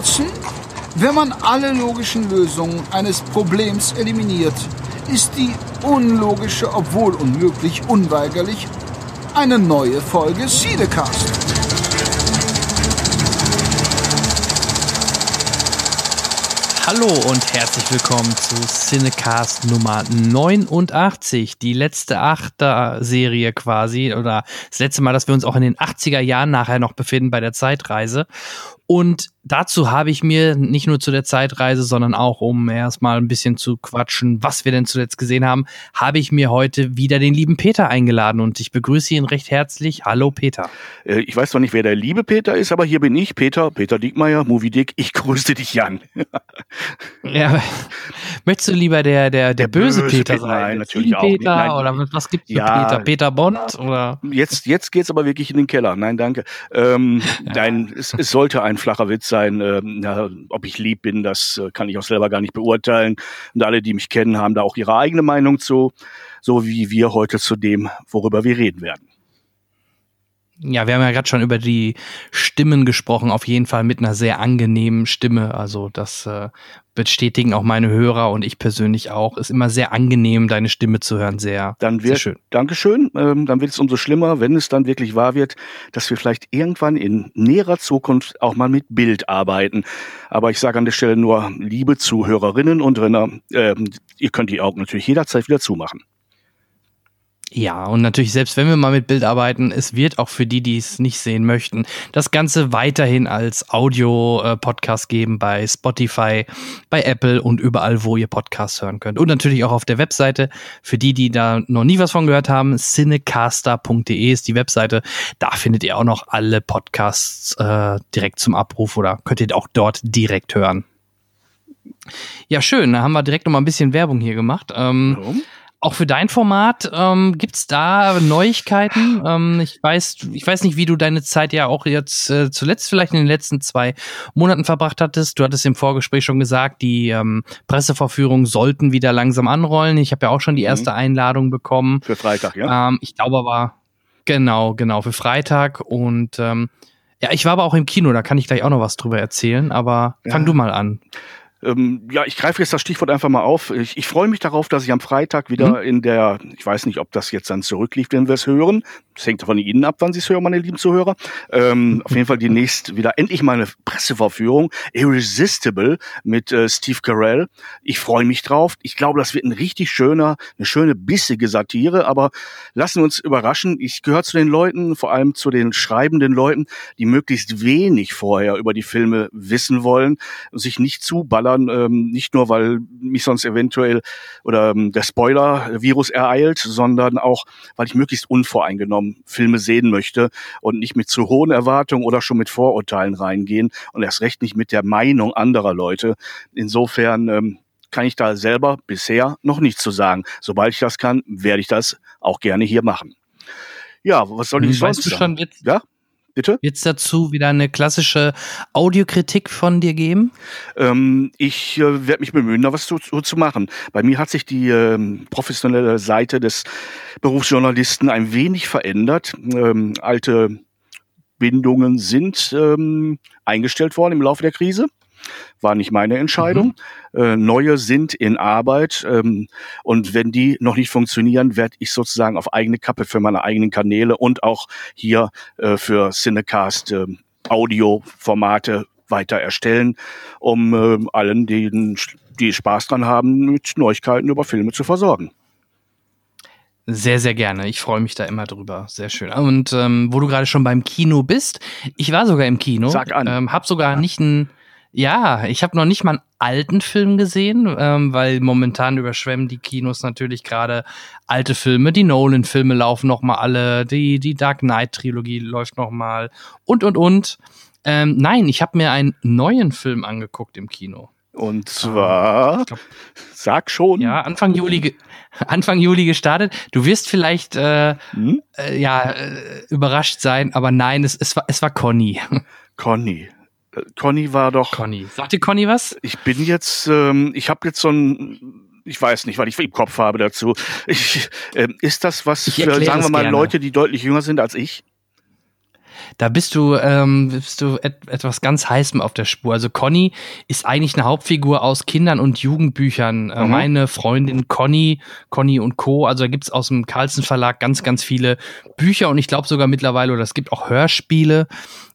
Watson, wenn man alle logischen Lösungen eines Problems eliminiert, ist die unlogische, obwohl unmöglich, unweigerlich eine neue Folge Siedecast. Hallo und herzlich willkommen zu Cinecast Nummer 89, die letzte Achter-Serie quasi, oder das letzte Mal, dass wir uns auch in den 80er Jahren nachher noch befinden bei der Zeitreise. Und dazu habe ich mir nicht nur zu der Zeitreise, sondern auch, um erstmal ein bisschen zu quatschen, was wir denn zuletzt gesehen haben, habe ich mir heute wieder den lieben Peter eingeladen und ich begrüße ihn recht herzlich. Hallo Peter. Äh, ich weiß zwar nicht, wer der liebe Peter ist, aber hier bin ich, Peter, Peter Diekmeyer, Movie Dick. Ich grüße dich, Jan. ja, möchtest du lieber der, der, der, der böse, böse, Peter, Peter sein? Nein, natürlich auch Peter Nein. oder was gibt es ja, Peter? Peter Bond oder? Jetzt, jetzt geht's aber wirklich in den Keller. Nein, danke. Ähm, ja. Nein, es, es sollte ein flacher Witz sein. Ähm, ja, ob ich lieb bin, das äh, kann ich auch selber gar nicht beurteilen. Und alle, die mich kennen, haben da auch ihre eigene Meinung zu, so wie wir heute zu dem, worüber wir reden werden. Ja, wir haben ja gerade schon über die Stimmen gesprochen, auf jeden Fall mit einer sehr angenehmen Stimme. Also das äh, bestätigen auch meine Hörer und ich persönlich auch. Ist immer sehr angenehm, deine Stimme zu hören. Sehr, dann wird, sehr schön. Dankeschön. Ähm, dann wird es umso schlimmer, wenn es dann wirklich wahr wird, dass wir vielleicht irgendwann in näherer Zukunft auch mal mit Bild arbeiten. Aber ich sage an der Stelle nur, liebe Zuhörerinnen und Renner, äh, ihr könnt die Augen natürlich jederzeit wieder zumachen. Ja, und natürlich, selbst wenn wir mal mit Bild arbeiten, es wird auch für die, die es nicht sehen möchten, das Ganze weiterhin als Audio-Podcast geben bei Spotify, bei Apple und überall, wo ihr Podcasts hören könnt. Und natürlich auch auf der Webseite. Für die, die da noch nie was von gehört haben, cinecaster.de ist die Webseite. Da findet ihr auch noch alle Podcasts äh, direkt zum Abruf oder könnt ihr auch dort direkt hören. Ja, schön. Da haben wir direkt noch mal ein bisschen Werbung hier gemacht. Ähm, Warum? Auch für dein Format ähm, gibt's da Neuigkeiten? Ähm, ich weiß, ich weiß nicht, wie du deine Zeit ja auch jetzt äh, zuletzt vielleicht in den letzten zwei Monaten verbracht hattest. Du hattest im Vorgespräch schon gesagt, die ähm, Presseverführungen sollten wieder langsam anrollen. Ich habe ja auch schon die mhm. erste mhm. Einladung bekommen. Für Freitag, ja? Ähm, ich glaube aber, genau, genau, für Freitag. Und ähm, ja, ich war aber auch im Kino, da kann ich gleich auch noch was drüber erzählen, aber ja. fang du mal an. Ähm, ja, ich greife jetzt das Stichwort einfach mal auf. Ich, ich freue mich darauf, dass ich am Freitag wieder mhm. in der, ich weiß nicht, ob das jetzt dann zurücklief, wenn wir es hören. Das hängt von Ihnen ab, wann Sie es hören, meine lieben Zuhörer. Ähm, auf jeden Fall demnächst wieder endlich mal eine Presseverführung. Irresistible mit äh, Steve Carell. Ich freue mich drauf. Ich glaube, das wird ein richtig schöner, eine schöne bissige Satire, aber lassen wir uns überraschen. Ich gehöre zu den Leuten, vor allem zu den schreibenden Leuten, die möglichst wenig vorher über die Filme wissen wollen und sich nicht zuballern ähm, nicht nur, weil mich sonst eventuell oder ähm, der Spoiler-Virus ereilt, sondern auch, weil ich möglichst unvoreingenommen Filme sehen möchte und nicht mit zu hohen Erwartungen oder schon mit Vorurteilen reingehen und erst recht nicht mit der Meinung anderer Leute. Insofern ähm, kann ich da selber bisher noch nichts zu sagen. Sobald ich das kann, werde ich das auch gerne hier machen. Ja, was soll ich weißt sonst du schon, sagen? Ja? Bitte? Wird es dazu wieder eine klassische Audiokritik von dir geben? Ähm, ich äh, werde mich bemühen, da was zu, zu, machen. Bei mir hat sich die ähm, professionelle Seite des Berufsjournalisten ein wenig verändert. Ähm, alte Bindungen sind ähm, eingestellt worden im Laufe der Krise war nicht meine Entscheidung. Mhm. Äh, neue sind in Arbeit ähm, und wenn die noch nicht funktionieren, werde ich sozusagen auf eigene Kappe für meine eigenen Kanäle und auch hier äh, für Cinecast äh, Audioformate weiter erstellen, um äh, allen, die, die Spaß dran haben, mit Neuigkeiten über Filme zu versorgen. Sehr, sehr gerne. Ich freue mich da immer drüber. Sehr schön. Und ähm, wo du gerade schon beim Kino bist, ich war sogar im Kino. Sag an. Ähm, hab sogar ja. nicht ein ja, ich habe noch nicht mal einen alten Film gesehen, ähm, weil momentan überschwemmen die Kinos natürlich gerade alte Filme. Die Nolan-Filme laufen noch mal alle, die die Dark Knight-Trilogie läuft noch mal und und und. Ähm, nein, ich habe mir einen neuen Film angeguckt im Kino. Und zwar, glaub, sag schon. Ja, Anfang Juli, Anfang Juli gestartet. Du wirst vielleicht äh, hm? äh, ja äh, überrascht sein, aber nein, es, es war es war Conny. Conny. Conny war doch. Conny. Sagt dir Conny was? Ich bin jetzt, ähm, ich habe jetzt so ein ich weiß nicht, weil ich im Kopf habe dazu. Ich, äh, ist das was für, sagen wir mal, gerne. Leute, die deutlich jünger sind als ich? da bist du, ähm, bist du et etwas ganz Heißem auf der Spur. Also Conny ist eigentlich eine Hauptfigur aus Kindern- und Jugendbüchern. Äh, mhm. Meine Freundin Conny, Conny und Co. Also da gibt's aus dem Carlsen Verlag ganz, ganz viele Bücher und ich glaube sogar mittlerweile, oder es gibt auch Hörspiele.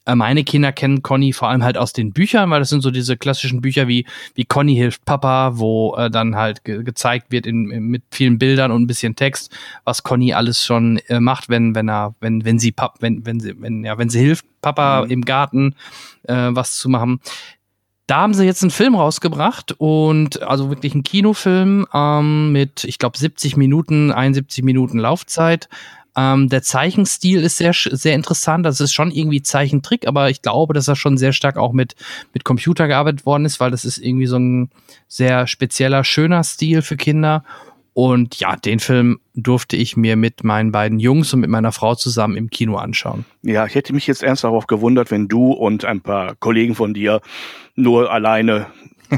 Äh, meine Kinder kennen Conny vor allem halt aus den Büchern, weil das sind so diese klassischen Bücher wie, wie Conny hilft Papa, wo äh, dann halt ge gezeigt wird in, in, mit vielen Bildern und ein bisschen Text, was Conny alles schon äh, macht, wenn, wenn er, wenn, wenn sie Pap, wenn, wenn sie, wenn, ja, wenn sie hilft, Papa mhm. im Garten äh, was zu machen. Da haben sie jetzt einen Film rausgebracht und also wirklich einen Kinofilm ähm, mit, ich glaube, 70 Minuten, 71 Minuten Laufzeit. Ähm, der Zeichenstil ist sehr, sehr interessant. Das ist schon irgendwie Zeichentrick, aber ich glaube, dass er schon sehr stark auch mit, mit Computer gearbeitet worden ist, weil das ist irgendwie so ein sehr spezieller, schöner Stil für Kinder. Und ja, den Film durfte ich mir mit meinen beiden Jungs und mit meiner Frau zusammen im Kino anschauen. Ja, ich hätte mich jetzt ernst darauf gewundert, wenn du und ein paar Kollegen von dir nur alleine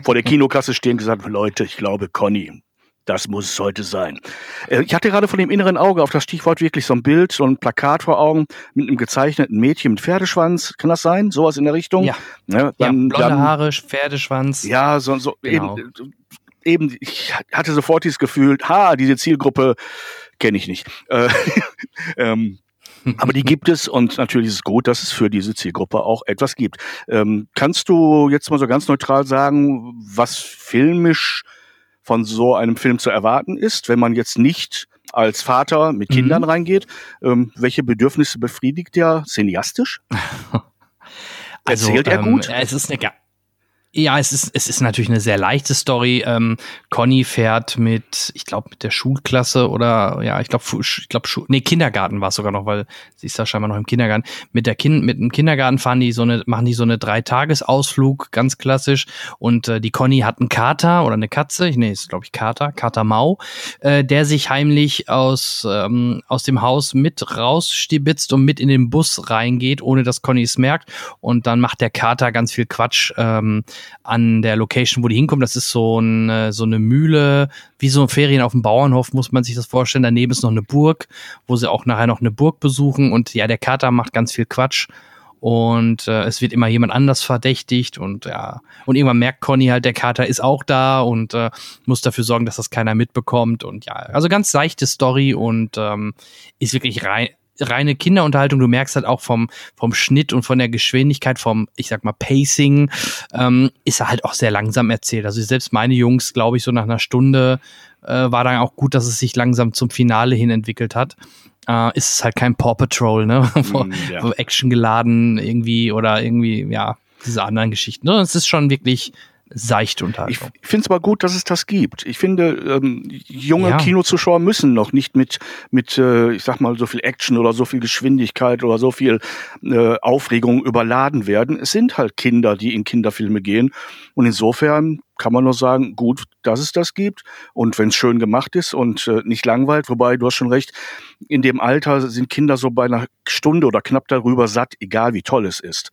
vor der Kinokasse stehen und gesagt, Leute, ich glaube, Conny, das muss es heute sein. Äh, ich hatte gerade von dem inneren Auge auf das Stichwort wirklich so ein Bild, so ein Plakat vor Augen mit einem gezeichneten Mädchen mit Pferdeschwanz. Kann das sein? Sowas in der Richtung? Ja. Ne? Dann, ja blonde dann, Haare, Pferdeschwanz. Ja, so, so genau. eben, eben, ich hatte sofort dieses Gefühl, ha, diese Zielgruppe kenne ich nicht. Äh, ähm, aber die gibt es und natürlich ist es gut, dass es für diese Zielgruppe auch etwas gibt. Ähm, kannst du jetzt mal so ganz neutral sagen, was filmisch von so einem Film zu erwarten ist, wenn man jetzt nicht als Vater mit Kindern mhm. reingeht. Ähm, welche Bedürfnisse befriedigt er cineastisch? Also, Erzählt er ähm, gut? Es ist eine ja, es ist, es ist natürlich eine sehr leichte Story. Ähm, Conny fährt mit, ich glaube, mit der Schulklasse oder ja, ich glaube, ich glaube, nee, Kindergarten war es sogar noch, weil sie ist da scheinbar noch im Kindergarten. Mit der Kind, mit dem Kindergarten fahren die so eine, machen die so eine Dreitagesausflug, ganz klassisch. Und äh, die Conny hat einen Kater oder eine Katze, nee, ist glaube ich Kater, Kater Mau, äh, der sich heimlich aus ähm, aus dem Haus mit rausstibitzt und mit in den Bus reingeht, ohne dass Conny es merkt. Und dann macht der Kater ganz viel Quatsch. Ähm, an der Location, wo die hinkommen. Das ist so, ein, so eine Mühle, wie so ein Ferien auf dem Bauernhof, muss man sich das vorstellen. Daneben ist noch eine Burg, wo sie auch nachher noch eine Burg besuchen. Und ja, der Kater macht ganz viel Quatsch und äh, es wird immer jemand anders verdächtigt und ja und irgendwann merkt Conny halt der Kater ist auch da und äh, muss dafür sorgen, dass das keiner mitbekommt und ja also ganz seichte Story und ähm, ist wirklich rein reine Kinderunterhaltung. Du merkst halt auch vom, vom Schnitt und von der Geschwindigkeit, vom, ich sag mal, Pacing, ähm, ist er halt auch sehr langsam erzählt. Also selbst meine Jungs, glaube ich, so nach einer Stunde äh, war dann auch gut, dass es sich langsam zum Finale hin entwickelt hat. Äh, ist es halt kein Paw Patrol, ne? wo, mm, ja. wo Action geladen irgendwie oder irgendwie, ja, diese anderen Geschichten. Es ist schon wirklich seichte Unterhaltung. Ich finde es aber gut, dass es das gibt. Ich finde, ähm, junge ja. Kinozuschauer müssen noch nicht mit, mit äh, ich sag mal, so viel Action oder so viel Geschwindigkeit oder so viel äh, Aufregung überladen werden. Es sind halt Kinder, die in Kinderfilme gehen. Und insofern kann man nur sagen, gut, dass es das gibt. Und wenn es schön gemacht ist und äh, nicht langweilt, wobei du hast schon recht, in dem Alter sind Kinder so bei einer Stunde oder knapp darüber satt, egal wie toll es ist.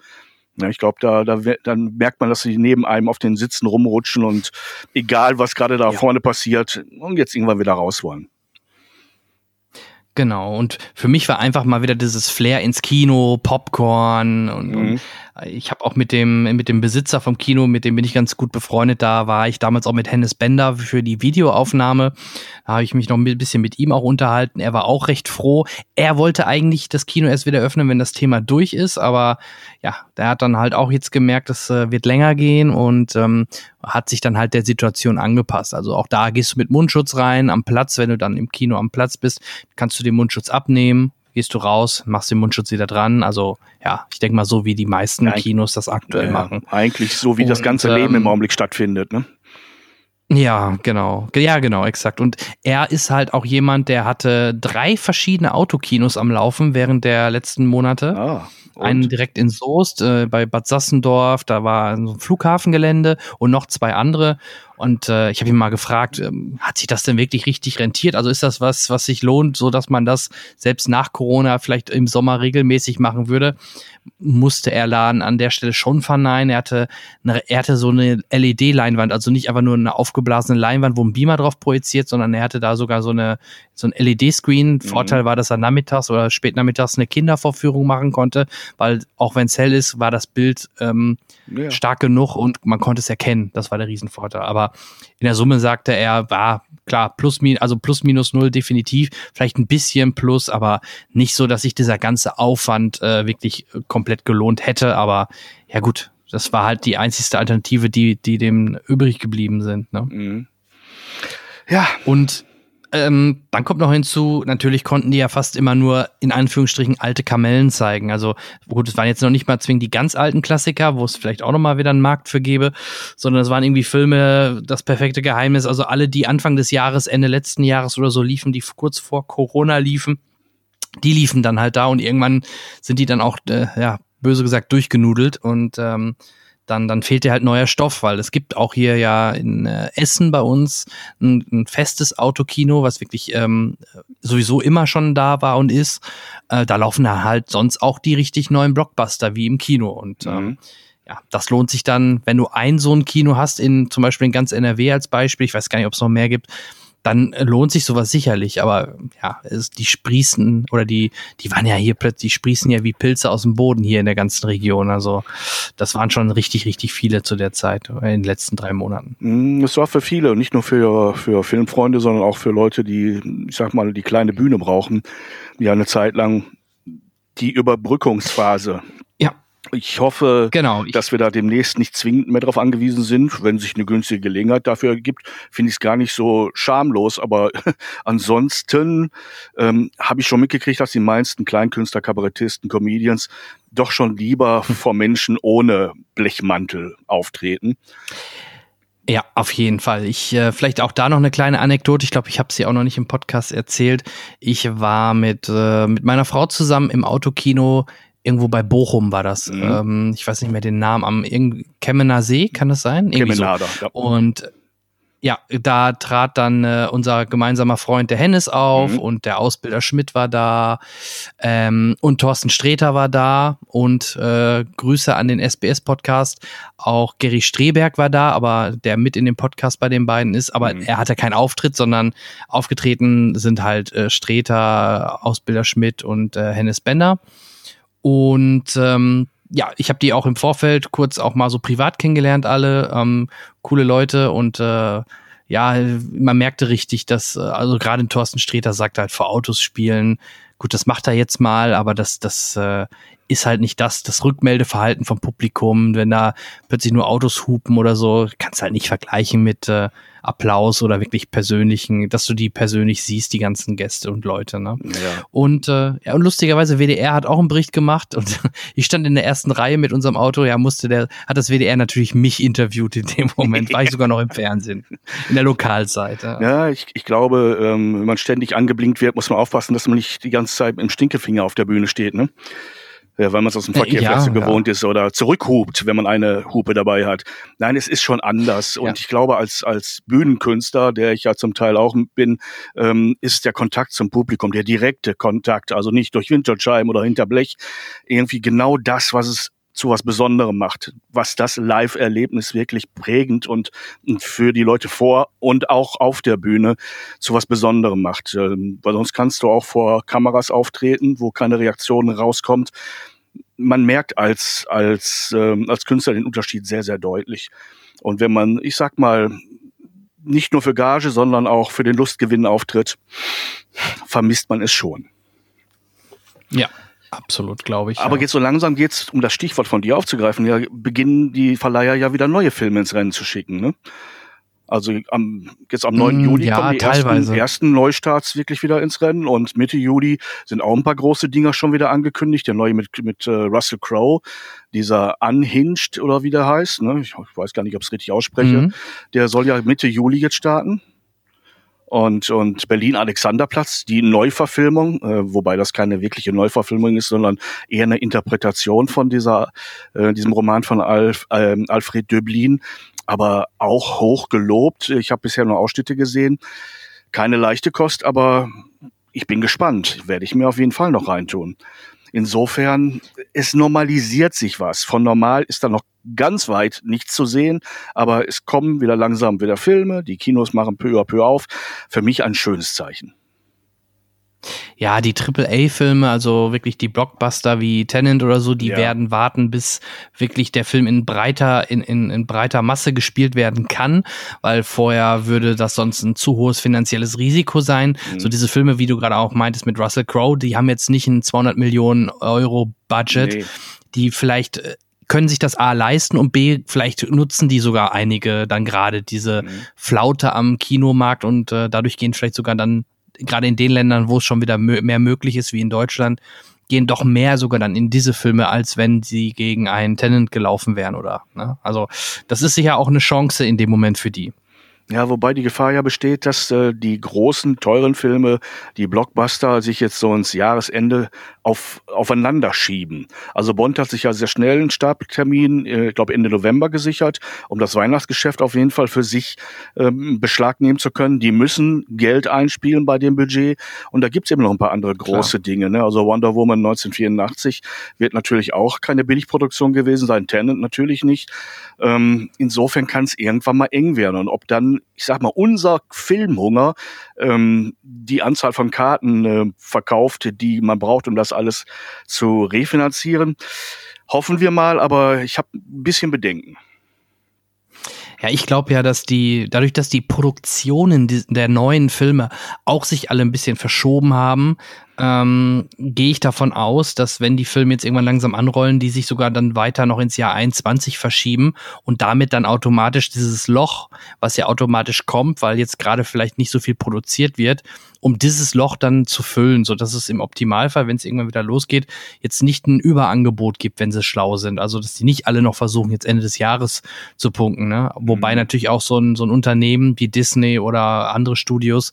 Ja, ich glaube, da, da dann merkt man, dass sie neben einem auf den Sitzen rumrutschen und egal, was gerade da ja. vorne passiert, und jetzt irgendwann wieder raus wollen. Genau, und für mich war einfach mal wieder dieses Flair ins Kino, Popcorn und, mhm. und ich habe auch mit dem, mit dem Besitzer vom Kino, mit dem bin ich ganz gut befreundet. Da war ich damals auch mit Hennes Bender für die Videoaufnahme. Da habe ich mich noch ein bisschen mit ihm auch unterhalten. Er war auch recht froh. Er wollte eigentlich das Kino erst wieder öffnen, wenn das Thema durch ist. Aber ja, der hat dann halt auch jetzt gemerkt, das äh, wird länger gehen und ähm, hat sich dann halt der Situation angepasst. Also auch da gehst du mit Mundschutz rein am Platz, wenn du dann im Kino am Platz bist, kannst du den Mundschutz abnehmen gehst du raus, machst den Mundschutz wieder dran. Also ja, ich denke mal so, wie die meisten Eig Kinos das aktuell ja, machen. Eigentlich so, wie Und, das ganze ähm, Leben im Augenblick stattfindet, ne? Ja, genau. Ja, genau, exakt. Und er ist halt auch jemand, der hatte drei verschiedene Autokinos am Laufen während der letzten Monate. Ah. Einen direkt in Soest, äh, bei Bad Sassendorf, da war ein Flughafengelände und noch zwei andere. Und äh, ich habe ihn mal gefragt, ähm, hat sich das denn wirklich richtig rentiert? Also ist das was, was sich lohnt, so dass man das selbst nach Corona vielleicht im Sommer regelmäßig machen würde? Musste er Laden an der Stelle schon verneinen. Er hatte, eine, er hatte so eine LED-Leinwand, also nicht einfach nur eine aufgeblasene Leinwand, wo ein Beamer drauf projiziert, sondern er hatte da sogar so eine so ein LED-Screen. Mhm. Vorteil war, dass er nachmittags oder spät nachmittags eine Kindervorführung machen konnte, weil auch wenn es hell ist, war das Bild ähm, ja. stark genug und man konnte es erkennen. Das war der Riesenvorteil. Aber in der Summe sagte er, war klar, plus, also plus minus null definitiv, vielleicht ein bisschen plus, aber nicht so, dass sich dieser ganze Aufwand äh, wirklich komplett gelohnt hätte. Aber ja gut, das war halt die einzigste Alternative, die, die dem übrig geblieben sind. Ne? Mhm. Ja. Und ähm, dann kommt noch hinzu, natürlich konnten die ja fast immer nur in Anführungsstrichen alte Kamellen zeigen. Also gut, es waren jetzt noch nicht mal zwingend die ganz alten Klassiker, wo es vielleicht auch noch mal wieder einen Markt für gäbe, sondern es waren irgendwie Filme, das perfekte Geheimnis, also alle, die Anfang des Jahres, Ende letzten Jahres oder so liefen, die kurz vor Corona liefen, die liefen dann halt da und irgendwann sind die dann auch, äh, ja, böse gesagt, durchgenudelt und ähm, dann, dann fehlt dir halt neuer Stoff, weil es gibt auch hier ja in äh, Essen bei uns ein, ein festes Autokino, was wirklich ähm, sowieso immer schon da war und ist. Äh, da laufen da halt sonst auch die richtig neuen Blockbuster wie im Kino. Und ähm, mhm. ja, das lohnt sich dann, wenn du ein so ein Kino hast, in zum Beispiel in ganz NRW als Beispiel, ich weiß gar nicht, ob es noch mehr gibt, dann lohnt sich sowas sicherlich. Aber ja, es, die sprießen oder die, die waren ja hier plötzlich, die sprießen ja wie Pilze aus dem Boden hier in der ganzen Region. Also das waren schon richtig, richtig viele zu der Zeit, in den letzten drei Monaten. Mm, es war für viele, nicht nur für, für Filmfreunde, sondern auch für Leute, die, ich sag mal, die kleine Bühne brauchen, die eine Zeit lang die Überbrückungsphase ich hoffe, genau. dass wir da demnächst nicht zwingend mehr darauf angewiesen sind. Wenn sich eine günstige Gelegenheit dafür ergibt, finde ich es gar nicht so schamlos. Aber ansonsten ähm, habe ich schon mitgekriegt, dass die meisten Kleinkünstler, Kabarettisten, Comedians doch schon lieber vor Menschen ohne Blechmantel auftreten. Ja, auf jeden Fall. Ich äh, vielleicht auch da noch eine kleine Anekdote. Ich glaube, ich habe sie auch noch nicht im Podcast erzählt. Ich war mit äh, mit meiner Frau zusammen im Autokino irgendwo bei Bochum war das. Mhm. Ähm, ich weiß nicht mehr den Namen, am Kemmener See, kann das sein? Irgendwie so. ja. Und ja, da trat dann äh, unser gemeinsamer Freund der Hennis auf mhm. und der Ausbilder Schmidt war da ähm, und Thorsten Streter war da und äh, Grüße an den SBS-Podcast. Auch Gary Streberg war da, aber der mit in dem Podcast bei den beiden ist, aber mhm. er hatte keinen Auftritt, sondern aufgetreten sind halt äh, Streter, Ausbilder Schmidt und äh, Hennis Bender. Und ähm, ja, ich habe die auch im Vorfeld kurz auch mal so privat kennengelernt, alle ähm, coole Leute. Und äh, ja, man merkte richtig, dass, äh, also gerade Thorsten Streter sagt halt vor Autos spielen, gut, das macht er jetzt mal, aber das, das äh, ist halt nicht das, das Rückmeldeverhalten vom Publikum, wenn da plötzlich nur Autos hupen oder so, kannst halt nicht vergleichen mit äh, Applaus oder wirklich persönlichen, dass du die persönlich siehst, die ganzen Gäste und Leute. Ne? Ja. Und, äh, ja, und lustigerweise, WDR hat auch einen Bericht gemacht und ich stand in der ersten Reihe mit unserem Auto, ja, musste der, hat das WDR natürlich mich interviewt in dem Moment, war ich sogar noch im Fernsehen, in der Lokalseite. Ja, ich, ich glaube, ähm, wenn man ständig angeblinkt wird, muss man aufpassen, dass man nicht die ganze Zeit im Stinkefinger auf der Bühne steht, ne? Ja, weil man es aus dem Verkehr ja, vielleicht gewohnt ja. ist oder zurückhupt, wenn man eine Hupe dabei hat. Nein, es ist schon anders. Und ich glaube, als, als Bühnenkünstler, der ich ja zum Teil auch bin, ähm, ist der Kontakt zum Publikum, der direkte Kontakt, also nicht durch Windschutzscheiben oder hinter Blech, irgendwie genau das, was es zu was Besonderem macht, was das Live-Erlebnis wirklich prägend und für die Leute vor und auch auf der Bühne zu was Besonderem macht. Ähm, weil sonst kannst du auch vor Kameras auftreten, wo keine Reaktion rauskommt. Man merkt als, als, ähm, als Künstler den Unterschied sehr, sehr deutlich. Und wenn man, ich sag mal, nicht nur für Gage, sondern auch für den Lustgewinn auftritt, vermisst man es schon. Ja, Absolut, glaube ich. Aber ja. jetzt so langsam geht's, um das Stichwort von dir aufzugreifen, ja, beginnen die Verleiher ja wieder neue Filme ins Rennen zu schicken, ne? Also am, jetzt am 9. Mm, Juli ja, kommen die ersten, ersten, Neustarts wirklich wieder ins Rennen und Mitte Juli sind auch ein paar große Dinger schon wieder angekündigt. Der neue mit, mit uh, Russell Crowe, dieser Unhinged oder wie der heißt, ne? ich, ich weiß gar nicht, ob ich es richtig ausspreche, mhm. der soll ja Mitte Juli jetzt starten. Und, und Berlin Alexanderplatz, die Neuverfilmung, äh, wobei das keine wirkliche Neuverfilmung ist, sondern eher eine Interpretation von dieser, äh, diesem Roman von Alf, äh, Alfred Döblin, aber auch hoch gelobt. Ich habe bisher nur Ausschnitte gesehen. Keine leichte Kost, aber ich bin gespannt. Werde ich mir auf jeden Fall noch reintun. Insofern, es normalisiert sich was. Von normal ist da noch ganz weit nichts zu sehen, aber es kommen wieder langsam wieder Filme, die Kinos machen peu à peu auf. Für mich ein schönes Zeichen. Ja, die AAA-Filme, also wirklich die Blockbuster wie Tenant oder so, die ja. werden warten, bis wirklich der Film in breiter, in, in, in breiter Masse gespielt werden kann, weil vorher würde das sonst ein zu hohes finanzielles Risiko sein. Mhm. So diese Filme, wie du gerade auch meintest mit Russell Crowe, die haben jetzt nicht ein 200 Millionen Euro Budget, nee. die vielleicht äh, können sich das A leisten und B, vielleicht nutzen die sogar einige dann gerade diese mhm. Flaute am Kinomarkt und äh, dadurch gehen vielleicht sogar dann gerade in den Ländern, wo es schon wieder mehr möglich ist, wie in Deutschland, gehen doch mehr sogar dann in diese Filme, als wenn sie gegen einen Tenant gelaufen wären oder. Ne? Also das ist sicher auch eine Chance in dem Moment für die. Ja, wobei die Gefahr ja besteht, dass äh, die großen, teuren Filme, die Blockbuster, sich jetzt so ins Jahresende auf, aufeinander schieben. Also Bond hat sich ja sehr schnell einen Starttermin, äh, ich glaube Ende November gesichert, um das Weihnachtsgeschäft auf jeden Fall für sich ähm, Beschlag nehmen zu können. Die müssen Geld einspielen bei dem Budget. Und da gibt's eben noch ein paar andere große Klar. Dinge. Ne? Also Wonder Woman 1984 wird natürlich auch keine Billigproduktion gewesen sein, Tenant natürlich nicht. Ähm, insofern kann es irgendwann mal eng werden. Und ob dann ich sag mal, unser Filmhunger ähm, die Anzahl von Karten äh, verkauft, die man braucht, um das alles zu refinanzieren. Hoffen wir mal, aber ich habe ein bisschen Bedenken. Ja, ich glaube ja, dass die, dadurch, dass die Produktionen der neuen Filme auch sich alle ein bisschen verschoben haben, ähm, gehe ich davon aus, dass wenn die Filme jetzt irgendwann langsam anrollen, die sich sogar dann weiter noch ins Jahr 21 verschieben und damit dann automatisch dieses Loch, was ja automatisch kommt, weil jetzt gerade vielleicht nicht so viel produziert wird, um dieses Loch dann zu füllen, so dass es im Optimalfall, wenn es irgendwann wieder losgeht, jetzt nicht ein Überangebot gibt, wenn sie schlau sind. Also dass die nicht alle noch versuchen, jetzt Ende des Jahres zu punkten. Ne? Wobei mhm. natürlich auch so ein, so ein Unternehmen wie Disney oder andere Studios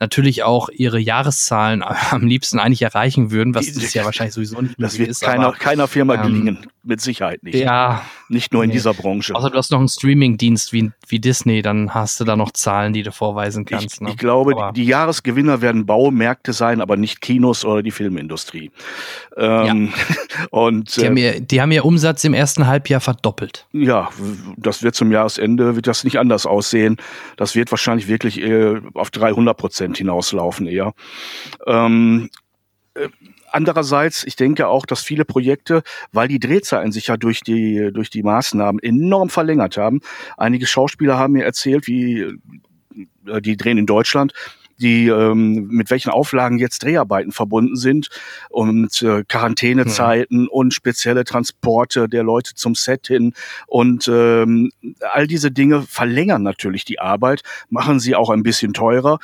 natürlich auch ihre Jahreszahlen am liebsten liebsten eigentlich erreichen würden, was das ja wahrscheinlich sowieso nicht Das wird ist, keiner, aber, keiner Firma ähm, gelingen, mit Sicherheit nicht. Ja. Nicht nur in nee. dieser Branche. Außer du hast noch einen Streaming-Dienst wie, wie Disney, dann hast du da noch Zahlen, die du vorweisen kannst. Ich, ne? ich glaube, aber die Jahresgewinner werden Baumärkte sein, aber nicht Kinos oder die Filmindustrie. Ähm, ja. und, die, haben ihr, die haben ihr Umsatz im ersten Halbjahr verdoppelt. Ja, das wird zum Jahresende, wird das nicht anders aussehen. Das wird wahrscheinlich wirklich äh, auf 300 Prozent hinauslaufen eher. Ähm, äh, andererseits, ich denke auch, dass viele Projekte, weil die Drehzeiten sich ja durch die, durch die Maßnahmen enorm verlängert haben. Einige Schauspieler haben mir erzählt, wie äh, die drehen in Deutschland, die ähm, mit welchen Auflagen jetzt Dreharbeiten verbunden sind und äh, Quarantänezeiten mhm. und spezielle Transporte der Leute zum Set hin und ähm, all diese Dinge verlängern natürlich die Arbeit, machen sie auch ein bisschen teurer,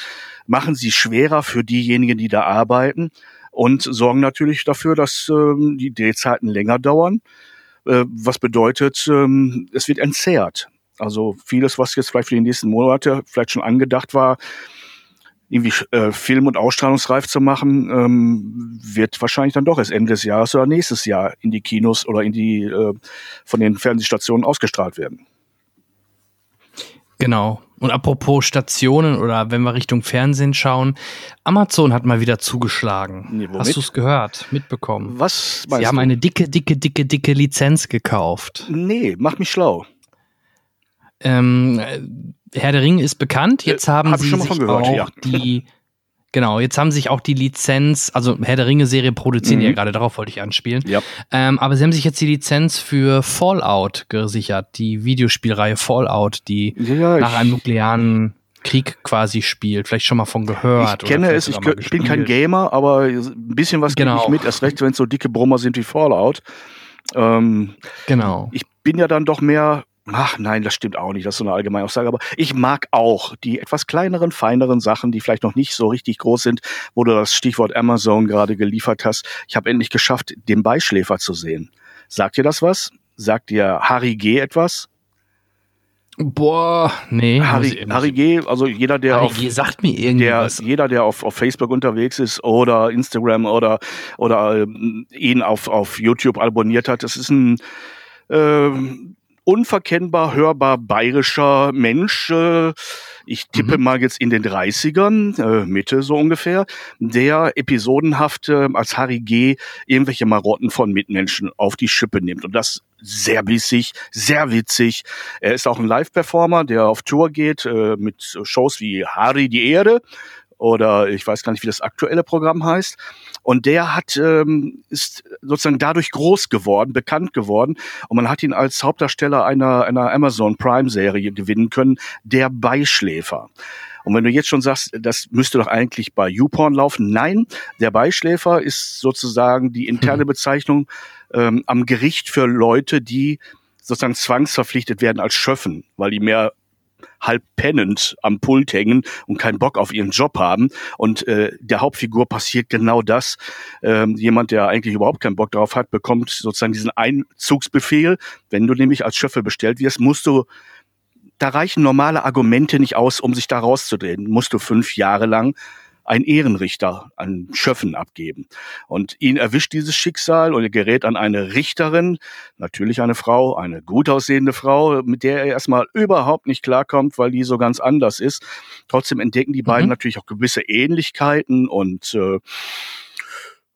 machen sie schwerer für diejenigen, die da arbeiten und sorgen natürlich dafür, dass ähm, die Drehzeiten länger dauern, äh, was bedeutet, ähm, es wird entzerrt. Also vieles, was jetzt vielleicht für die nächsten Monate vielleicht schon angedacht war, irgendwie äh, film- und ausstrahlungsreif zu machen, ähm, wird wahrscheinlich dann doch erst Ende des Jahres oder nächstes Jahr in die Kinos oder in die äh, von den Fernsehstationen ausgestrahlt werden. Genau. Und apropos Stationen oder wenn wir Richtung Fernsehen schauen, Amazon hat mal wieder zugeschlagen. Nee, Hast du es gehört, mitbekommen? Was meinst Sie haben eine dicke, dicke, dicke, dicke Lizenz gekauft. Nee, mach mich schlau. Ähm, Herr der Ring ist bekannt. Jetzt haben Hab sie sich gehört, auch ja. die Genau, jetzt haben sich auch die Lizenz, also Herr der Ringe-Serie produzieren mhm. ja gerade, darauf wollte ich anspielen. Ja. Ähm, aber sie haben sich jetzt die Lizenz für Fallout gesichert, die Videospielreihe Fallout, die ja, nach einem nuklearen Krieg quasi spielt. Vielleicht schon mal von gehört. Ich kenne es, ich, ich bin kein Gamer, aber ein bisschen was genau. ich mit, erst recht, wenn es so dicke Brummer sind wie Fallout. Ähm, genau. Ich bin ja dann doch mehr Ach nein, das stimmt auch nicht, das ist so eine allgemeine Aussage, aber ich mag auch die etwas kleineren, feineren Sachen, die vielleicht noch nicht so richtig groß sind, wo du das Stichwort Amazon gerade geliefert hast. Ich habe endlich geschafft, den Beischläfer zu sehen. Sagt dir das was? Sagt dir Harry G etwas? Boah, nee. Harry, Harry G., also jeder, der Harry auf, G. sagt mir der, irgendwas. jeder, der auf, auf Facebook unterwegs ist oder Instagram oder, oder ähm, ihn auf, auf YouTube abonniert hat, das ist ein ähm, unverkennbar hörbar bayerischer Mensch. Äh, ich tippe Mhm. mal jetzt in den 30ern, äh, Mitte so ungefähr, der episodenhaft äh, als Harry G. irgendwelche Marotten von Mitmenschen auf die Schippe nimmt. Und das sehr bissig, sehr witzig. Er ist auch ein Live-Performer, der auf Tour geht äh, mit Shows wie Harry die Erde oder ich weiß gar nicht, wie das aktuelle Programm heißt. Und der hat ähm, ist sozusagen dadurch groß geworden, bekannt geworden. Und man hat ihn als Hauptdarsteller einer, einer Amazon Prime-Serie gewinnen können, der Beischläfer. Und wenn du jetzt schon sagst, das müsste doch eigentlich bei YouPorn laufen, nein, der Beischläfer ist sozusagen die interne Bezeichnung ähm, am Gericht für Leute, die sozusagen zwangsverpflichtet werden als Schöffen, weil die mehr halb pennend am Pult hängen und keinen Bock auf ihren Job haben. Und äh, der Hauptfigur passiert genau das. Ähm, jemand, der eigentlich überhaupt keinen Bock drauf hat, bekommt sozusagen diesen Einzugsbefehl. Wenn du nämlich als Schöffe bestellt wirst, musst du da reichen normale Argumente nicht aus, um sich da rauszudrehen. Musst du fünf Jahre lang einen Ehrenrichter an Schöffen abgeben. Und ihn erwischt dieses Schicksal und er gerät an eine Richterin, natürlich eine Frau, eine gut aussehende Frau, mit der er erstmal überhaupt nicht klarkommt, weil die so ganz anders ist. Trotzdem entdecken die beiden Mhm. natürlich auch gewisse Ähnlichkeiten und äh,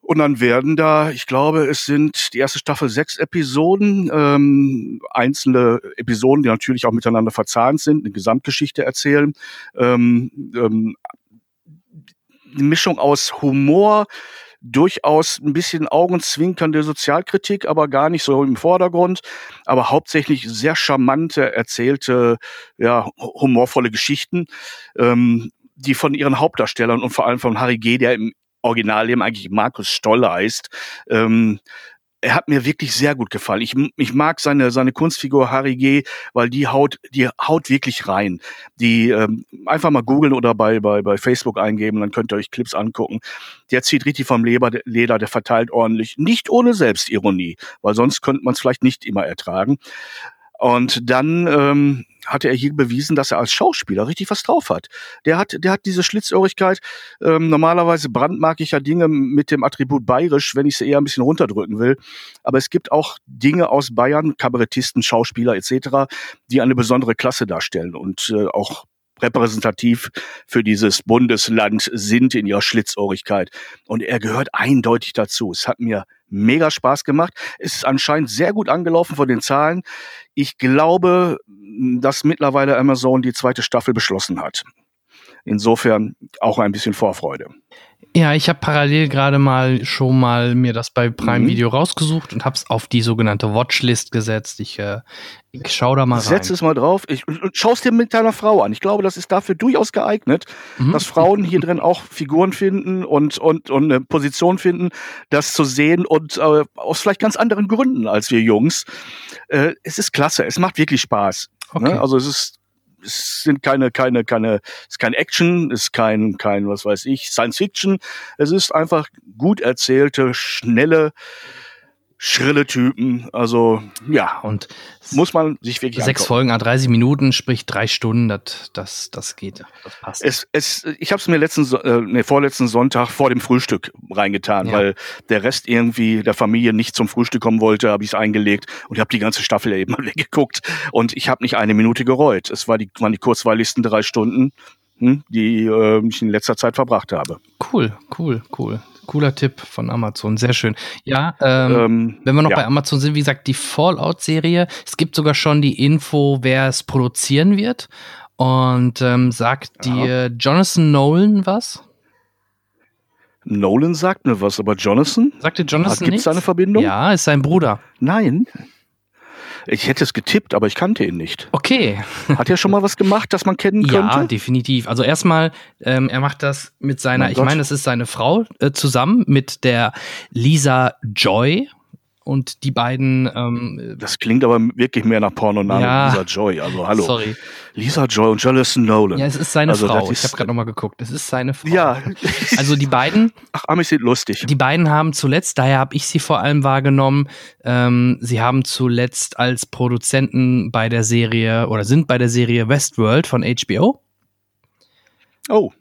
und dann werden da, ich glaube, es sind die erste Staffel sechs Episoden, ähm, einzelne Episoden, die natürlich auch miteinander verzahnt sind, eine Gesamtgeschichte erzählen. Ähm, ähm, Mischung aus Humor, durchaus ein bisschen augenzwinkernde Sozialkritik, aber gar nicht so im Vordergrund, aber hauptsächlich sehr charmante, erzählte, ja, humorvolle Geschichten, ähm, die von ihren Hauptdarstellern und vor allem von Harry G., der im Originalleben eigentlich Markus Stoll heißt, ähm, er hat mir wirklich sehr gut gefallen. Ich, ich mag seine, seine Kunstfigur Harry G., weil die haut, die haut wirklich rein. Die ähm, einfach mal googeln oder bei, bei, bei Facebook eingeben, dann könnt ihr euch Clips angucken. Der zieht richtig vom Leber, Leder, der verteilt ordentlich. Nicht ohne Selbstironie, weil sonst könnte man es vielleicht nicht immer ertragen. Und dann ähm, hatte er hier bewiesen, dass er als Schauspieler richtig was drauf hat. Der hat, der hat diese Schlitzohrigkeit. Ähm, normalerweise brandmark ich ja Dinge mit dem Attribut bayerisch, wenn ich sie eher ein bisschen runterdrücken will. Aber es gibt auch Dinge aus Bayern, Kabarettisten, Schauspieler etc., die eine besondere Klasse darstellen und äh, auch repräsentativ für dieses Bundesland sind in ihrer Schlitzohrigkeit. Und er gehört eindeutig dazu. Es hat mir mega Spaß gemacht. Es ist anscheinend sehr gut angelaufen von den Zahlen. Ich glaube, dass mittlerweile Amazon die zweite Staffel beschlossen hat. Insofern auch ein bisschen Vorfreude. Ja, ich habe parallel gerade mal schon mal mir das bei Prime Mhm. Video rausgesucht und habe es auf die sogenannte Watchlist gesetzt. Ich, äh, ich schau da mal rein. Setz es mal drauf. Ich, schau es dir mit deiner Frau an. Ich glaube, das ist dafür durchaus geeignet, Mhm. dass Frauen hier drin auch Figuren finden und, und, und eine Position finden, das zu sehen und äh, aus vielleicht ganz anderen Gründen als wir Jungs. Äh, es ist klasse. Es macht wirklich Spaß. Okay. Ne? Also es ist es sind keine, keine, keine, es ist kein Action, es ist kein, kein, was weiß ich, Science Fiction. Es ist einfach gut erzählte, schnelle, schrille Typen. Also, ja, Und muss man sich wirklich sechs angucken. Folgen, a 30 Minuten, sprich drei Stunden, das, das, das geht. Das passt. Es, es, ich habe es mir letzten, äh, nee, vorletzten Sonntag vor dem Frühstück reingetan, Ja. weil der Rest irgendwie der Familie nicht zum Frühstück kommen wollte, habe ich es eingelegt und habe die ganze Staffel eben mal weggeguckt und ich habe nicht eine Minute gereut. Es war die, waren die kurzweiligsten drei Stunden, die äh, ich in letzter Zeit verbracht habe. Cool, cool, cool. Cooler Tipp von Amazon, sehr schön. Ja, ähm, Ähm, wenn wir noch ja. bei Amazon sind, wie gesagt, die Fallout-Serie. Es gibt sogar schon die Info, wer es produzieren wird. Und ähm, sagt Ja. dir Jonathan Nolan was? Nolan sagt mir was, aber Jonathan? Sagt dir Jonathan Gibt es eine Verbindung? Ja, ist sein Bruder. Nein. Ich hätte es getippt, aber ich kannte ihn nicht. Okay. Hat er schon mal was gemacht, das man kennen Ja, könnte? definitiv. Also erstmal, ähm, er macht das mit seiner, Mein ich meine, es ist seine Frau äh, zusammen mit der Lisa Joy. Und die beiden. Ähm, das klingt aber wirklich mehr nach Pornoname Ja. Lisa Joy. Also hallo. Sorry. Lisa Joy und Jonathan Nolan. Ja, es ist seine Also, Frau. das Ich ist- habe gerade nochmal geguckt. Es ist seine Frau. ja. Also die beiden, Ach, Amis sind lustig. die beiden haben zuletzt, daher habe ich sie vor allem wahrgenommen, ähm, sie haben zuletzt als Produzenten bei der Serie oder sind bei der Serie Westworld von HBO. Oh,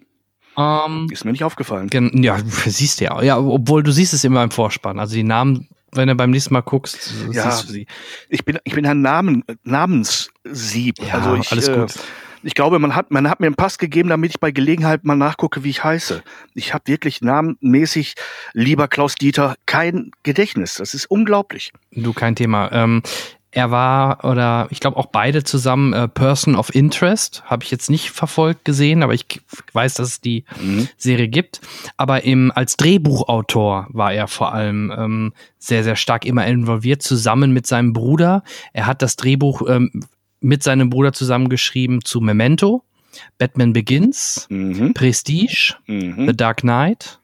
Ähm, ist mir nicht aufgefallen. ja, siehst du ja. Ja, obwohl du siehst es immer im Vorspann. Also die Namen, wenn du beim nächsten Mal guckst, Ja. siehst du sie. Ich bin, ich bin ein Namen, Namenssieb. Ja, also ich, alles äh, gut. Ich glaube, man hat, man hat mir einen Pass gegeben, damit ich bei Gelegenheit mal nachgucke, wie ich heiße. Ich habe wirklich namenmäßig, lieber Klaus Dieter, kein Gedächtnis. Das ist unglaublich. Du, kein Thema. Ähm, er war, oder ich glaube auch beide zusammen äh, Person of Interest. Habe ich jetzt nicht verfolgt gesehen, aber ich weiß, dass es die Serie gibt. Aber im, als Drehbuchautor war er vor allem ähm, sehr, sehr stark immer involviert, zusammen mit seinem Bruder. Er hat das Drehbuch ähm, mit seinem Bruder zusammengeschrieben zu Memento, Batman Begins, Mhm. Prestige, Mhm. The Dark Knight,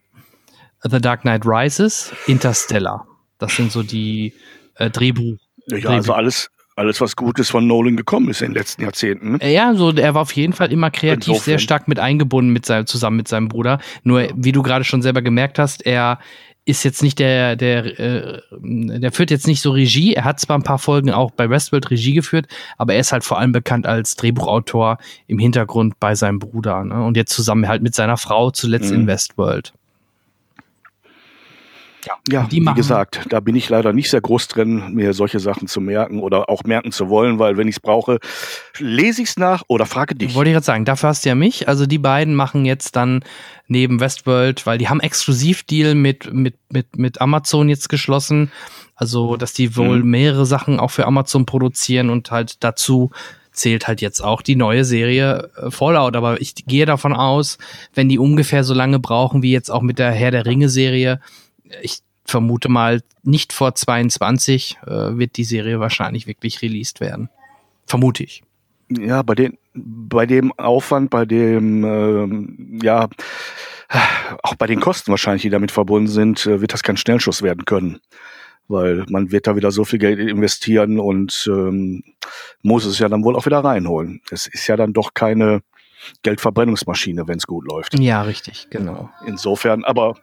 The Dark Knight Rises, Interstellar. Das sind so die äh, Drehbuch. Ja, also alles, alles, was Gutes von Nolan gekommen ist in den letzten Jahrzehnten. Ne? Äh, Ja, so er war auf jeden Fall immer kreativ Insofern. sehr stark mit eingebunden mit seinem, zusammen mit seinem Bruder. Nur wie du gerade schon selber gemerkt hast, er ist jetzt nicht der, der, äh, der führt jetzt nicht so Regie. Er hat zwar ein paar Folgen auch bei Westworld Regie geführt, aber er ist halt vor allem bekannt als Drehbuchautor im Hintergrund bei seinem Bruder. Ne? Und jetzt zusammen halt mit seiner Frau zuletzt Mhm. in Westworld. Ja, Die wie machen- gesagt, da bin ich leider nicht sehr groß drin, mir solche Sachen zu merken oder auch merken zu wollen, weil wenn ich es brauche, lese ich es nach oder frage dich. Wollte ich gerade sagen, dafür hast du ja mich. Also die beiden machen jetzt dann neben Westworld, weil die haben Exklusivdeal mit, mit, mit, mit Amazon jetzt geschlossen. Also, dass die wohl Mhm. mehrere Sachen auch für Amazon produzieren und halt dazu zählt halt jetzt auch die neue Serie äh, Fallout. Aber ich gehe davon aus, wenn die ungefähr so lange brauchen wie jetzt auch mit der Herr der Ringe Serie, ich vermute mal, nicht vor 22 äh, wird die Serie wahrscheinlich wirklich released werden. Vermute ich. Ja, bei den, bei dem Aufwand, bei dem, ähm, ja, auch bei den Kosten wahrscheinlich, die damit verbunden sind, äh, wird das kein Schnellschuss werden können. Weil man wird da wieder so viel Geld investieren und ähm, muss es ja dann wohl auch wieder reinholen. Es ist ja dann doch keine Geldverbrennungsmaschine, wenn es gut läuft. Ja, richtig, genau. Insofern, aber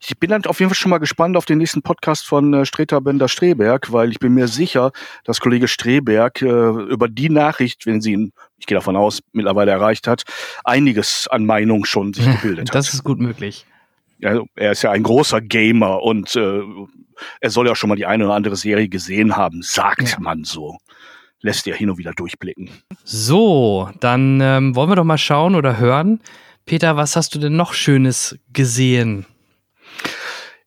ich bin dann auf jeden Fall schon mal gespannt auf den nächsten Podcast von äh, Streter Bender Streberg, weil ich bin mir sicher, dass Kollege Streberg äh, über die Nachricht, wenn sie ihn, ich gehe davon aus, mittlerweile erreicht hat, einiges an Meinung schon sich gebildet hat. Das ist gut möglich. Ja, er ist ja ein großer Gamer und äh, er soll ja schon mal die eine oder andere Serie gesehen haben, sagt Ja. man so. Lässt ja hin und wieder durchblicken. So, dann ähm, wollen wir doch mal schauen oder hören. Peter, was hast du denn noch Schönes gesehen?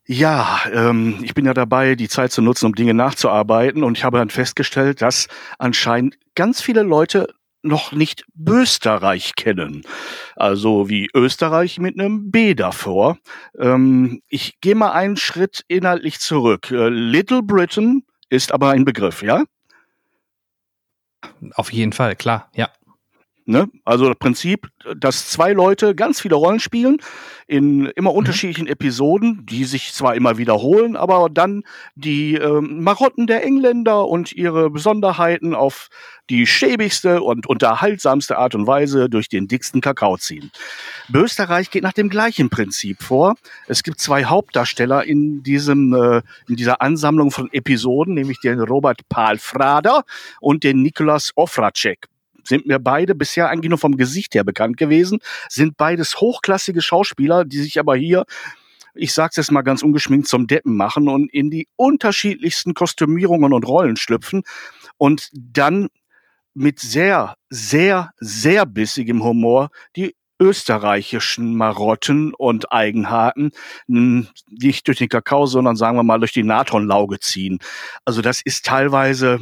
Ja, ähm, ich bin ja dabei, die Zeit zu nutzen, um Dinge nachzuarbeiten und ich habe dann festgestellt, dass anscheinend ganz viele Leute noch nicht Österreich kennen. Also wie Österreich mit einem B davor. Ähm, ich gehe mal einen Schritt inhaltlich zurück. Äh, Little Britain ist aber ein Begriff, ja? Auf jeden Fall, klar, ja. Ne? Also das Prinzip, dass zwei Leute ganz viele Rollen spielen in immer unterschiedlichen Episoden, die sich zwar immer wiederholen, aber dann die ähm, Marotten der Engländer und ihre Besonderheiten auf die schäbigste und unterhaltsamste Art und Weise durch den dicksten Kakao ziehen. Österreich geht nach dem gleichen Prinzip vor. Es gibt zwei Hauptdarsteller in diesem äh, in dieser Ansammlung von Episoden, nämlich den Robert Palfrader und den Nikolaus Ofracek sind mir beide bisher eigentlich nur vom Gesicht her bekannt gewesen, sind beides hochklassige Schauspieler, die sich aber hier, ich sag's jetzt mal ganz ungeschminkt, zum Deppen machen und in die unterschiedlichsten Kostümierungen und Rollen schlüpfen und dann mit sehr, sehr, sehr bissigem Humor die österreichischen Marotten und Eigenheiten mh, nicht durch den Kakao, sondern sagen wir mal durch die Natronlauge ziehen. Also das ist teilweise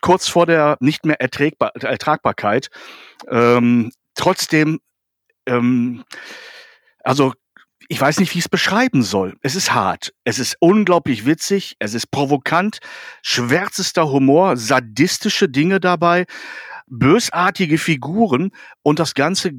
kurz vor der nicht mehr Erträgbar Ertragbarkeit. Ähm, trotzdem, ähm, also ich weiß nicht, wie ich es beschreiben soll. Es ist hart, es ist unglaublich witzig, es ist provokant, schwärzester Humor, sadistische Dinge dabei, bösartige Figuren und das Ganze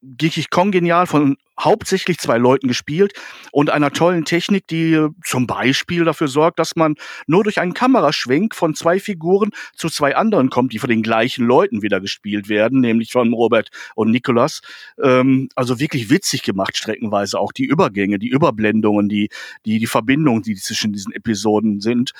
wirklich kongenial von hauptsächlich zwei Leuten gespielt und einer tollen Technik, die zum Beispiel dafür sorgt, dass man nur durch einen Kameraschwenk von zwei Figuren zu zwei anderen kommt, die von den gleichen Leuten wieder gespielt werden, nämlich von Robert und Nicholas. Ähm, also wirklich witzig gemacht, streckenweise auch die Übergänge, die Überblendungen, die, die, die Verbindungen, die zwischen diesen Episoden sind.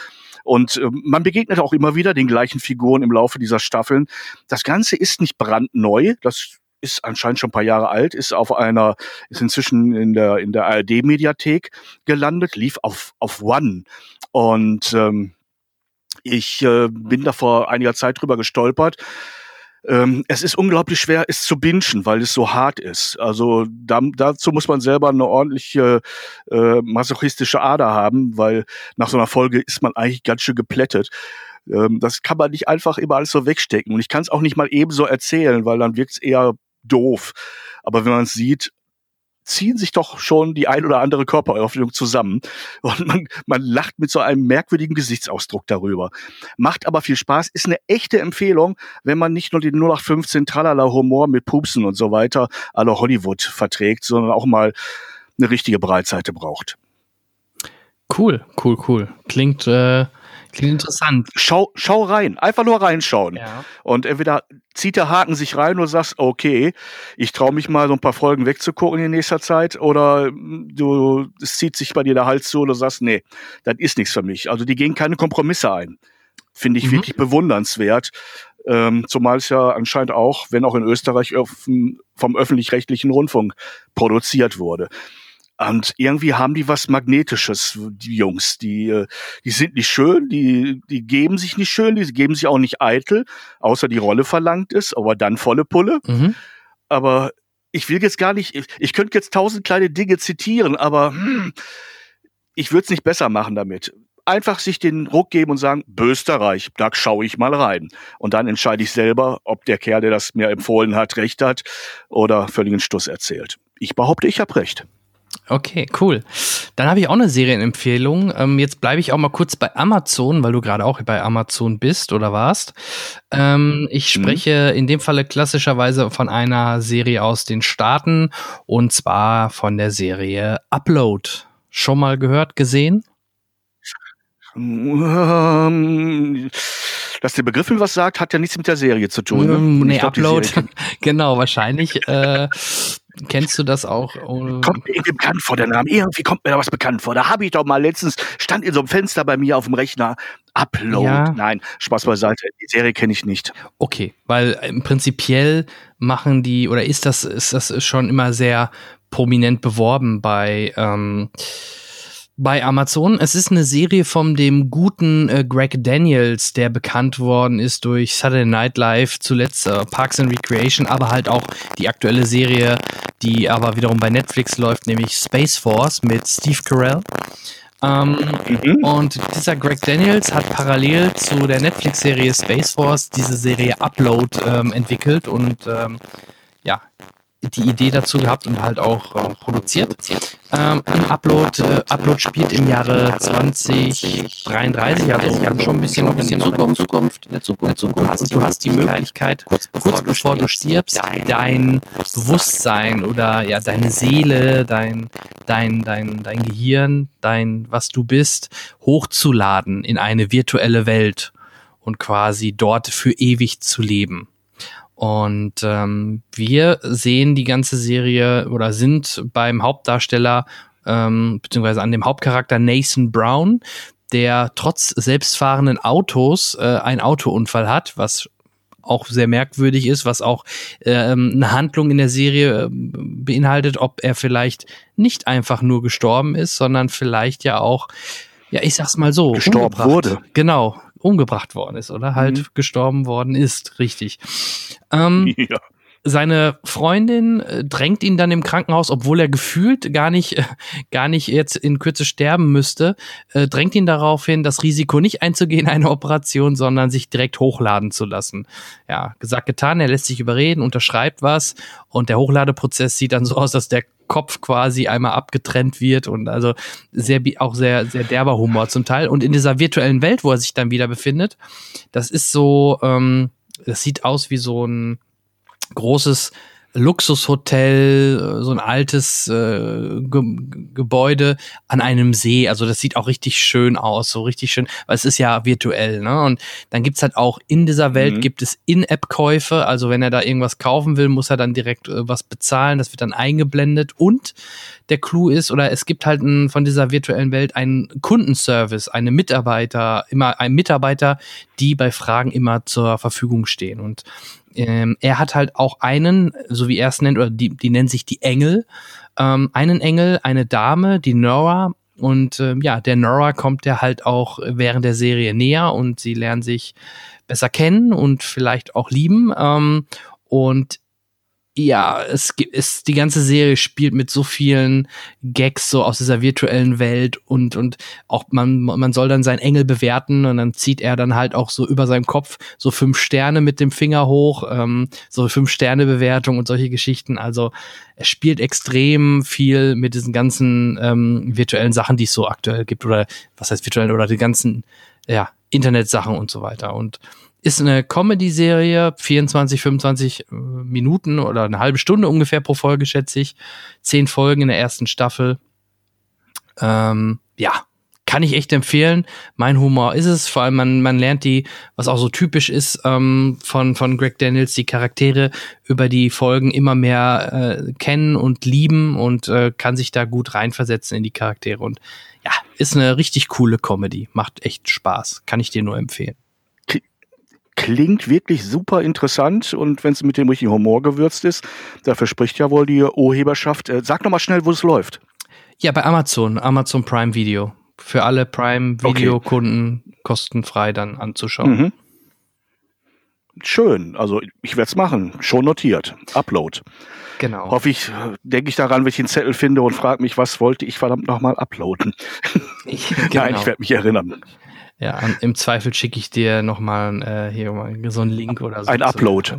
Und äh, man begegnet auch immer wieder den gleichen Figuren im Laufe dieser Staffeln. Das Ganze ist nicht brandneu, das ist anscheinend schon ein paar Jahre alt, ist auf einer, ist inzwischen in der, in der ARD-Mediathek gelandet, lief auf, auf One. Und ähm, ich äh, bin da vor einiger Zeit drüber gestolpert. Ähm, es ist unglaublich schwer, es zu bingen, weil es so hart ist. Also da, dazu muss man selber eine ordentliche äh, masochistische Ader haben, weil nach so einer Folge ist man eigentlich ganz schön geplättet. Ähm, das kann man nicht einfach immer alles so wegstecken. Und ich kann es auch nicht mal ebenso erzählen, weil dann wirkt es eher doof. Aber wenn man es sieht, ziehen sich doch schon die ein oder andere Körperöffnung zusammen und man, man lacht mit so einem merkwürdigen Gesichtsausdruck darüber. Macht aber viel Spaß, ist eine echte Empfehlung, wenn man nicht nur den 0815 Tralala Humor mit Pupsen und so weiter aller Hollywood verträgt, sondern auch mal eine richtige Breitseite braucht. Cool, cool, cool. Klingt äh, Klingt interessant. Schau, schau rein, einfach nur reinschauen. Ja. Und entweder zieht der Haken sich rein und sagst, okay, ich traue mich mal so ein paar Folgen wegzugucken in nächster Zeit, oder du, es zieht sich bei dir der Hals zu und du sagst, nee, das ist nichts für mich. Also die gehen keine Kompromisse ein. Finde ich mhm. wirklich bewundernswert. Ähm, zumal es ja anscheinend auch, wenn auch in Österreich vom öffentlich-rechtlichen Rundfunk produziert wurde. Und irgendwie haben die was Magnetisches, die Jungs. Die, äh, die sind nicht schön, die, die geben sich nicht schön, die geben sich auch nicht eitel, außer die Rolle verlangt ist, aber dann volle Pulle. Mhm. Aber ich will jetzt gar nicht, ich, ich könnte jetzt tausend kleine Dinge zitieren, aber hm, ich würde es nicht besser machen damit. Einfach sich den Ruck geben und sagen, Österreich, da schaue ich mal rein. Und dann entscheide ich selber, ob der Kerl, der das mir empfohlen hat, recht hat oder völligen Stuss erzählt. Ich behaupte, ich habe recht. Okay, cool. Dann habe ich auch eine Serienempfehlung. Ähm, jetzt bleibe ich auch mal kurz bei Amazon, weil du gerade auch bei Amazon bist oder warst. Ähm, ich mhm. spreche mhm. in dem Falle klassischerweise von einer Serie aus den Staaten und zwar von der Serie Upload. Schon mal gehört, gesehen? Ähm, dass der Begriff was sagt, hat ja nichts mit der Serie zu tun. Ne? Ähm, nee, Upload, genau, wahrscheinlich. äh, Kennst du das auch? Kommt mir irgendwie bekannt vor, der Name. Irgendwie kommt mir da was bekannt vor. Da habe ich doch mal letztens, stand in so einem Fenster bei mir auf dem Rechner, Upload. Ja. Nein, Spaß beiseite. Die Serie kenne ich nicht. Okay, weil im Prinzipiell machen die, oder ist das, ist das schon immer sehr prominent beworben bei, ähm, bei Amazon. Es ist eine Serie von dem guten äh, Greg Daniels, der bekannt worden ist durch Saturday Night Live, zuletzt äh, Parks and Recreation, aber halt auch die aktuelle Serie, die aber wiederum bei Netflix läuft, nämlich Space Force mit Steve Carell. Ähm, mhm. Und dieser Greg Daniels hat parallel zu der Netflix-Serie Space Force diese Serie Upload ähm, entwickelt und ähm, ja, die Idee dazu gehabt und halt auch äh, produziert. Ähm, Upload, äh, Upload spielt im Jahre 2033, also schon ein bisschen, ein bisschen Zukunft, Zukunft, in der Zukunft, Zukunft. Und du hast die Möglichkeit, kurz bevor, kurz bevor du stirbst, dein Bewusstsein oder ja deine Seele, dein, dein, dein, dein Gehirn, dein, was du bist, hochzuladen in eine virtuelle Welt und quasi dort für ewig zu leben. Und ähm, wir sehen die ganze Serie oder sind beim Hauptdarsteller ähm, beziehungsweise an dem Hauptcharakter Nathan Brown, der trotz selbstfahrenden Autos äh, einen Autounfall hat, was auch sehr merkwürdig ist, was auch ähm, eine Handlung in der Serie äh, beinhaltet, ob er vielleicht nicht einfach nur gestorben ist, sondern vielleicht ja auch, ja, ich sag's mal so, gestorben wurde. Genau, umgebracht worden ist oder halt mhm. gestorben worden ist, richtig. Ähm, ja. Seine Freundin äh, drängt ihn dann im Krankenhaus, obwohl er gefühlt gar nicht, äh, gar nicht jetzt in Kürze sterben müsste, äh, drängt ihn darauf hin, das Risiko nicht einzugehen, eine Operation, sondern sich direkt hochladen zu lassen. Ja, gesagt, getan, er lässt sich überreden, unterschreibt was und der Hochladeprozess sieht dann so aus, dass der Kopf quasi einmal abgetrennt wird und also sehr auch sehr sehr derber Humor zum Teil. Und in dieser virtuellen Welt, wo er sich dann wieder befindet, das ist so, ähm, das sieht aus wie so ein großes Luxushotel, so ein altes äh, Ge Gebäude an einem See. Also das sieht auch richtig schön aus, so richtig schön, weil es ist ja virtuell. Ne? Und dann gibt's halt auch in dieser Welt mhm. gibt es In-App-Käufe. Also wenn er da irgendwas kaufen will, muss er dann direkt äh, was bezahlen. Das wird dann eingeblendet. Und der Clou ist, oder es gibt halt ein, von dieser virtuellen Welt einen Kundenservice, eine Mitarbeiter, immer ein Mitarbeiter, die bei Fragen immer zur Verfügung stehen. Und ähm, er hat halt auch einen, so wie er es nennt, oder die, die nennen sich die Engel, ähm, einen Engel, eine Dame, die Nora. Und ähm, ja, der Nora kommt der halt auch während der Serie näher und sie lernen sich besser kennen und vielleicht auch lieben. Ähm, und ja, es gibt, es, die ganze Serie spielt mit so vielen Gags so aus dieser virtuellen Welt und, und auch man, man soll dann seinen Engel bewerten und dann zieht er dann halt auch so über seinem Kopf so fünf Sterne mit dem Finger hoch, ähm, so fünf Sterne Bewertung und solche Geschichten. Also es spielt extrem viel mit diesen ganzen ähm, virtuellen Sachen, die es so aktuell gibt oder was heißt virtuell oder die ganzen, ja, Internetsachen und so weiter und ist eine Comedy-Serie, 24, 25 äh, Minuten oder eine halbe Stunde ungefähr pro Folge, schätze ich. Zehn Folgen in der ersten Staffel. Ähm, ja, kann ich echt empfehlen. Mein Humor ist es. Vor allem, man, man lernt die, was auch so typisch ist ähm, von, von Greg Daniels, die Charaktere über die Folgen immer mehr äh, kennen und lieben und äh, kann sich da gut reinversetzen in die Charaktere. Und ja, ist eine richtig coole Comedy. Macht echt Spaß. Kann ich dir nur empfehlen klingt wirklich super interessant und wenn es mit dem richtigen Humor gewürzt ist, dafür spricht ja wohl die Urheberschaft. Äh, sag noch mal schnell, wo es läuft. Ja, bei Amazon, Amazon Prime Video. Für alle Prime Video Kunden okay. kostenfrei dann anzuschauen. Mhm. Schön, also ich werde es machen, schon notiert. Upload. Genau. Hoffe ich, denke ich daran, wenn ich den Zettel finde und frage mich, was wollte ich verdammt nochmal uploaden. Ich, genau. Nein, ich werde mich erinnern. Ja, im Zweifel schicke ich dir nochmal äh, hier mal so einen Link oder so. Ein Upload.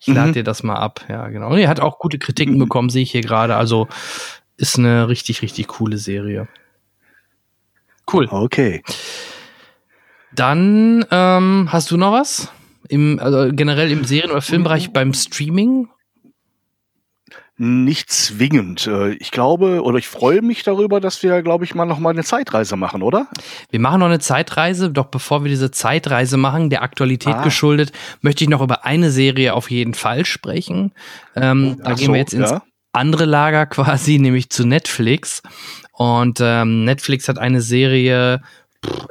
Ich lade mhm. dir das mal ab, ja, genau. Und er hat auch gute Kritiken mhm. bekommen, sehe ich hier gerade. Also ist eine richtig, richtig coole Serie. Cool. Okay. Dann ähm, hast du noch was? Im, also generell im Serien- oder Filmbereich beim Streaming? Nicht zwingend. Äh, ich glaube oder ich freue mich darüber, dass wir, glaube ich, mal noch mal eine Zeitreise machen, oder? Wir machen noch eine Zeitreise. Doch bevor wir diese Zeitreise machen, der Aktualität ah. geschuldet, möchte ich noch über eine Serie auf jeden Fall sprechen. Ähm, da gehen so, wir jetzt ins ja. andere Lager quasi, nämlich zu Netflix. Und ähm, Netflix hat eine Serie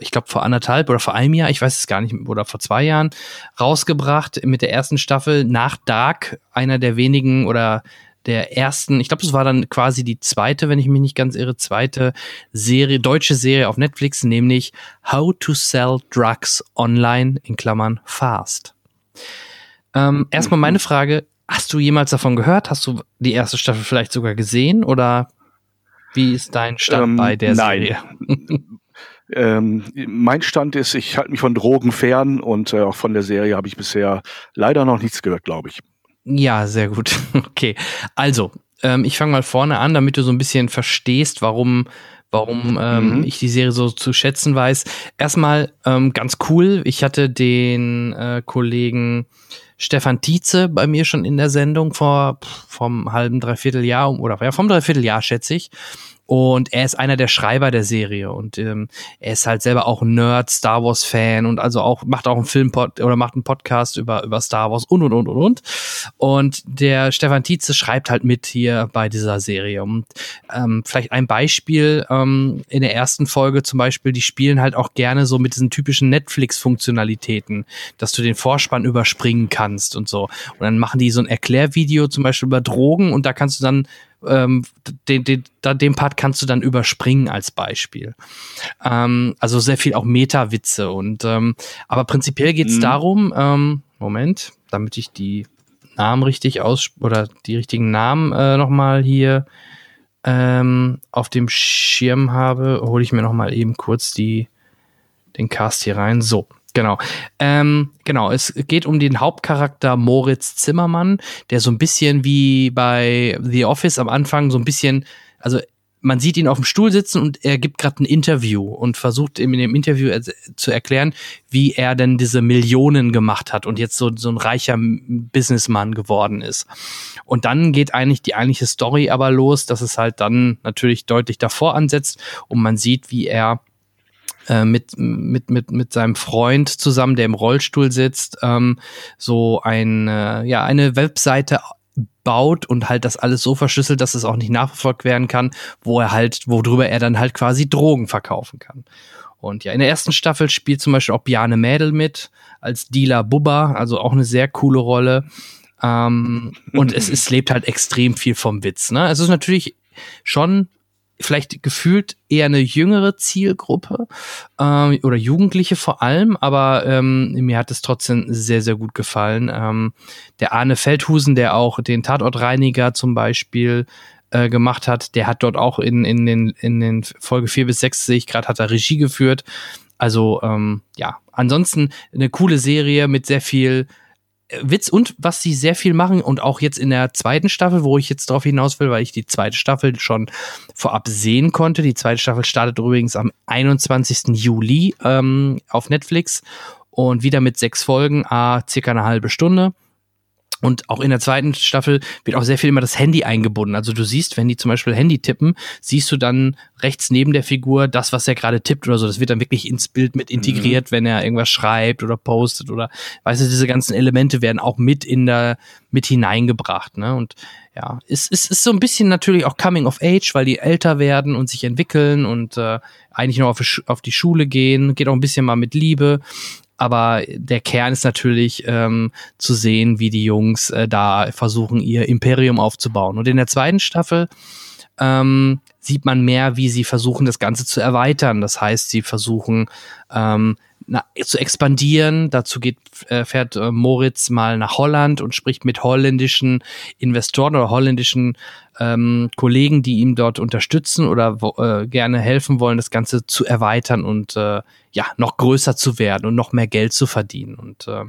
ich glaube vor anderthalb oder vor einem Jahr, ich weiß es gar nicht, oder vor zwei Jahren rausgebracht mit der ersten Staffel nach Dark, einer der wenigen oder der ersten, ich glaube, es war dann quasi die zweite, wenn ich mich nicht ganz irre, zweite Serie, deutsche Serie auf Netflix, nämlich How to Sell Drugs Online in Klammern Fast. Ähm, erstmal meine mhm. Frage, hast du jemals davon gehört? Hast du die erste Staffel vielleicht sogar gesehen oder wie ist dein Stand ähm, bei der nein. Serie? Ähm, mein Stand ist, ich halte mich von Drogen fern und äh, auch von der Serie habe ich bisher leider noch nichts gehört, glaube ich. Ja, sehr gut. Okay. Also, ähm, ich fange mal vorne an, damit du so ein bisschen verstehst, warum, warum ähm, mhm. ich die Serie so zu schätzen weiß. Erstmal ähm, ganz cool. Ich hatte den äh, Kollegen Stefan Tietze bei mir schon in der Sendung vor vom halben Dreivierteljahr oder ja vom Dreivierteljahr schätze ich. Und er ist einer der Schreiber der Serie und ähm, er ist halt selber auch Nerd, Star Wars Fan und also auch macht auch einen Filmpod oder macht einen Podcast über über Star Wars und und und und und. Und der Stefan Tietze schreibt halt mit hier bei dieser Serie. Und ähm, vielleicht ein Beispiel ähm, in der ersten Folge zum Beispiel, die spielen halt auch gerne so mit diesen typischen Netflix-Funktionalitäten, dass du den Vorspann überspringen kannst und so. Und dann machen die so ein Erklärvideo zum Beispiel über Drogen und da kannst du dann ähm, den, den, den Part kannst du dann überspringen als Beispiel. Ähm, also sehr viel auch Meta-Witze und ähm, aber prinzipiell geht es mhm. darum, ähm, Moment, damit ich die Namen richtig aus oder die richtigen Namen äh, nochmal hier ähm, auf dem Schirm habe, hole ich mir nochmal eben kurz die, den Cast hier rein. So, Genau. Ähm, genau, es geht um den Hauptcharakter Moritz Zimmermann, der so ein bisschen wie bei The Office am Anfang so ein bisschen, also man sieht ihn auf dem Stuhl sitzen und er gibt gerade ein Interview und versucht ihm in dem Interview er zu erklären, wie er denn diese Millionen gemacht hat und jetzt so, so ein reicher Businessman geworden ist. Und dann geht eigentlich die eigentliche Story aber los, dass es halt dann natürlich deutlich davor ansetzt und man sieht, wie er äh, mit, mit, mit, mit seinem Freund zusammen, der im Rollstuhl sitzt, ähm, so ein, äh, ja, eine Webseite baut und halt das alles so verschlüsselt, dass es auch nicht nachverfolgt werden kann, wo er halt, worüber er dann halt quasi Drogen verkaufen kann. Und ja, in der ersten Staffel spielt zum Beispiel auch Bjane Mädel mit als Dealer Bubba, also auch eine sehr coole Rolle. Ähm, und es, es lebt halt extrem viel vom Witz. Ne? Es ist natürlich schon vielleicht gefühlt eher eine jüngere Zielgruppe ähm, oder Jugendliche vor allem, aber ähm, mir hat es trotzdem sehr, sehr gut gefallen. Ähm, der Arne Feldhusen, der auch den Tatortreiniger zum Beispiel äh, gemacht hat, der hat dort auch in, in, den, in den Folge 4 bis 6, sehe ich gerade, hat er Regie geführt. Also ähm, ja, ansonsten eine coole Serie mit sehr viel Witz und was sie sehr viel machen und auch jetzt in der zweiten Staffel, wo ich jetzt drauf hinaus will, weil ich die zweite Staffel schon vorab sehen konnte. Die zweite Staffel startet übrigens am 21. Juli ähm, auf Netflix und wieder mit sechs Folgen, a circa eine halbe Stunde. Und auch in der zweiten Staffel wird auch sehr viel immer das Handy eingebunden. Also du siehst, wenn die zum Beispiel Handy tippen, siehst du dann rechts neben der Figur das, was er gerade tippt oder so. Das wird dann wirklich ins Bild mit integriert, mhm. wenn er irgendwas schreibt oder postet oder, weißt du, diese ganzen Elemente werden auch mit in der, mit hineingebracht, ne? Und ja, es, es ist so ein bisschen natürlich auch Coming of Age, weil die älter werden und sich entwickeln und äh, eigentlich noch auf, auf die Schule gehen. Geht auch ein bisschen mal mit Liebe aber der Kern ist natürlich ähm, zu sehen, wie die Jungs äh, da versuchen, ihr Imperium aufzubauen. Und in der zweiten Staffel ähm, sieht man mehr, wie sie versuchen, das Ganze zu erweitern. Das heißt, sie versuchen ähm, na, zu expandieren. Dazu geht, äh, fährt äh, Moritz mal nach Holland und spricht mit holländischen Investoren oder holländischen ähm, Kollegen, die ihm dort unterstützen oder äh, gerne helfen wollen, das Ganze zu erweitern und äh, ja, noch größer zu werden und noch mehr Geld zu verdienen. Und äh,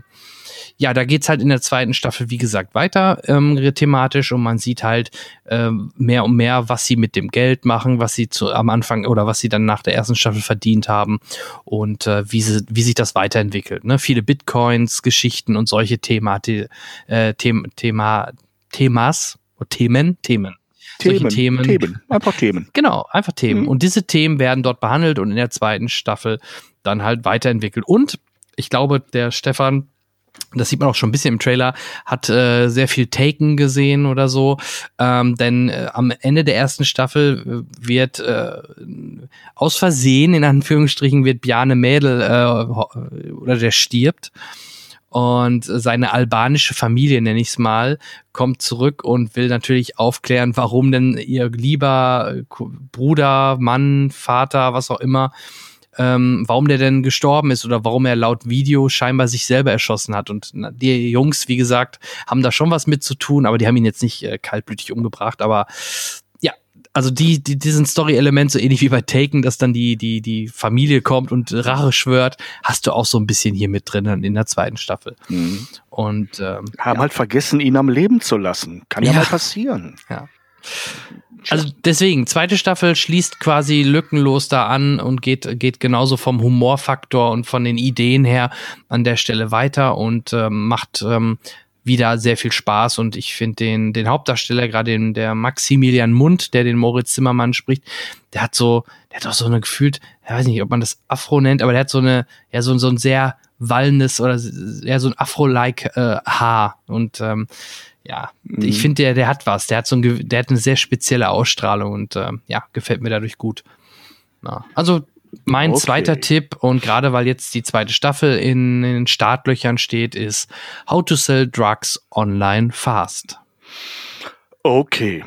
ja, da geht's halt in der zweiten Staffel, wie gesagt, weiter ähm, thematisch und man sieht halt äh, mehr und mehr, was sie mit dem Geld machen, was sie zu, am Anfang oder was sie dann nach der ersten Staffel verdient haben und äh, wie, sie, wie sich das weiterentwickelt. Ne? Viele Bitcoins, Geschichten und solche Themati äh, Thema, Thema, Themas, Themen, Themen. Themen, Themen. Themen. Einfach Themen. Genau, einfach Themen. Mhm. Und diese Themen werden dort behandelt und in der zweiten Staffel dann halt weiterentwickelt. Und ich glaube, der Stefan, das sieht man auch schon ein bisschen im Trailer, hat äh, sehr viel Taken gesehen oder so. Ähm, denn äh, am Ende der ersten Staffel äh, wird äh, aus Versehen, in Anführungsstrichen, wird Bjane Mädel äh, oder der stirbt. Und seine albanische Familie, nenne ich es mal, kommt zurück und will natürlich aufklären, warum denn ihr lieber Bruder, Mann, Vater, was auch immer, ähm, warum der denn gestorben ist oder warum er laut Video scheinbar sich selber erschossen hat. Und die Jungs, wie gesagt, haben da schon was mit zu tun, aber die haben ihn jetzt nicht äh, kaltblütig umgebracht. Aber also die, die diesen Story-Element, so ähnlich wie bei Taken, dass dann die, die, die Familie kommt und Rache schwört, hast du auch so ein bisschen hier mit drin in der zweiten Staffel. Mhm. Und ähm, haben ja. halt vergessen, ihn am Leben zu lassen. Kann ja, ja mal passieren. Ja. Also deswegen, zweite Staffel schließt quasi lückenlos da an und geht, geht genauso vom Humorfaktor und von den Ideen her an der Stelle weiter und ähm, macht ähm, wieder sehr viel Spaß und ich finde den, den Hauptdarsteller, gerade den, der Maximilian Mund, der den Moritz Zimmermann spricht, der hat so, der hat auch so eine gefühlt, ich weiß nicht, ob man das Afro nennt, aber der hat so eine, ja, so, so ein sehr wallendes oder ja, so ein Afro-like äh, Haar und ähm, ja, mhm. ich finde, der, der hat was, der hat so ein, der hat eine sehr spezielle Ausstrahlung und äh, ja, gefällt mir dadurch gut. Ja, also mein okay. zweiter Tipp, und gerade weil jetzt die zweite Staffel in, in den Startlöchern steht, ist How to Sell Drugs Online Fast. Okay.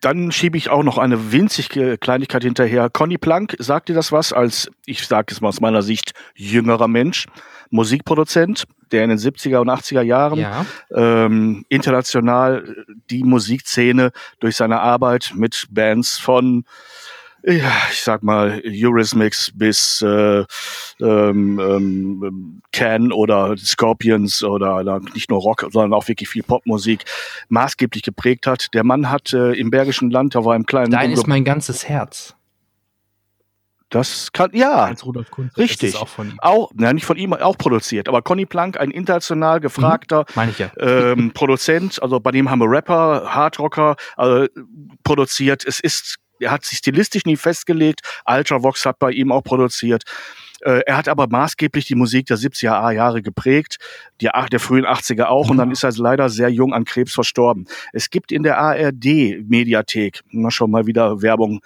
Dann schiebe ich auch noch eine winzige Kleinigkeit hinterher. Conny Plank, sagt dir das was als, ich sage es mal aus meiner Sicht, jüngerer Mensch, Musikproduzent, der in den 70er und 80er Jahren ja. ähm, international die Musikszene durch seine Arbeit mit Bands von ja, ich sag mal, Eurismix bis äh, ähm, ähm, Can oder Scorpions oder, nicht nur Rock, sondern auch wirklich viel Popmusik maßgeblich geprägt hat. Der Mann hat äh, im Bergischen Land, da war im kleinen Dein ist mein ganzes Herz. Das kann, ja. Kunze. Richtig. Auch von ihm. Auch, na, nicht von ihm, auch produziert. Aber Conny Plank, ein international gefragter Mhm, ja. ähm, Produzent, also bei dem haben wir Rapper, Hardrocker äh, produziert. Es ist, er hat sich stilistisch nie festgelegt. Ultravox hat bei ihm auch produziert. Äh, er hat aber maßgeblich die Musik der 70er Jahre geprägt, die der frühen 80er auch, und dann ist er leider sehr jung an Krebs verstorben. Es gibt in der ARD-Mediathek, schon mal wieder Werbung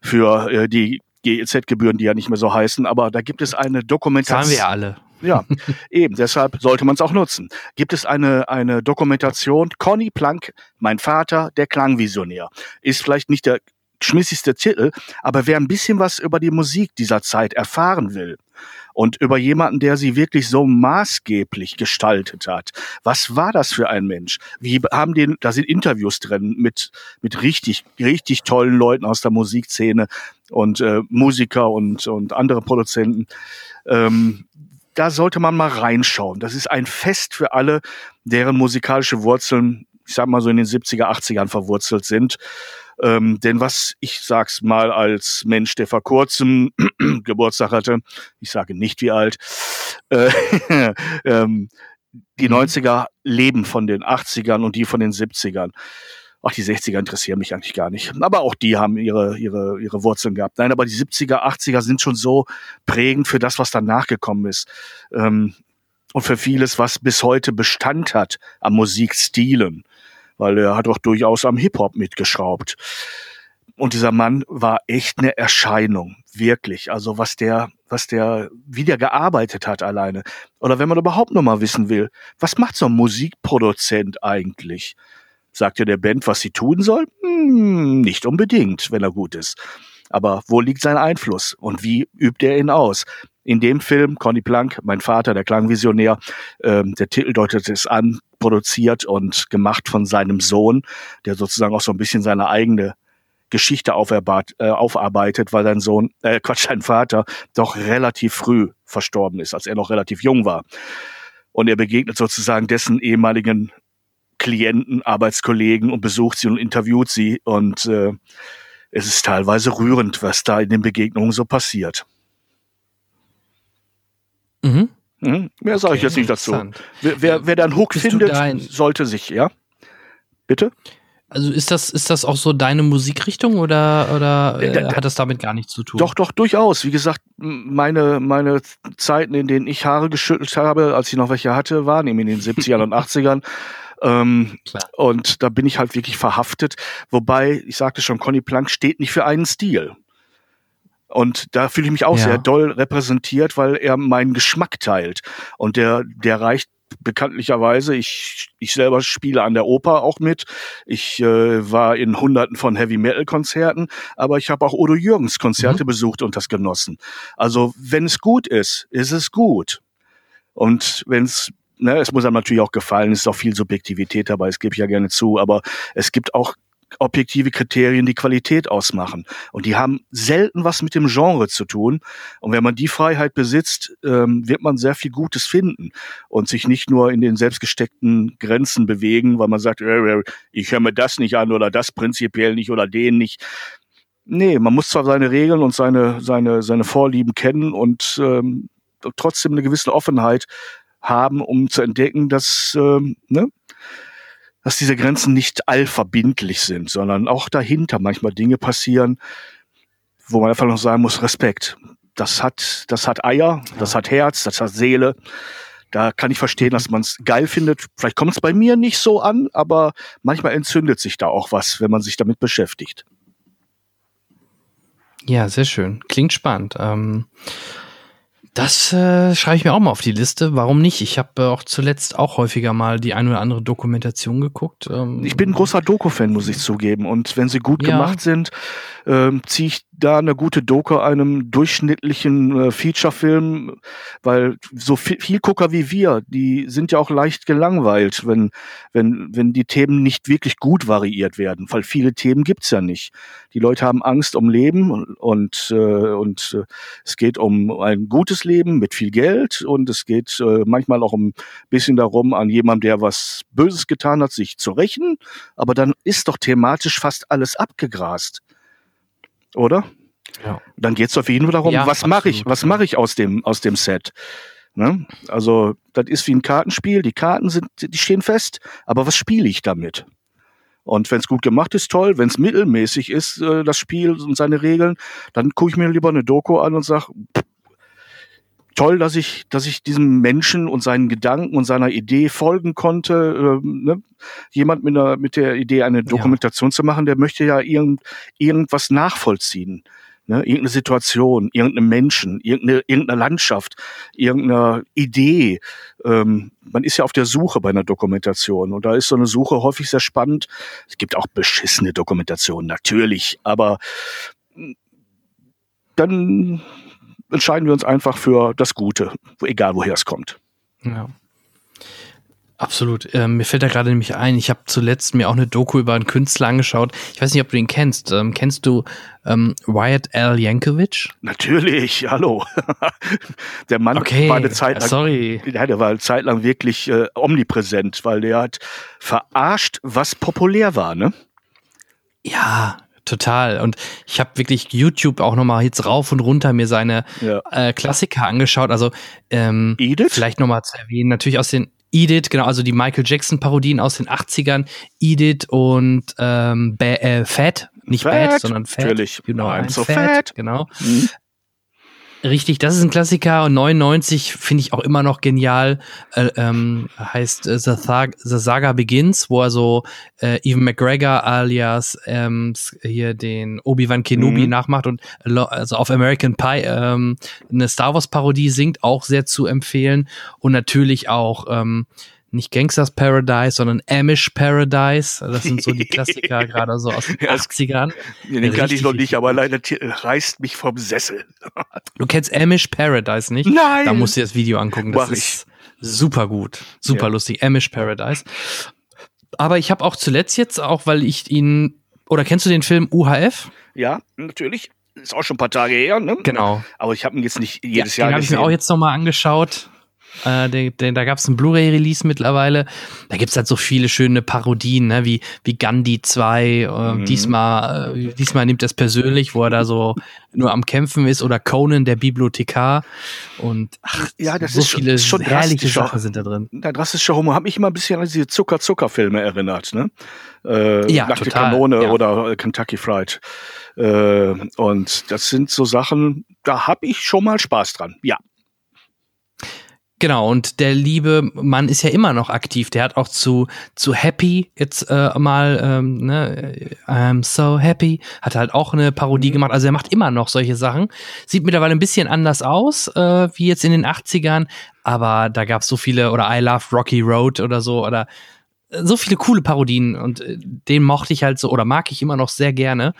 für äh, die GEZ-Gebühren, die ja nicht mehr so heißen, aber da gibt es eine Zahlen Dokumentation. wir ja alle. Ja, eben, deshalb sollte man es auch nutzen. Gibt es eine, eine Dokumentation, Conny Plank, mein Vater, der Klangvisionär. Ist vielleicht nicht der schmissigste Titel, aber wer ein bisschen was über die Musik dieser Zeit erfahren will und über jemanden, der sie wirklich so maßgeblich gestaltet hat. Was war das für ein Mensch? Wie haben den, da sind Interviews drin mit, mit richtig, richtig tollen Leuten aus der Musikszene und äh, Musiker und, und andere Produzenten. Ähm, da sollte man mal reinschauen. Das ist ein Fest für alle, deren musikalische Wurzeln, ich sag mal so in den 70er, 80ern verwurzelt sind. Ähm, denn was ich sag's mal als Mensch, der vor kurzem Geburtstag hatte, ich sage nicht wie alt, äh, ähm, die 90er leben von den 80ern und die von den 70ern. Ach, die 60er interessieren mich eigentlich gar nicht. Aber auch die haben ihre, ihre, ihre Wurzeln gehabt. Nein, aber die 70er, 80er sind schon so prägend für das, was danach gekommen ist. Ähm, und für vieles, was bis heute Bestand hat an Musikstilen. Weil er hat auch durchaus am Hip-Hop mitgeschraubt. Und dieser Mann war echt eine Erscheinung. Wirklich. Also was der, was der, wie der gearbeitet hat alleine. Oder wenn man überhaupt noch mal wissen will, was macht so ein Musikproduzent eigentlich? Sagt er der Band, was sie tun soll? Hm, nicht unbedingt, wenn er gut ist. Aber wo liegt sein Einfluss und wie übt er ihn aus? In dem Film, Conny Plank, mein Vater, der Klangvisionär, ähm, der Titel deutet es an, produziert und gemacht von seinem Sohn, der sozusagen auch so ein bisschen seine eigene Geschichte äh, aufarbeitet, weil sein Sohn, äh, Quatsch, sein Vater doch relativ früh verstorben ist, als er noch relativ jung war. Und er begegnet sozusagen dessen ehemaligen Klienten, Arbeitskollegen und besucht sie und interviewt sie. Und äh, es ist teilweise rührend, was da in den Begegnungen so passiert. Mhm. Mhm. Mehr sage ich jetzt nicht dazu. Wer, wer, wer da einen Hook Bist findet, da sollte sich, ja? Bitte? Also ist das, ist das auch so deine Musikrichtung oder, oder da- äh, hat das damit gar nichts zu tun? Doch, doch, durchaus. Wie gesagt, meine, meine Zeiten, in denen ich Haare geschüttelt habe, als ich noch welche hatte, waren eben in den 70ern und 80ern. Ähm, und da bin ich halt wirklich verhaftet. Wobei, ich sagte schon, Conny Plank steht nicht für einen Stil. Und da fühle ich mich auch Ja. sehr doll repräsentiert, weil er meinen Geschmack teilt. Und der, der reicht bekanntlicherweise, ich, ich selber spiele an der Oper auch mit. Ich äh, war in hunderten von Heavy-Metal-Konzerten, aber ich habe auch Udo Jürgens Konzerte besucht und das genossen. Also wenn es gut ist, ist es gut. Und wenn es, ne, es muss einem natürlich auch gefallen, es ist auch viel Subjektivität dabei, das gebe ich ja gerne zu, aber es gibt auch objektive Kriterien, die Qualität ausmachen. Und die haben selten was mit dem Genre zu tun. Und wenn man die Freiheit besitzt, ähm, wird man sehr viel Gutes finden und sich nicht nur in den selbstgesteckten Grenzen bewegen, weil man sagt, äh, äh, ich höre mir das nicht an oder das prinzipiell nicht oder den nicht. Nee, man muss zwar seine Regeln und seine, seine, seine Vorlieben kennen und ähm, trotzdem eine gewisse Offenheit haben, um zu entdecken, dass, ähm, ne, dass diese Grenzen nicht allverbindlich sind, sondern auch dahinter manchmal Dinge passieren, wo man einfach noch sagen muss, Respekt. Das hat, das hat Eier, das hat Herz, das hat Seele. Da kann ich verstehen, dass man es geil findet. Vielleicht kommt es bei mir nicht so an, aber manchmal entzündet sich da auch was, wenn man sich damit beschäftigt. Ja, sehr schön. Klingt spannend. Ähm, Das äh, schreibe ich mir auch mal auf die Liste. Warum nicht? Ich habe äh, auch zuletzt auch häufiger mal die eine oder andere Dokumentation geguckt. Ähm, ich bin ein großer Doku-Fan, muss ich zugeben. Und wenn sie gut ja. gemacht sind, ähm, ziehe ich da eine gute Doku einem durchschnittlichen äh, Feature-Film, weil so viel, viel Gucker wie wir, die sind ja auch leicht gelangweilt, wenn, wenn, wenn die Themen nicht wirklich gut variiert werden, weil viele Themen gibt's ja nicht. Die Leute haben Angst um Leben und, und, äh, und äh, es geht um ein gutes Leben mit viel Geld und es geht äh, manchmal auch um bisschen darum, an jemandem, der was Böses getan hat, sich zu rächen, aber dann ist doch thematisch fast alles abgegrast oder? Ja. Dann geht es auf jeden Fall darum, ja, was mache ich, was mache ich aus dem, aus dem Set? Ne? Also, das ist wie ein Kartenspiel, die Karten sind, die stehen fest, aber was spiele ich damit? Und wenn es gut gemacht ist, toll. Wenn es mittelmäßig ist, äh, das Spiel und seine Regeln, dann gucke ich mir lieber eine Doku an und sage, toll, dass ich, dass ich diesem Menschen und seinen Gedanken und seiner Idee folgen konnte. Äh, ne? Jemand mit, einer, mit der Idee, eine Dokumentation ja. zu machen, der möchte ja irgend, irgendwas nachvollziehen. Ne? Irgendeine Situation, irgendeinen Menschen, irgendeine, irgendeine Landschaft, irgendeine Idee. Ähm, man ist ja auf der Suche bei einer Dokumentation und da ist so eine Suche häufig sehr spannend. Es gibt auch beschissene Dokumentationen, natürlich, aber dann entscheiden wir uns einfach für das Gute, egal woher es kommt. Ja. Absolut. Ähm, mir fällt da gerade nämlich ein, ich habe zuletzt mir auch eine Doku über einen Künstler angeschaut. Ich weiß nicht, ob du ihn kennst. Ähm, kennst du ähm, Wyatt L. Yankovic? Natürlich, hallo. der Mann okay, war eine Zeit lang, sorry. Ja, der war eine Zeit lang wirklich äh, omnipräsent, weil der hat verarscht, was populär war, ne? Ja, Total. Und ich habe wirklich YouTube auch nochmal jetzt rauf und runter mir seine ja. äh, Klassiker angeschaut. Also ähm, Edith? vielleicht nochmal zu erwähnen, natürlich aus den Edith, genau, also die Michael Jackson-Parodien aus den 80ern, Edith und ähm, ba äh, Fat, nicht Fat, Bad, sondern Fat. Natürlich. You know, I'm so fat, fat. Genau. Mhm. Richtig, das ist ein Klassiker und 99 finde ich auch immer noch genial. Äh, ähm, heißt äh, The, Thag The Saga Begins, wo er so äh, Evan McGregor alias ähm, hier den Obi-Wan Kenobi mhm. nachmacht und also auf American Pie ähm, eine Star Wars Parodie singt, auch sehr zu empfehlen. Und natürlich auch ähm, nicht Gangsters Paradise, sondern Amish Paradise. Das sind so die Klassiker, gerade so aus den ja, 80ern. Den kann ich noch nicht, aber leider reißt mich vom Sessel. du kennst Amish Paradise nicht? Nein! Da musst du dir das Video angucken. Das Mach ist ich. super gut. Super ja. lustig. Amish Paradise. Aber ich habe auch zuletzt jetzt, auch weil ich ihn, oder kennst du den Film UHF? Ja, natürlich. Ist auch schon ein paar Tage her, ne? Genau. Aber ich habe ihn jetzt nicht jedes ja, Jahr den gesehen. Den habe ich mir auch jetzt nochmal angeschaut. Äh, den, den, da gab es einen Blu-ray-Release mittlerweile. Da gibt's halt so viele schöne Parodien, ne? wie, wie Gandhi 2. Äh, mhm. diesmal, äh, diesmal nimmt er es persönlich, wo er da so nur am Kämpfen ist. Oder Conan, der Bibliothekar. Und ach, ja, das so ist viele schon, schon herrliche Sachen sind da drin. Der drastische Humor hat mich immer ein bisschen an diese Zucker-Zucker-Filme erinnert. Ne? Äh, ja, Nackte total, Kanone ja. oder Kentucky Fried. Äh, und das sind so Sachen, da habe ich schon mal Spaß dran. Ja. Genau, und der liebe Mann ist ja immer noch aktiv. Der hat auch zu, zu Happy jetzt äh, mal, ähm, ne, I'm so happy, hat halt auch eine Parodie mhm. gemacht. Also er macht immer noch solche Sachen. Sieht mittlerweile ein bisschen anders aus, äh, wie jetzt in den 80ern, aber da gab's so viele, oder I Love Rocky Road oder so, oder so viele coole Parodien und äh, den mochte ich halt so, oder mag ich immer noch sehr gerne.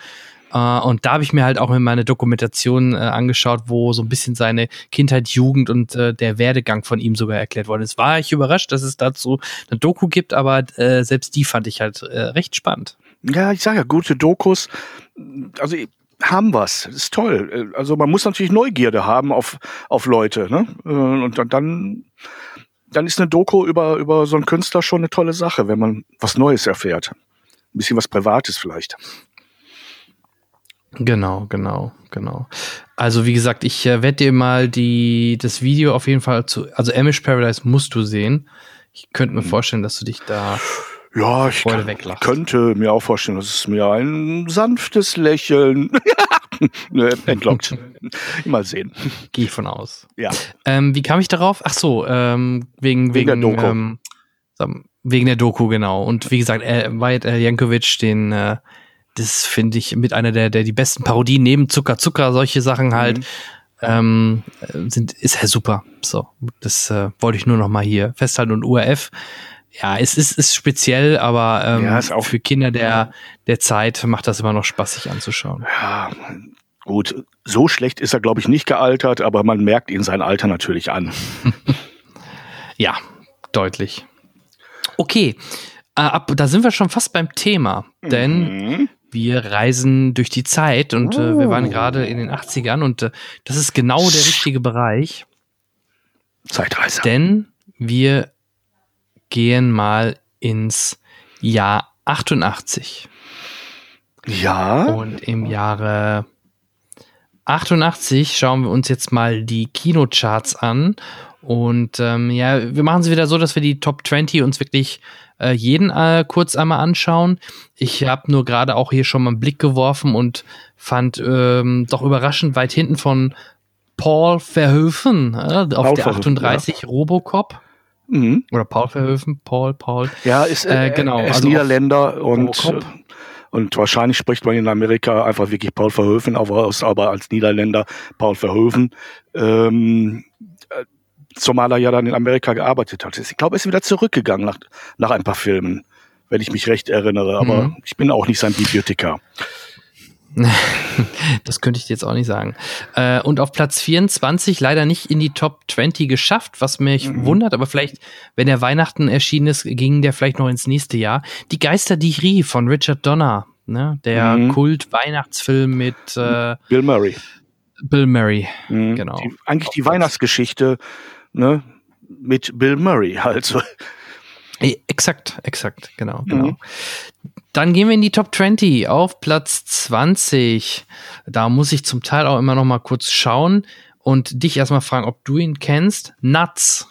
Uh, und da habe ich mir halt auch meine Dokumentation äh, angeschaut, wo so ein bisschen seine Kindheit, Jugend und äh, der Werdegang von ihm sogar erklärt worden ist. War ich überrascht, dass es dazu eine Doku gibt, aber äh, selbst die fand ich halt äh, recht spannend. Ja, ich sage ja, gute Dokus, also haben was, ist toll. Also man muss natürlich Neugierde haben auf, auf Leute. Ne? Äh, und dann, dann ist eine Doku über, über so einen Künstler schon eine tolle Sache, wenn man was Neues erfährt. Ein bisschen was Privates vielleicht. Genau, genau, genau. Also wie gesagt, ich äh, werde dir mal die das Video auf jeden Fall zu, also Amish Paradise musst du sehen. Ich könnte mir mhm. vorstellen, dass du dich da ja, ich kann, könnte mir auch vorstellen, dass es mir ein sanftes Lächeln ne, entlockt. mal sehen. Gehe ich von aus. Ja. Ähm, wie kam ich darauf? Ach so, ähm, wegen, wegen, wegen der Doku. Ähm, wegen der Doku, genau. Und wie gesagt, äh, Wyatt äh, Jankovic, den äh, das finde ich mit einer der, der die besten Parodien neben Zucker Zucker, solche Sachen halt. Mhm. ähm, sind, ist ja super. So, das äh, wollte ich nur noch mal hier festhalten. Und URF, ja, es ist, ist speziell, aber ähm, ja, ist auch für Kinder der, der Zeit macht das immer noch spaßig anzuschauen. Ja, gut, so schlecht ist er, glaube ich, nicht gealtert, aber man merkt ihn sein Alter natürlich an. ja, deutlich. Okay, äh, ab, da sind wir schon fast beim Thema, denn mhm. Wir reisen durch die Zeit und äh, wir waren oh. gerade in den 80ern und äh, das ist genau der richtige Bereich. Zeitreise. Denn wir gehen mal ins Jahr 88. Ja. Und im Jahre 88 schauen wir uns jetzt mal die Kinocharts an. Und ähm, ja, wir machen es wieder so, dass wir die Top 20 uns wirklich äh, jeden äh, kurz einmal anschauen. Ich habe nur gerade auch hier schon mal einen Blick geworfen und fand ähm, doch überraschend weit hinten von Paul Verhoeven äh, auf Paul der 38 ja. Robocop. Mhm. Oder Paul Verhoeven, Paul, Paul. Ja, ist, äh, genau, er ist also Niederländer und, Robocop. und wahrscheinlich spricht man in Amerika einfach wirklich Paul Verhoeven, aber, aber als Niederländer Paul Verhoeven. Ähm, äh, zumal er ja dann in Amerika gearbeitet hat. Ich glaube, er ist wieder zurückgegangen nach, nach ein paar Filmen, wenn ich mich recht erinnere. Aber mhm. ich bin auch nicht sein Bibliothekar. das könnte ich dir jetzt auch nicht sagen. Äh, und auf Platz 24 leider nicht in die Top 20 geschafft, was mich mhm. wundert, aber vielleicht, wenn der Weihnachten erschienen ist, ging der vielleicht noch ins nächste Jahr. Die Geister, die ich rief von Richard Donner, ne? der mhm. Kult-Weihnachtsfilm mit äh, Bill Murray. Bill Murray, mhm. genau. Die, eigentlich die Weihnachtsgeschichte ne? mit Bill Murray also. Exakt, exakt, genau, genau. Mhm. Dann gehen wir in die Top 20 auf Platz 20. Da muss ich zum Teil auch immer noch mal kurz schauen und dich erstmal fragen, ob du ihn kennst. Nuts.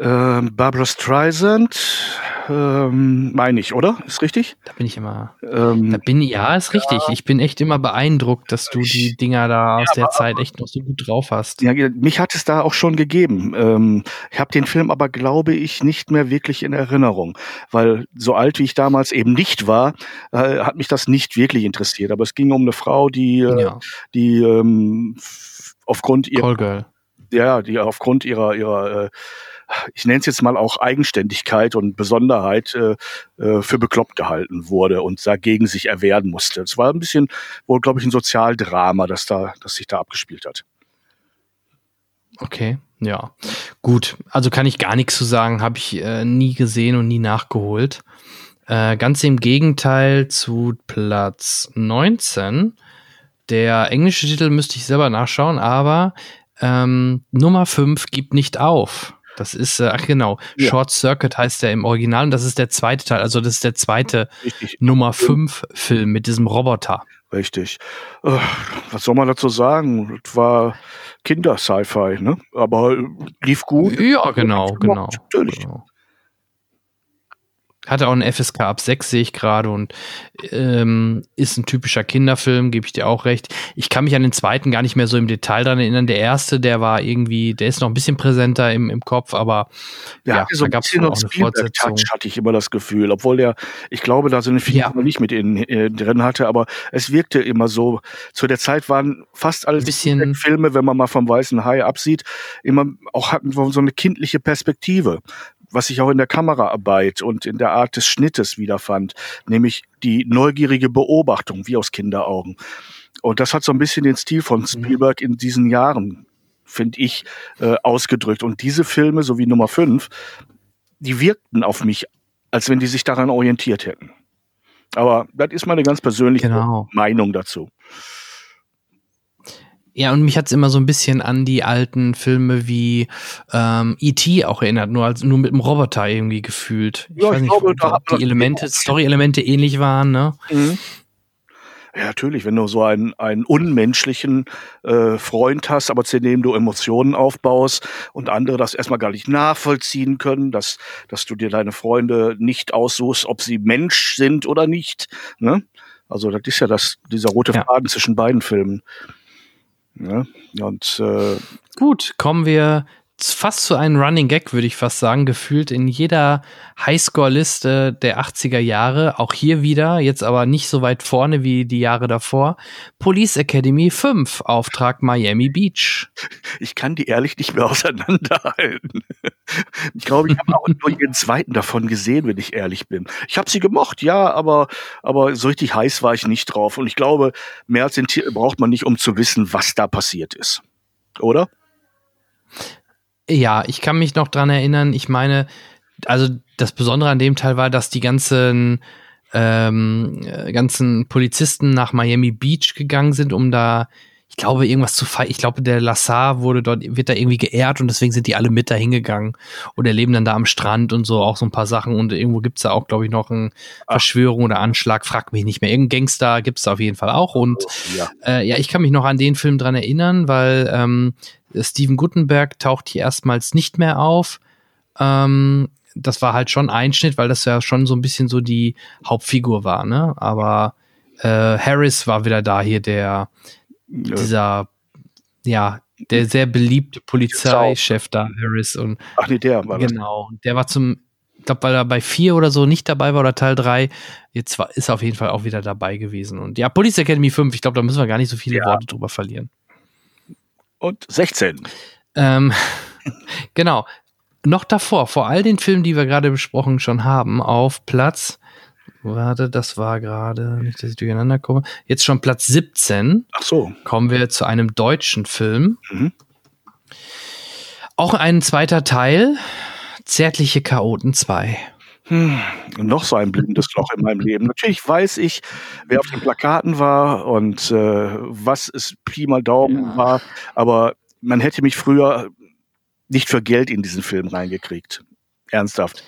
Ähm, Barbara Streisand, ähm, meine ich, oder? Ist richtig? Da bin ich immer. Ähm, da bin ja, ist richtig. Ja. Ich bin echt immer beeindruckt, dass du die Dinger da aus ja, der Zeit echt noch so gut drauf hast. Ja, mich hat es da auch schon gegeben. Ähm, ich habe den Film aber, glaube ich, nicht mehr wirklich in Erinnerung, weil so alt wie ich damals eben nicht war, äh, hat mich das nicht wirklich interessiert. Aber es ging um eine Frau, die, äh, ja. die ähm, aufgrund ihrer, ja, die aufgrund ihrer ihrer äh, ich nenne es jetzt mal auch Eigenständigkeit und Besonderheit äh, äh, für bekloppt gehalten wurde und dagegen sich erwehren musste. Es war ein bisschen wohl, glaube ich, ein Sozialdrama, das da, das sich da abgespielt hat. Okay, ja. Gut, also kann ich gar nichts zu sagen, habe ich äh, nie gesehen und nie nachgeholt. Äh, ganz im Gegenteil zu Platz 19. Der englische Titel müsste ich selber nachschauen, aber ähm, Nummer 5 gibt nicht auf. Das ist, äh, ach genau, ja. Short Circuit heißt der im Original und das ist der zweite Teil. Also das ist der zweite Richtig. Nummer 5 Film mit diesem Roboter. Richtig. Äh, was soll man dazu sagen? Das war Kinder-Sci-Fi, ne? Aber lief gut. Ja, genau, genau. Natürlich. Genau. Hatte auch einen FSK ab 6, sehe ich gerade, und ähm, ist ein typischer Kinderfilm, gebe ich dir auch recht. Ich kann mich an den zweiten gar nicht mehr so im Detail dran erinnern. Der erste, der war irgendwie, der ist noch ein bisschen präsenter im, im Kopf, aber ja, ja da gab es auch eine Fortsetzung. hatte ich immer das Gefühl, obwohl der, ich glaube, da so eine Figur ja. nicht mit in, äh, drin hatte, aber es wirkte immer so. Zu der Zeit waren fast alle Filme, wenn man mal vom Weißen Hai absieht, immer auch hatten so eine kindliche Perspektive was ich auch in der Kameraarbeit und in der Art des Schnittes wiederfand, nämlich die neugierige Beobachtung, wie aus Kinderaugen. Und das hat so ein bisschen den Stil von mhm. Spielberg in diesen Jahren, finde ich, äh, ausgedrückt. Und diese Filme, so wie Nummer 5, die wirkten auf mich, als wenn die sich daran orientiert hätten. Aber das ist meine ganz persönliche genau. Meinung dazu. Ja, und mich hat's immer so ein bisschen an die alten Filme wie ähm, E.T. auch erinnert, nur als nur mit dem Roboter irgendwie gefühlt. Ich ja, weiß ich nicht, glaube, ob, die Elemente, Story-Elemente ähnlich waren, ne? Mhm. Ja, natürlich, wenn du so einen, einen unmenschlichen äh, Freund hast, aber zu dem du Emotionen aufbaust und andere das erstmal gar nicht nachvollziehen können, dass, dass du dir deine Freunde nicht aussuchst, ob sie Mensch sind oder nicht. Ne? Also das ist ja das, dieser rote Faden ja. zwischen beiden Filmen. Ja, und äh, gut, kommen wir fast zu einem Running Gag, würde ich fast sagen, gefühlt in jeder Highscore-Liste der 80er Jahre. Auch hier wieder, jetzt aber nicht so weit vorne wie die Jahre davor. Police Academy 5, Auftrag Miami Beach. Ich kann die ehrlich nicht mehr auseinanderhalten. Ich glaube, ich habe auch nur den zweiten davon gesehen, wenn ich ehrlich bin. Ich habe sie gemocht, ja, aber, aber so richtig heiß war ich nicht drauf. Und ich glaube, mehr als den Tier braucht man nicht, um zu wissen, was da passiert ist. Oder? Ja, ich kann mich noch dran erinnern. Ich meine, also das Besondere an dem Teil war, dass die ganzen ähm, äh, ganzen Polizisten nach Miami Beach gegangen sind, um da, ich glaube, irgendwas zu feiern. Ich glaube, der Lassar wurde dort, wird da irgendwie geehrt und deswegen sind die alle mit da hingegangen und erleben dann da am Strand und so auch so ein paar Sachen und irgendwo gibt's da auch, glaube ich, noch eine Verschwörung oder Anschlag, frag mich nicht mehr. Irgendein Gangster gibt's da auf jeden Fall auch und Ja. äh, ja, ich kann mich noch an den Film dran erinnern, weil ähm, Steven Guttenberg taucht hier erstmals nicht mehr auf. Ähm, das war halt schon Einschnitt, weil das ja schon so ein bisschen so die Hauptfigur war, ne? Aber äh, Harris war wieder da hier, der dieser, ja, der sehr beliebte Polizeichef da, Harris und Ach nee, der war das. genau, der war zum, ich glaube, weil er bei vier oder so nicht dabei war oder Teil drei, jetzt war, ist er auf jeden Fall auch wieder dabei gewesen. Und ja, Police Academy 5, ich glaube, da müssen wir gar nicht so viele Ja. Worte drüber verlieren. Und 16. Ähm, genau. Noch davor, vor all den Filmen, die wir gerade besprochen schon haben, auf Platz, warte, das war gerade, nicht, dass ich durcheinander komme, jetzt schon Platz 17, Ach so. kommen wir zu einem deutschen Film. Mhm. Auch ein zweiter Teil, Zärtliche Chaoten 2. Hm, noch so ein blindes Loch in meinem Leben. Natürlich weiß ich, wer auf den Plakaten war und äh, was es Pi mal Daumen Ja. war, aber man hätte mich früher nicht für Geld in diesen Film reingekriegt. Ernsthaft.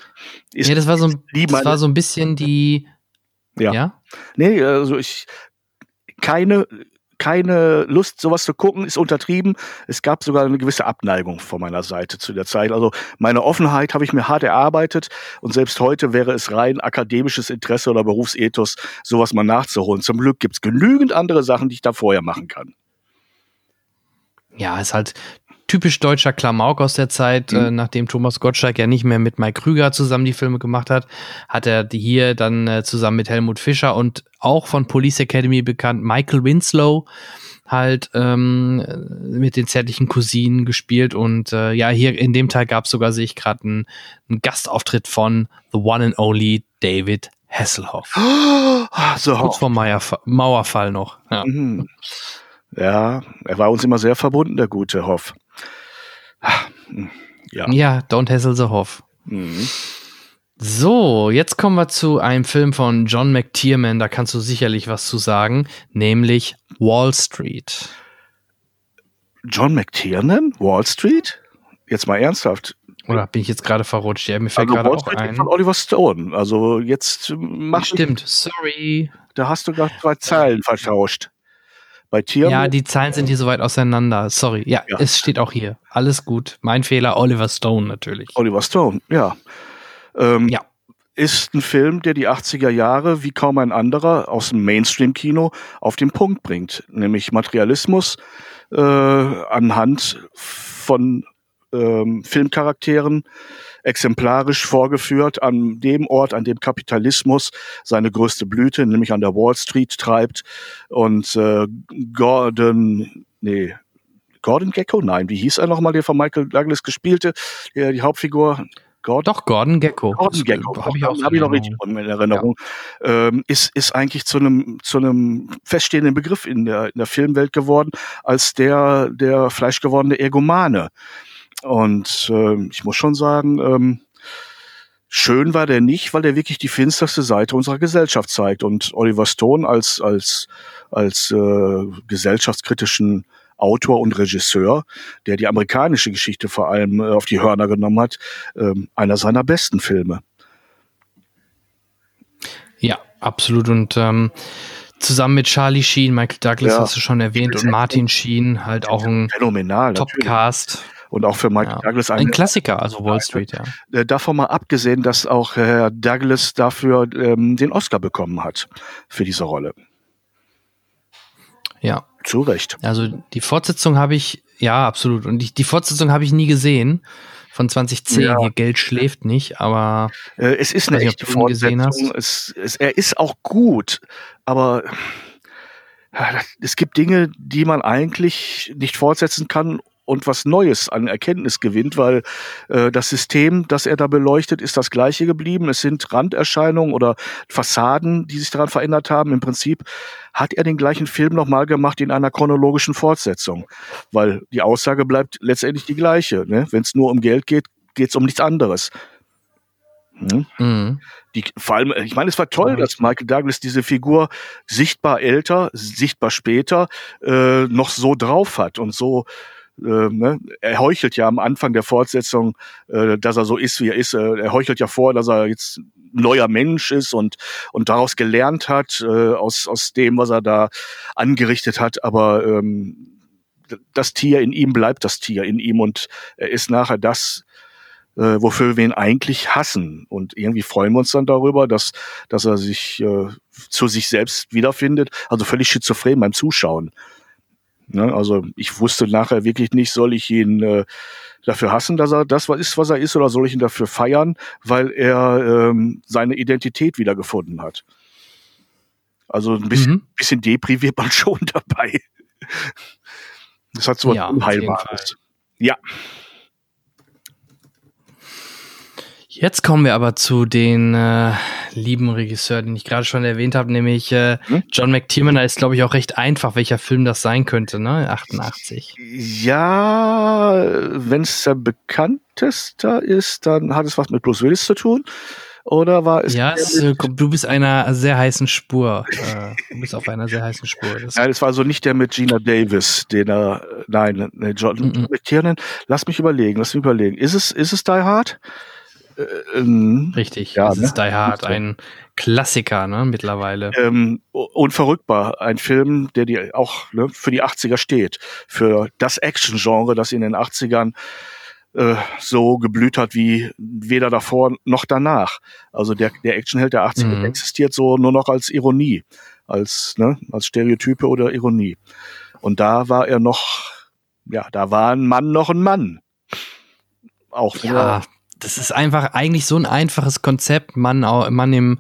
Ist Ja, das war so, ein- das war so ein bisschen die, Ja. ja? Nee, also ich keine keine Lust, sowas zu gucken, ist untertrieben. Es gab sogar eine gewisse Abneigung von meiner Seite zu der Zeit. Also meine Offenheit habe ich mir hart erarbeitet und selbst heute wäre es rein akademisches Interesse oder Berufsethos, sowas mal nachzuholen. Zum Glück gibt's genügend andere Sachen, die ich da vorher machen kann. ja, ist halt typisch deutscher Klamauk aus der Zeit, Mhm. äh, nachdem Thomas Gottschalk ja nicht mehr mit Mike Krüger zusammen die Filme gemacht hat, hat er die hier dann äh, zusammen mit Helmut Fischer und auch von Police Academy bekannt Michael Winslow halt ähm, mit den zärtlichen Cousinen gespielt und äh, ja, hier in dem Teil gab es sogar, sehe ich gerade, einen, einen Gastauftritt von The One and Only David Hasselhoff. So, Kurz vor Mauerfall, Mauerfall noch. Ja. Mhm. Ja, er war uns immer sehr verbunden, der gute Hoff. Ja. ja, Don't Hassle the Hoff. Mhm. So, jetzt kommen wir zu einem Film von John McTiernan, da kannst du sicherlich was zu sagen, nämlich Wall Street. John McTiernan, Wall Street? Jetzt mal ernsthaft. Oder bin ich jetzt gerade verrutscht? Ja, mir fällt Also gerade Wall auch ein. von Oliver Stone. Also jetzt mach Stimmt, sorry. Da hast du gerade zwei Zeilen vertauscht. Bei Tieren. Ja, die Zahlen sind hier so weit auseinander. Sorry. Ja, Ja. es steht auch hier. Alles gut. Mein Fehler, Oliver Stone natürlich. Oliver Stone, ja. Ähm, Ja. Ist ein Film, der die 80er Jahre wie kaum ein anderer aus dem Mainstream-Kino auf den Punkt bringt. Nämlich Materialismus äh, anhand von ähm, Filmcharakteren exemplarisch vorgeführt an dem Ort, an dem Kapitalismus seine größte Blüte, nämlich an der Wall Street treibt. Und äh, Gordon, nee, Gordon Gecko? Nein, wie hieß er nochmal, der von Michael Douglas gespielte, der die Hauptfigur? Gordon? Doch, Gordon Gecko. Gordon Gecko, Habe ich auch hab ich noch richtig in Erinnerung. Ähm, ist, ist eigentlich zu einem, zu einem feststehenden Begriff in der, in der Filmwelt geworden, als der, der fleischgewordene Ergomane. Und ähm, ich muss schon sagen, ähm, schön war der nicht, weil der wirklich die finsterste Seite unserer Gesellschaft zeigt. Und Oliver Stone als, als, als äh, gesellschaftskritischen Autor und Regisseur, der die amerikanische Geschichte vor allem äh, auf die Hörner genommen hat, ähm, einer seiner besten Filme. Ja, absolut. Und ähm, zusammen mit Charlie Sheen, Michael Douglas Ja. hast du schon erwähnt und Martin Sheen, halt auch ein Phänomenal. Topcast. Und auch für Michael Ja. Douglas Ein eine, Klassiker, also Wall Street, ja. äh, davon mal abgesehen, dass auch Herr Douglas dafür ähm, den Oscar bekommen hat für diese Rolle. Ja. Zu Recht. Also die Fortsetzung habe ich ja, absolut. Und die, die Fortsetzung habe ich nie gesehen von 2010. Ja. Hier Geld schläft nicht, aber äh, es ist eine echte Fortsetzung. Es, es, er ist auch gut, aber es gibt Dinge, die man eigentlich nicht fortsetzen kann und was Neues an Erkenntnis gewinnt, weil äh, das System, das er da beleuchtet, ist das gleiche geblieben. Es sind Randerscheinungen oder Fassaden, die sich daran verändert haben. Im Prinzip hat er den gleichen Film nochmal gemacht in einer chronologischen Fortsetzung, weil die Aussage bleibt letztendlich die gleiche. Ne? Wenn es nur um Geld geht, geht es um nichts anderes. Hm? Mhm. Die, vor allem, ich meine, es war toll, dass Michael Douglas diese Figur sichtbar älter, sichtbar später äh, noch so drauf hat und so äh, ne? er heuchelt ja am Anfang der Fortsetzung, äh, dass er so ist, wie er ist. Äh, er heuchelt ja vor, dass er jetzt ein neuer Mensch ist und, und daraus gelernt hat, äh, aus, aus dem, was er da angerichtet hat. Aber ähm, das Tier in ihm bleibt das Tier in ihm und er ist nachher das, äh, wofür wir ihn eigentlich hassen. Und irgendwie freuen wir uns dann darüber, dass, dass er sich äh, zu sich selbst wiederfindet. Also völlig schizophren beim Zuschauen. Ne? Also ich wusste nachher wirklich nicht, soll ich ihn äh, dafür hassen, dass er das ist, was er ist, oder soll ich ihn dafür feiern, weil er ähm, seine Identität wiedergefunden hat. Also ein bisschen, mhm. bisschen depriviert man schon dabei. Das hat so was ja, Unheilbares. Ja. Jetzt kommen wir aber zu den äh, lieben Regisseur, den ich gerade schon erwähnt habe, nämlich äh, hm? John McTiernan. Da ist, glaube ich, auch recht einfach, welcher Film das sein könnte, ne? 88. Ja, wenn es der bekannteste ist, dann hat es was mit Bruce Willis zu tun. Oder war es? Ja, es, äh, du bist einer sehr heißen Spur. Äh, du bist auf einer sehr heißen Spur. Das Nein, es war also nicht der mit Gina Davis, den er, nein, nee, John mm -mm. McTiernan. Lass mich überlegen, lass mich überlegen. Ist es, ist es Die Hard? Äh, ähm, Richtig, ja, das ne? ist Die Hard, ein Klassiker, ne, mittlerweile. Ähm, unverrückbar, ein Film, der die auch ne, für die 80er steht, für das Action-Genre, das in den 80ern äh, so geblüht hat wie weder davor noch danach. Also der, der Actionheld der 80er mhm. existiert so nur noch als Ironie, als, ne, als Stereotype oder Ironie. Und da war er noch, ja, da war ein Mann noch ein Mann. Auch ja, das ist einfach eigentlich so ein einfaches Konzept. Mann, Mann im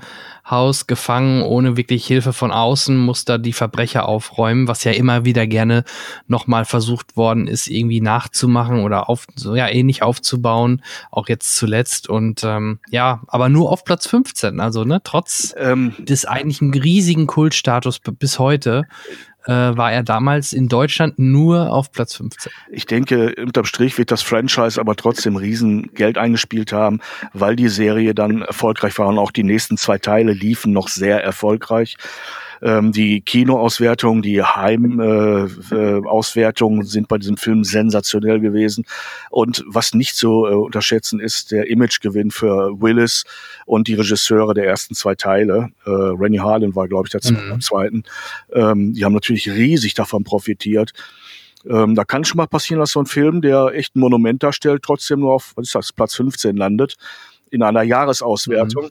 Haus gefangen, ohne wirklich Hilfe von außen, muss da die Verbrecher aufräumen, was ja immer wieder gerne nochmal versucht worden ist, irgendwie nachzumachen oder auf, so ja, ähnlich aufzubauen, auch jetzt zuletzt. Und ähm, ja, aber nur auf Platz 15, also ne, trotz ähm, des eigentlichen riesigen Kultstatus bis heute äh, war er damals in Deutschland nur auf Platz 15. Ich denke, unterm Strich wird das Franchise aber trotzdem Riesengeld eingespielt haben, weil die Serie dann erfolgreich war und auch die nächsten zwei Teile liefen noch sehr erfolgreich. Ähm, die Kinoauswertungen, die Heimauswertungen äh, äh, sind bei diesem Film sensationell gewesen. Und was nicht zu äh, unterschätzen ist, der Imagegewinn für Willis und die Regisseure der ersten zwei Teile. Äh, Rennie Harlan war, glaube ich, der mhm. zweiten. Ähm, die haben natürlich riesig davon profitiert. Ähm, da kann schon mal passieren, dass so ein Film, der echt ein Monument darstellt, trotzdem nur auf, was ist das, Platz 15 landet in einer Jahresauswertung. Mhm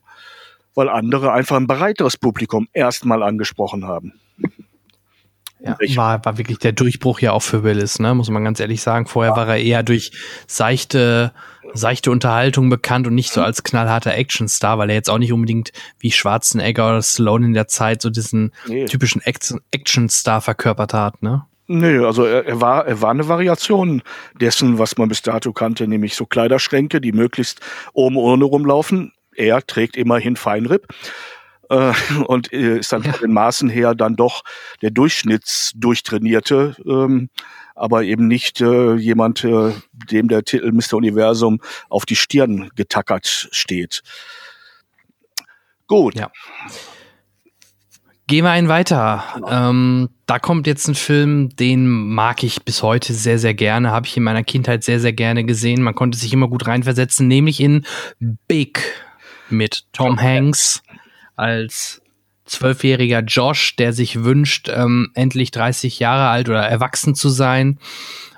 weil andere einfach ein breiteres Publikum erstmal angesprochen haben. Ja, war, war wirklich der Durchbruch ja auch für Willis, ne? muss man ganz ehrlich sagen. Vorher ja. war er eher durch seichte, seichte Unterhaltung bekannt und nicht so als knallharter Actionstar, weil er jetzt auch nicht unbedingt wie Schwarzenegger oder Stallone in der Zeit so diesen nee. typischen Actionstar verkörpert hat. Ne? Nee, also er, er, war, er war eine Variation dessen, was man bis dato kannte, nämlich so Kleiderschränke, die möglichst oben ohne rumlaufen er trägt immerhin Feinripp äh, und äh, ist dann ja. von den Maßen her dann doch der Durchschnittsdurchtrainierte, ähm, aber eben nicht äh, jemand, äh, dem der Titel Mr. Universum auf die Stirn getackert steht. Gut. Ja. Gehen wir einen weiter. Ähm, da kommt jetzt ein Film, den mag ich bis heute sehr, sehr gerne. Habe ich in meiner Kindheit sehr, sehr gerne gesehen. Man konnte sich immer gut reinversetzen, nämlich in Big mit Tom Hanks als zwölfjähriger Josh, der sich wünscht, ähm, endlich 30 Jahre alt oder erwachsen zu sein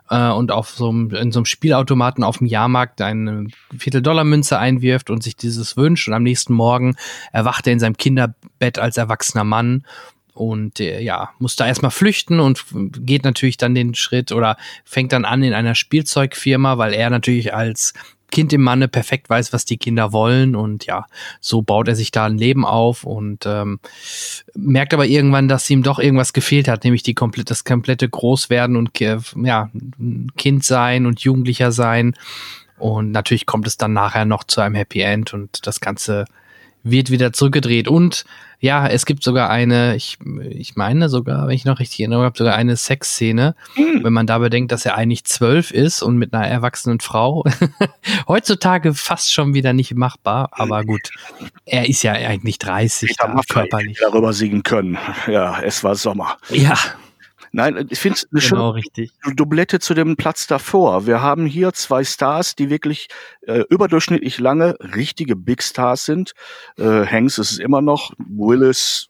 äh, und auf so einem, in so einem Spielautomaten auf dem Jahrmarkt eine Viertel-Dollar-Münze einwirft und sich dieses wünscht. Und am nächsten Morgen erwacht er in seinem Kinderbett als erwachsener Mann und äh, ja, muss da erstmal flüchten und geht natürlich dann den Schritt oder fängt dann an in einer Spielzeugfirma, weil er natürlich als Kind im Manne perfekt weiß, was die Kinder wollen und ja, so baut er sich da ein Leben auf und ähm, merkt aber irgendwann, dass ihm doch irgendwas gefehlt hat, nämlich die komplett, das komplette Großwerden und ja, Kind sein und Jugendlicher sein. Und natürlich kommt es dann nachher noch zu einem Happy End und das Ganze wird wieder zurückgedreht. Und ja, es gibt sogar eine, ich, ich meine sogar, wenn ich noch richtig erinnere, sogar eine Sexszene, mhm. wenn man da bedenkt, dass er eigentlich zwölf ist und mit einer erwachsenen Frau. Heutzutage fast schon wieder nicht machbar, aber gut, er ist ja eigentlich 30 da, körperlich. Darüber singen können. Ja, es war Sommer. Ja. Nein, ich finde es eine genau, richtig. Doublette zu dem Platz davor. Wir haben hier zwei Stars, die wirklich äh, überdurchschnittlich lange richtige Big Stars sind. Äh, Hanks ist es immer noch, Willis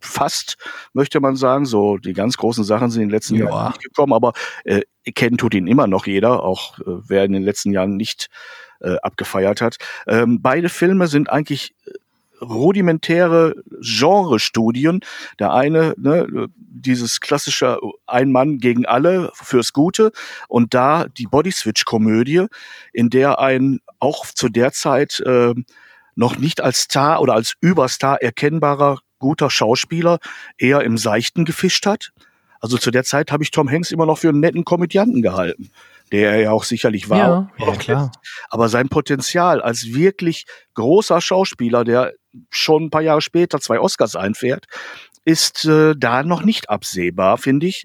fast, möchte man sagen. So, die ganz großen Sachen sind in den letzten ja. Jahren nicht gekommen, aber äh, kennen tut ihn immer noch jeder, auch äh, wer in den letzten Jahren nicht äh, abgefeiert hat. Ähm, beide Filme sind eigentlich äh, rudimentäre Genrestudien. Der eine, ne, dieses klassische Ein Mann gegen alle fürs Gute und da die Body-Switch-Komödie, in der ein auch zu der Zeit äh, noch nicht als Star oder als Überstar erkennbarer guter Schauspieler eher im Seichten gefischt hat. Also zu der Zeit habe ich Tom Hanks immer noch für einen netten Komödianten gehalten der er ja auch sicherlich war. Ja, ja klar. Aber sein Potenzial als wirklich großer Schauspieler, der schon ein paar Jahre später zwei Oscars einfährt, ist äh, da noch nicht absehbar, finde ich.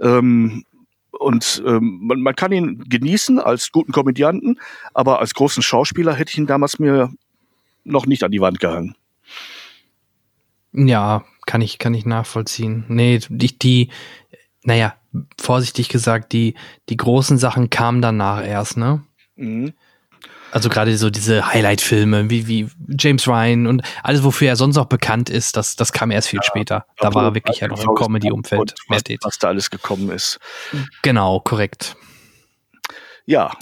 Ähm, und ähm, man, man kann ihn genießen als guten Komödianten, aber als großen Schauspieler hätte ich ihn damals mir noch nicht an die Wand gehangen. Ja, kann ich, kann ich nachvollziehen. Nee, die, die, naja, vorsichtig gesagt, die, die großen Sachen kamen danach erst, ne? Mhm. Also gerade so diese Highlight-Filme wie, wie James Ryan und alles, wofür er sonst auch bekannt ist, das, das kam erst viel ja, später. Da war er wirklich ja noch im Comedy-Umfeld tätig. Was da alles gekommen ist. Genau, korrekt. Ja.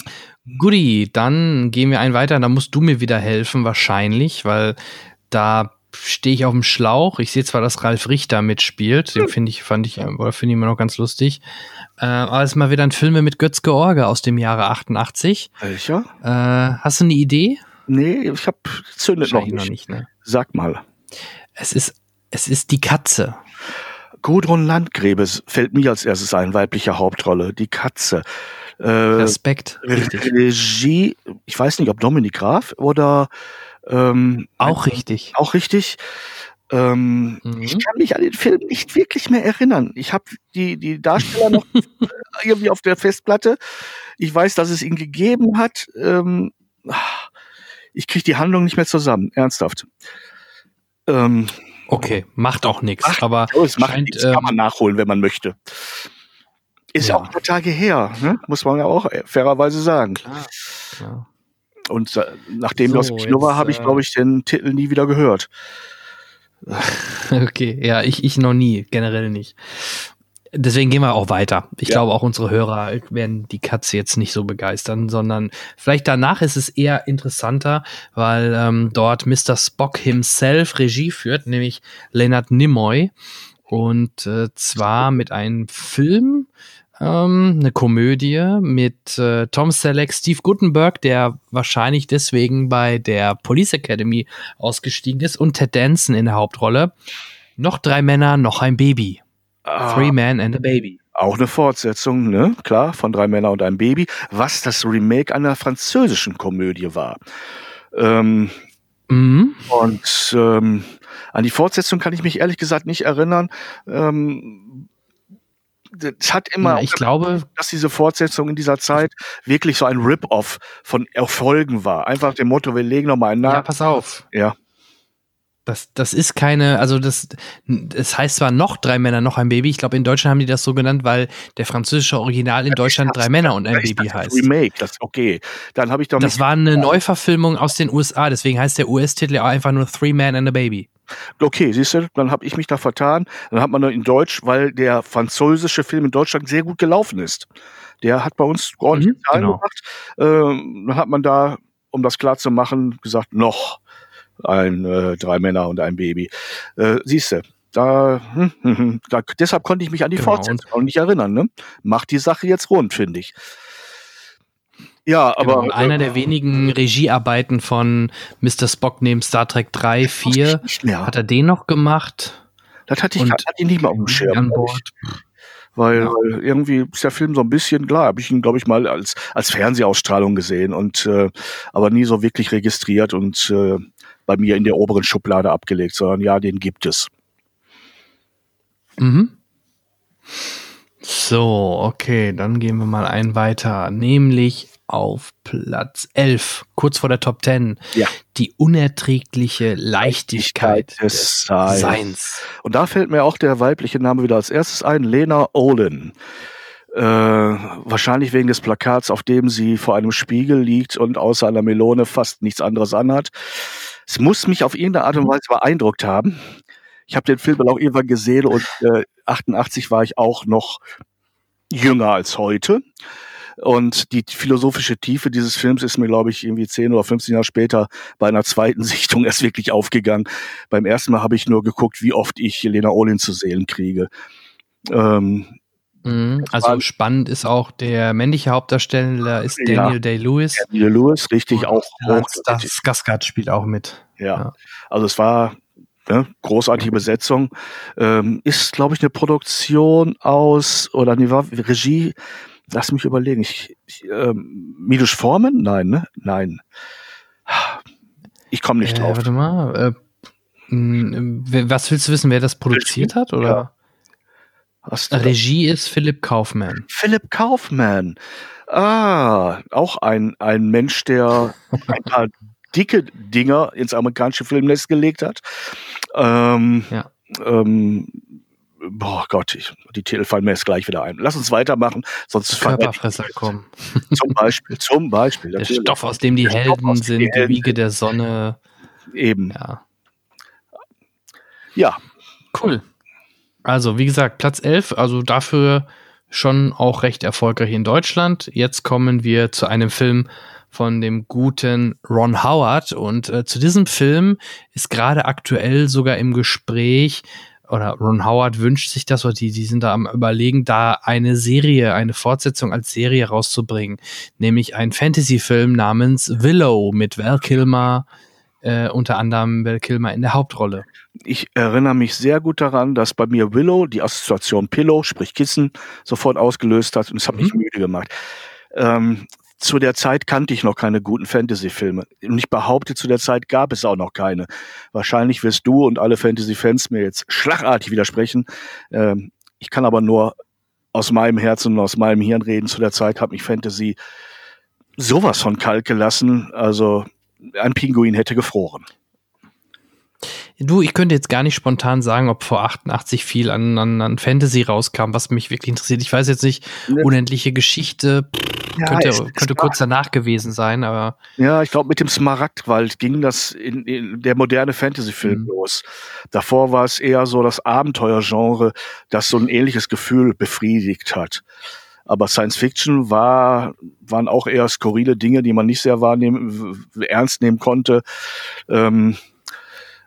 Goodie, dann gehen wir einen weiter. Da musst du mir wieder helfen, wahrscheinlich, weil da stehe ich auf dem Schlauch. Ich sehe zwar, dass Ralf Richter mitspielt, den finde ich, fand ich, oder finde ich immer noch ganz lustig. Äh, aber es ist mal wieder ein Film mit Götz George aus dem Jahre 88. Welcher? Äh, hast du eine Idee? Nee, ich habe zündet noch nicht. noch nicht. ne? Sag mal. Es ist, es ist die Katze. Gudrun Landgräbe fällt mir als erstes ein, weibliche Hauptrolle, die Katze. Äh, Respekt. Regie, ich weiß nicht, ob Dominik Graf oder ähm, auch richtig. Auch richtig. Ähm, mhm. Ich kann mich an den Film nicht wirklich mehr erinnern. Ich habe die, die Darsteller noch irgendwie auf der Festplatte. Ich weiß, dass es ihn gegeben hat. Ähm, ich kriege die Handlung nicht mehr zusammen, ernsthaft. Ähm, okay, macht auch nichts. Aber es macht scheint, nix, kann man ähm, nachholen, wenn man möchte. Ist ja auch ein paar Tage her, ne? muss man ja auch fairerweise sagen. Klar, klar. Und äh, nachdem so, das Kino war, habe ich, glaube ich, den Titel nie wieder gehört. Okay, ja, ich, ich noch nie, generell nicht. Deswegen gehen wir auch weiter. Ich ja. glaube, auch unsere Hörer werden die Katze jetzt nicht so begeistern, sondern vielleicht danach ist es eher interessanter, weil ähm, dort Mr. Spock himself Regie führt, nämlich Leonard Nimoy. Und äh, zwar mit einem Film, ähm, eine Komödie mit äh, Tom Selleck, Steve Gutenberg, der wahrscheinlich deswegen bei der Police Academy ausgestiegen ist, und Ted Danson in der Hauptrolle. Noch drei Männer, noch ein Baby. Ah, Three Men and a Baby. Auch eine Fortsetzung, ne? Klar, von drei Männer und einem Baby, was das Remake einer französischen Komödie war. Ähm, mhm. Und ähm, an die Fortsetzung kann ich mich ehrlich gesagt nicht erinnern. Ähm, es hat immer, ja, ich glaube, dass diese Fortsetzung in dieser Zeit wirklich so ein Rip-Off von Erfolgen war. Einfach dem Motto, wir legen nochmal einen nach. Ja, pass auf. Ja. Das, das ist keine, also das, es heißt zwar noch drei Männer, noch ein Baby. Ich glaube, in Deutschland haben die das so genannt, weil der französische Original in Deutschland drei Männer und ein Baby heißt. Remake, das okay. Dann habe ich doch. Das war eine Neuverfilmung aus den USA, deswegen heißt der US-Titel einfach nur Three Men and a Baby. Okay, siehst du, dann habe ich mich da vertan. Dann hat man in Deutsch, weil der französische Film in Deutschland sehr gut gelaufen ist. Der hat bei uns ordentlich mhm, genau. gemacht. Ähm, dann hat man da, um das klar zu machen, gesagt, noch ein äh, drei Männer und ein Baby. Äh, siehst du, da, hm, hm, hm, da, deshalb konnte ich mich an die genau. Fortsetzung nicht erinnern. Ne? Macht die Sache jetzt rund, finde ich. Ja, aber. Genau, einer der wenigen Regiearbeiten von Mr. Spock neben Star Trek 3, 4. Hat er den noch gemacht? Das hatte ich, hatte ich nicht mal auf dem Schirm. An Bord. Weil, ja. weil, irgendwie ist der Film so ein bisschen, klar, habe ich ihn, glaube ich, mal als, als Fernsehausstrahlung gesehen und äh, aber nie so wirklich registriert und äh, bei mir in der oberen Schublade abgelegt, sondern ja, den gibt es. Mhm. So, okay, dann gehen wir mal ein weiter, nämlich auf Platz 11, kurz vor der Top 10. Ja. Die unerträgliche Leichtigkeit, Leichtigkeit des, Seins. Seins. Und da fällt mir auch der weibliche Name wieder als erstes ein, Lena Olin. Äh, wahrscheinlich wegen des Plakats, auf dem sie vor einem Spiegel liegt und außer einer Melone fast nichts anderes anhat. Es muss mich auf irgendeine Art und Weise beeindruckt haben. Ich habe den Film dann auch irgendwann gesehen und äh, 88 war ich auch noch jünger als heute. Und die philosophische Tiefe dieses Films ist mir, glaube ich, irgendwie 10 oder 15 Jahre später bei einer zweiten Sichtung erst wirklich aufgegangen. Beim ersten Mal habe ich nur geguckt, wie oft ich Helena Olin zu sehen kriege. Ähm, mhm. also spannend ist auch der männliche Hauptdarsteller ist Daniel ja, Day-Lewis. Daniel Lewis, richtig, auch Das, das spielt auch mit. Ja. ja. Also es war ne, großartige Besetzung. Ähm, ist, glaube ich, eine Produktion aus, oder nee, war Regie Lass mich überlegen. Ich, ich ähm, Milos Formen? Nein, ne? Nein. Ich komme nicht äh, drauf. Warte mal. Äh, was willst du wissen, wer das produziert hat? Oder? Ja. Regie ist Philipp Kaufmann. Philipp Kaufmann. Ah, auch ein, ein Mensch, der ein paar dicke Dinger ins amerikanische Filmnetz gelegt hat. Ähm, ja. ähm, boah Gott, ich, die Titel fallen mir jetzt gleich wieder ein. Lass uns weitermachen, sonst Körperfresser kommen. Zum Beispiel, zum Beispiel. Der Stoff, aus dem die der Helden sind, die, Helden. die Wiege der Sonne. Eben. Ja. Ja. Cool. Also, wie gesagt, Platz 11, also dafür schon auch recht erfolgreich in Deutschland. Jetzt kommen wir zu einem Film von dem guten Ron Howard und äh, zu diesem Film ist gerade aktuell sogar im Gespräch oder Ron Howard wünscht sich das, oder die, die sind da am überlegen, da eine Serie, eine Fortsetzung als Serie rauszubringen. Nämlich ein Fantasy-Film namens Willow mit Val Kilmer, äh, unter anderem Val Kilmer in der Hauptrolle. Ich erinnere mich sehr gut daran, dass bei mir Willow die Assoziation Pillow, sprich Kissen, sofort ausgelöst hat und es hat mhm. mich müde gemacht. Ähm, zu der Zeit kannte ich noch keine guten Fantasy-Filme. Und ich behaupte, zu der Zeit gab es auch noch keine. Wahrscheinlich wirst du und alle Fantasy-Fans mir jetzt schlagartig widersprechen. Ähm, ich kann aber nur aus meinem Herzen und aus meinem Hirn reden. Zu der Zeit hat mich Fantasy sowas von kalt gelassen. Also ein Pinguin hätte gefroren. Du, ich könnte jetzt gar nicht spontan sagen, ob vor 88 viel an, an, an Fantasy rauskam, was mich wirklich interessiert. Ich weiß jetzt nicht, ne. unendliche Geschichte ja, könnte, es, könnte es kurz danach gewesen sein, aber. Ja, ich glaube, mit dem Smaragdwald ging das in, in der moderne Fantasy-Film mhm. los. Davor war es eher so das Abenteuergenre, das so ein ähnliches Gefühl befriedigt hat. Aber Science Fiction war, waren auch eher skurrile Dinge, die man nicht sehr wahrnehmen, ernst nehmen konnte. Ähm,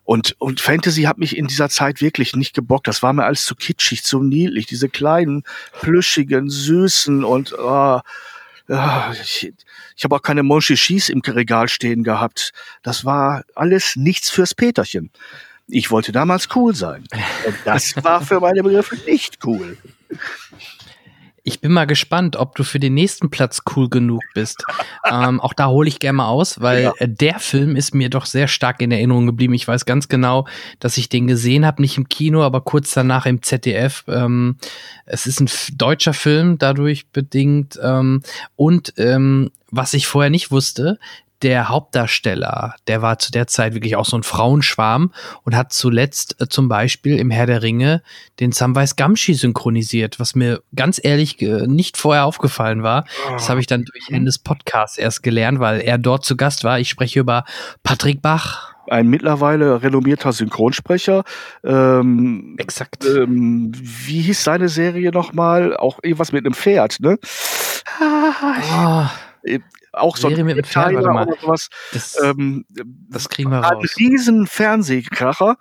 und, und Fantasy hat mich in dieser Zeit wirklich nicht gebockt. Das war mir alles zu kitschig, zu niedlich. Diese kleinen, plüschigen, süßen und oh, oh, ich, ich habe auch keine Monchichis im Regal stehen gehabt. Das war alles nichts fürs Peterchen. Ich wollte damals cool sein. Und das war für meine Begriffe nicht cool. Ich bin mal gespannt, ob du für den nächsten Platz cool genug bist. ähm, auch da hole ich gerne mal aus, weil ja. Der Film ist mir doch sehr stark in Erinnerung geblieben. Ich weiß ganz genau, dass ich den gesehen habe, nicht im Kino, aber kurz danach im ZDF. Ähm, es ist ein deutscher Film dadurch bedingt. Ähm, und ähm, was ich vorher nicht wusste, der Hauptdarsteller, der war zu der Zeit wirklich auch so ein Frauenschwarm und hat zuletzt äh, zum Beispiel im Herr der Ringe den Samwise Gamgee synchronisiert, was mir ganz ehrlich äh, nicht vorher aufgefallen war. Das habe ich dann durch Ende des Podcasts erst gelernt, weil er dort zu Gast war. Ich spreche über Patrick Bach. Ein mittlerweile renommierter Synchronsprecher. Ähm, Exakt. Ähm, wie hieß seine Serie nochmal? Auch irgendwas mit einem Pferd, ne? Ah, oh auch so Serie mit mal. sowas. Das, Ähm, das kriegen wir ein raus. riesen Fernsehkracher.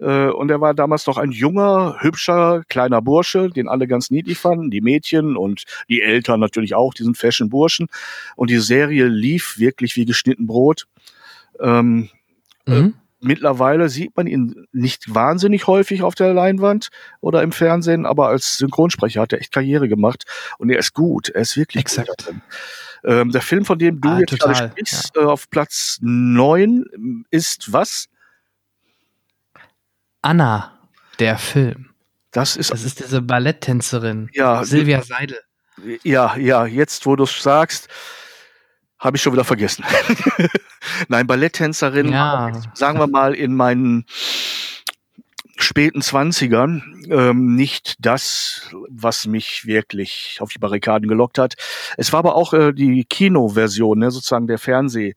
Äh, und er war damals noch ein junger, hübscher, kleiner Bursche, den alle ganz niedlich fanden, die Mädchen und die Eltern natürlich auch, diesen Fashion-Burschen. Und die Serie lief wirklich wie geschnitten Brot. Ähm, Mhm. mittlerweile sieht man ihn nicht wahnsinnig häufig auf der Leinwand oder im Fernsehen, aber als Synchronsprecher hat er echt Karriere gemacht und er ist gut, er ist wirklich Exakt. gut. Ähm, der Film, von dem du Ah, jetzt gerade sprichst, äh, auf Platz neun ist was? Anna, der Film. Das ist Das ist diese Balletttänzerin. Ja, Silvia Seidel. Ja, ja, jetzt, wo du es sagst, habe ich schon wieder vergessen. Nein, Balletttänzerin, Ja. sagen wir mal, in meinen späten Zwanzigern ähm, nicht das, was mich wirklich auf die Barrikaden gelockt hat. Es war aber auch äh, die Kinoversion, ne, sozusagen der Fernseh,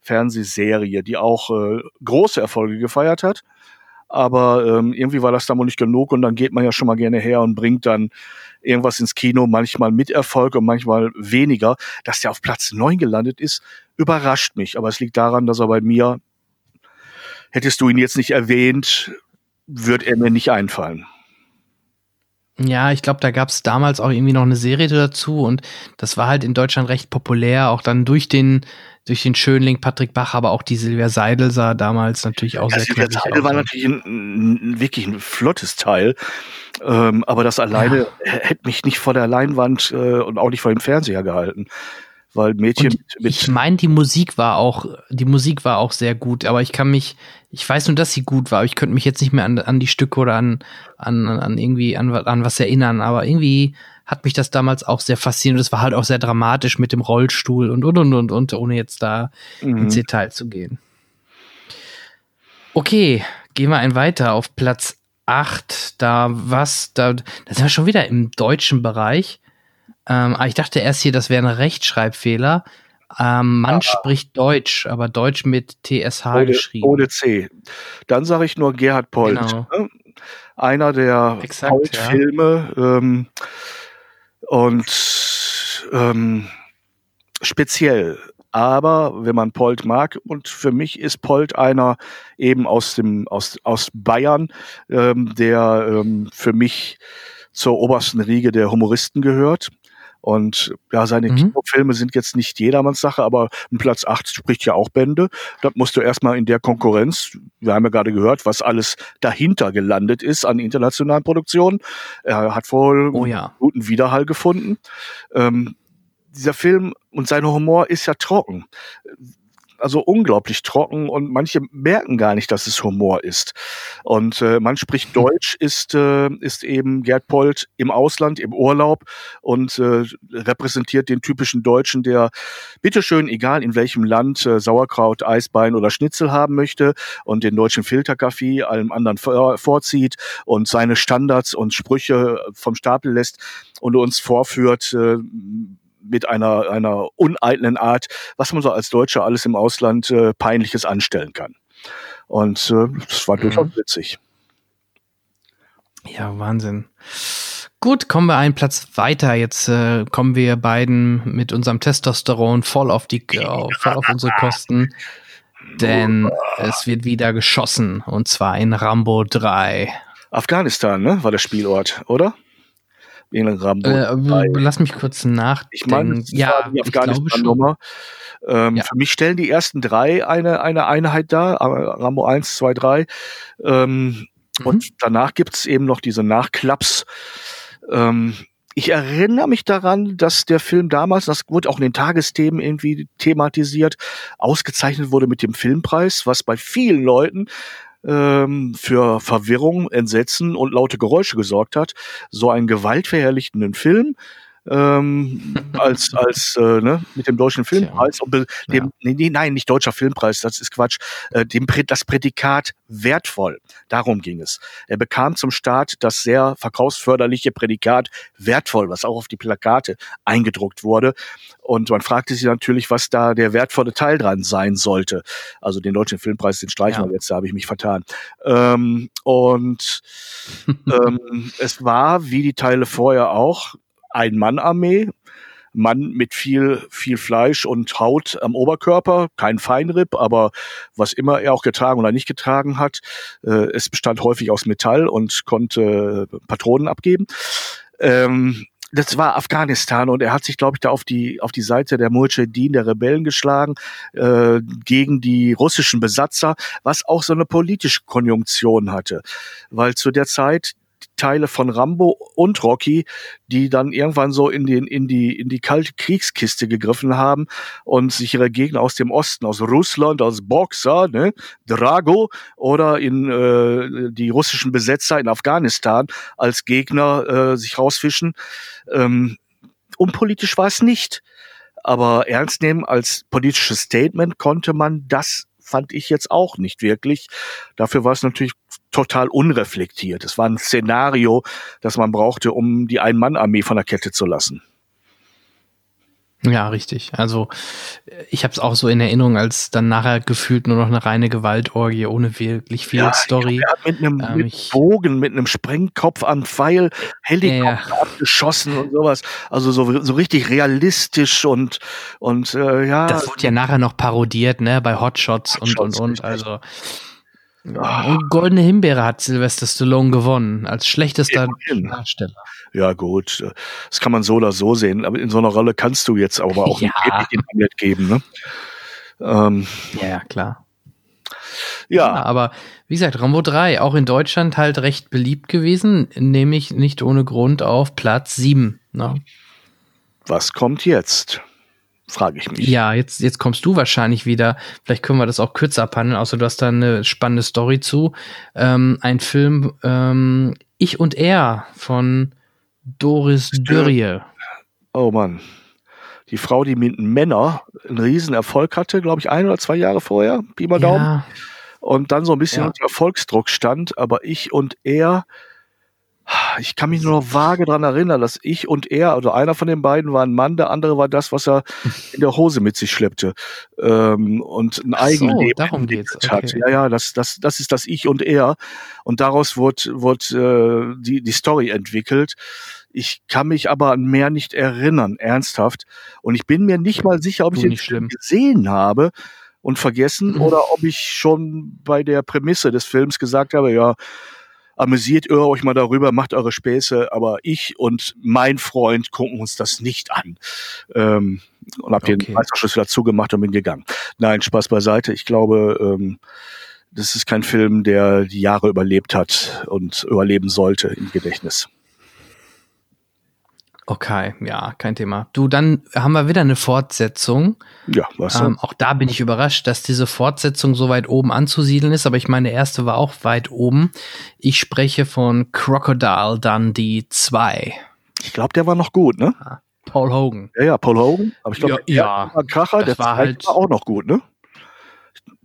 Fernsehserie, die auch äh, große Erfolge gefeiert hat. Aber ähm, irgendwie war das dann wohl nicht genug und dann geht man ja schon mal gerne her und bringt dann irgendwas ins Kino, manchmal mit Erfolg und manchmal weniger. Dass der auf Platz neun gelandet ist, überrascht mich. Aber es liegt daran, dass er bei mir, hättest du ihn jetzt nicht erwähnt, wird er mir nicht einfallen. Ja, ich glaube, da gab es damals auch irgendwie noch eine Serie dazu und das war halt in Deutschland recht populär, auch dann durch den, durch den Schönling Patrick Bach, aber auch die Silvia Seidel sah damals natürlich auch Ja, sehr Silvia Seidel aus. war natürlich ein, wirklich ein flottes Teil. Ähm, aber das alleine hätte mich nicht vor der Leinwand äh, und auch nicht vor dem Fernseher gehalten. Weil Mädchen Und mit, ich meine, die Musik war auch, die Musik war auch sehr gut, aber ich kann mich, ich weiß nur, dass sie gut war, aber ich könnte mich jetzt nicht mehr an, an die Stücke oder an, an, an irgendwie an, an was erinnern, aber irgendwie hat mich das damals auch sehr fasziniert. Es war halt auch sehr dramatisch mit dem Rollstuhl und und und und, und ohne jetzt da Mhm. ins Detail zu gehen. Okay, gehen wir ein weiter auf Platz 8. Da was, da, da sind wir schon wieder im deutschen Bereich. Ähm, aber ich dachte erst hier, das wäre ein Rechtschreibfehler. Ähm, man spricht Deutsch, aber Deutsch mit TSH ohne, geschrieben. ohne C. Dann sage ich nur Gerhard Polt. Genau. ne? Einer der Polt-Filme ähm, und ähm, speziell. Aber wenn man Polt mag, und für mich ist Polt einer eben aus dem aus, aus Bayern, ähm, der ähm, für mich zur obersten Riege der Humoristen gehört. Und ja, seine Mhm. Kinofilme sind jetzt nicht jedermanns Sache, aber ein Platz 8 spricht ja auch Bände. Das musst du erstmal in der Konkurrenz, wir haben ja gerade gehört, was alles dahinter gelandet ist an internationalen Produktionen. Er hat wohl Oh ja. guten Widerhall gefunden. Ähm, dieser Film und sein Humor ist ja trocken. Also unglaublich trocken und manche merken gar nicht, dass es Humor ist. Und äh, man spricht Deutsch, ist, äh, ist eben Gerd Polt im Ausland, im Urlaub und äh, repräsentiert den typischen Deutschen, der bitteschön, egal in welchem Land, äh, Sauerkraut, Eisbein oder Schnitzel haben möchte und den deutschen Filterkaffee allem anderen vor, vorzieht und seine Standards und Sprüche vom Stapel lässt und uns vorführt, äh, mit einer, einer uneitlen Art, was man so als Deutscher alles im Ausland äh, Peinliches anstellen kann. Und äh, das war durchaus witzig. Ja, Wahnsinn. Gut, kommen wir einen Platz weiter. Jetzt äh, kommen wir beiden mit unserem Testosteron voll auf die äh, voll auf unsere Kosten. Denn es wird wieder geschossen. Und zwar in Rambo 3. Afghanistan, ne, war der Spielort, oder? In Rambo. Äh, lass mich kurz nachdenken. ich meine, ja, die. Afghanistan-Nummer. Ähm, Ja. Für mich stellen die ersten drei eine, eine Einheit dar, äh, Rambo 1, 2, 3. Ähm, Mhm. Und danach gibt's eben noch diese Nachklaps. Ähm, ich erinnere mich daran, dass der Film damals, das wurde auch in den Tagesthemen irgendwie thematisiert, ausgezeichnet wurde mit dem Filmpreis, was bei vielen Leuten ähm, für Verwirrung, Entsetzen und laute Geräusche gesorgt hat. So einen gewaltverherrlichtenden Film ähm, als als äh, ne, mit dem deutschen Filmpreis und dem Ja. nee, nee, nein nicht deutscher Filmpreis das ist Quatsch äh, dem das Prädikat wertvoll. Darum ging es. Er bekam zum Start das sehr verkaufsförderliche Prädikat wertvoll was auch auf die Plakate eingedruckt wurde. Und man fragte sich natürlich was da der wertvolle Teil dran sein sollte. Also den deutschen Filmpreis den streichen Ja. wir jetzt da habe ich mich vertan. Ähm, und ähm, es war wie die Teile vorher auch Ein-Mann-Armee, Mann mit viel, viel Fleisch und Haut am Oberkörper, kein Feinripp, aber was immer er auch getragen oder nicht getragen hat, äh, es bestand häufig aus Metall und konnte Patronen abgeben. Ähm, das war Afghanistan und er hat sich, glaube ich, da auf die auf die Seite der Mujahideen, der Rebellen geschlagen äh, gegen die russischen Besatzer, was auch so eine politische Konjunktion hatte, weil zu der Zeit Teile von Rambo und Rocky, die dann irgendwann so in den in die in die kalte Kriegskiste gegriffen haben und sich ihre Gegner aus dem Osten, aus Russland, aus Boxer, ne, Drago oder in äh, die russischen Besetzer in Afghanistan als Gegner äh, sich rausfischen. Ähm, unpolitisch war es nicht, aber ernst nehmen als politisches Statement konnte man das fand ich jetzt auch nicht wirklich. Dafür war es natürlich total unreflektiert. Es war ein Szenario, das man brauchte, um die Ein-Mann-Armee von der Kette zu lassen. Ja, richtig. Also ich habe es auch so in Erinnerung, als dann nachher gefühlt nur noch eine reine Gewaltorgie ohne wirklich viel ja, Story. Ja, mit einem ähm, mit Bogen, mit einem Sprengkopf am Pfeil, Helikopter ja. abgeschossen und sowas. Also so, so richtig realistisch und und äh, ja. Das wurde ja nachher noch parodiert, ne, bei Hotshots, Hotshots und und und. Also ja, und Goldene Himbeere hat Sylvester Stallone gewonnen als schlechtester Darsteller. Ja, gut. Das kann man so oder so sehen. Aber in so einer Rolle kannst du jetzt aber auch ja. nicht den Hamlet geben, ne? Ähm, ja, klar. Ja. ja. Aber wie gesagt, Rambo 3, auch in Deutschland halt recht beliebt gewesen, nämlich nicht ohne Grund auf Platz 7. Ne? Was kommt jetzt? Frage ich mich. Ja, jetzt, jetzt kommst du wahrscheinlich wieder. Vielleicht können wir das auch kürzer abhandeln, außer du hast da eine spannende Story zu. Ähm, ein Film ähm, Ich und Er von Doris Dörrie. Oh Mann. Die Frau, die mit Männer einen riesen Erfolg hatte, glaube ich, ein oder zwei Jahre vorher, Pi mal Daumen. Ja. Und dann so ein bisschen ja. unter Erfolgsdruck stand, aber ich und er ich kann mich nur noch vage daran erinnern, dass ich und er, also einer von den beiden war ein Mann, der andere war das, was er in der Hose mit sich schleppte ähm, und ein Eigenleben so, darum geht's. Okay. Ja, ja, das, das, das ist das Ich und er und daraus wurde, wurde äh, die, die Story entwickelt. Ich kann mich aber an mehr nicht erinnern, ernsthaft. Und ich bin mir nicht mal sicher, ob ich den Film gesehen habe und vergessen mhm. oder ob ich schon bei der Prämisse des Films gesagt habe, ja, amüsiert ihr euch mal darüber, macht eure Späße, aber ich und mein Freund gucken uns das nicht an. Ähm, und hab okay. den Meisterschlüssel dazu gemacht und bin gegangen. Nein, Spaß beiseite. Ich glaube, ähm, das ist kein Film, der die Jahre überlebt hat und überleben sollte im Gedächtnis. Okay, ja, kein Thema. Du, dann haben wir wieder eine Fortsetzung. Ja, was ähm, Auch da bin ich überrascht, dass diese Fortsetzung so weit oben anzusiedeln ist, aber ich meine, der erste war auch weit oben. Ich spreche von Crocodile Dundee 2. Ich glaube, der war noch gut, ne? Ah, Paul Hogan. Ja, ja, Paul Hogan. Aber ich glaube, ja, ja, Kracher, der war halt war auch noch gut, ne?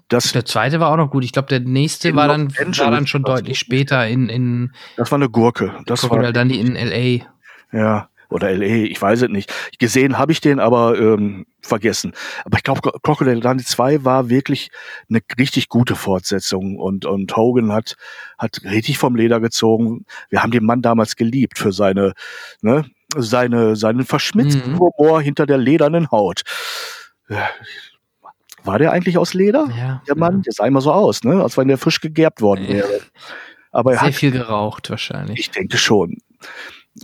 Das der zweite war auch noch gut. Ich glaube, der nächste war dann, war dann schon deutlich später in, in. Das war eine Gurke. Das Crocodile war Dundee in L.A. Ja, oder LA, ich weiß es nicht. Gesehen habe ich den, aber ähm, vergessen. Aber ich glaube, Crocodile Dundee 2 war wirklich eine richtig gute Fortsetzung und, und Hogan hat, hat richtig vom Leder gezogen. Wir haben den Mann damals geliebt für seine, ne, seine, seinen verschmitzten mhm. Humor hinter der ledernen Haut. War der eigentlich aus Leder? Ja, der Mann? Ja. Der sah immer so aus, ne? als wenn der frisch gegerbt worden wäre. Aber er Sehr hat, viel geraucht wahrscheinlich. Ich denke schon.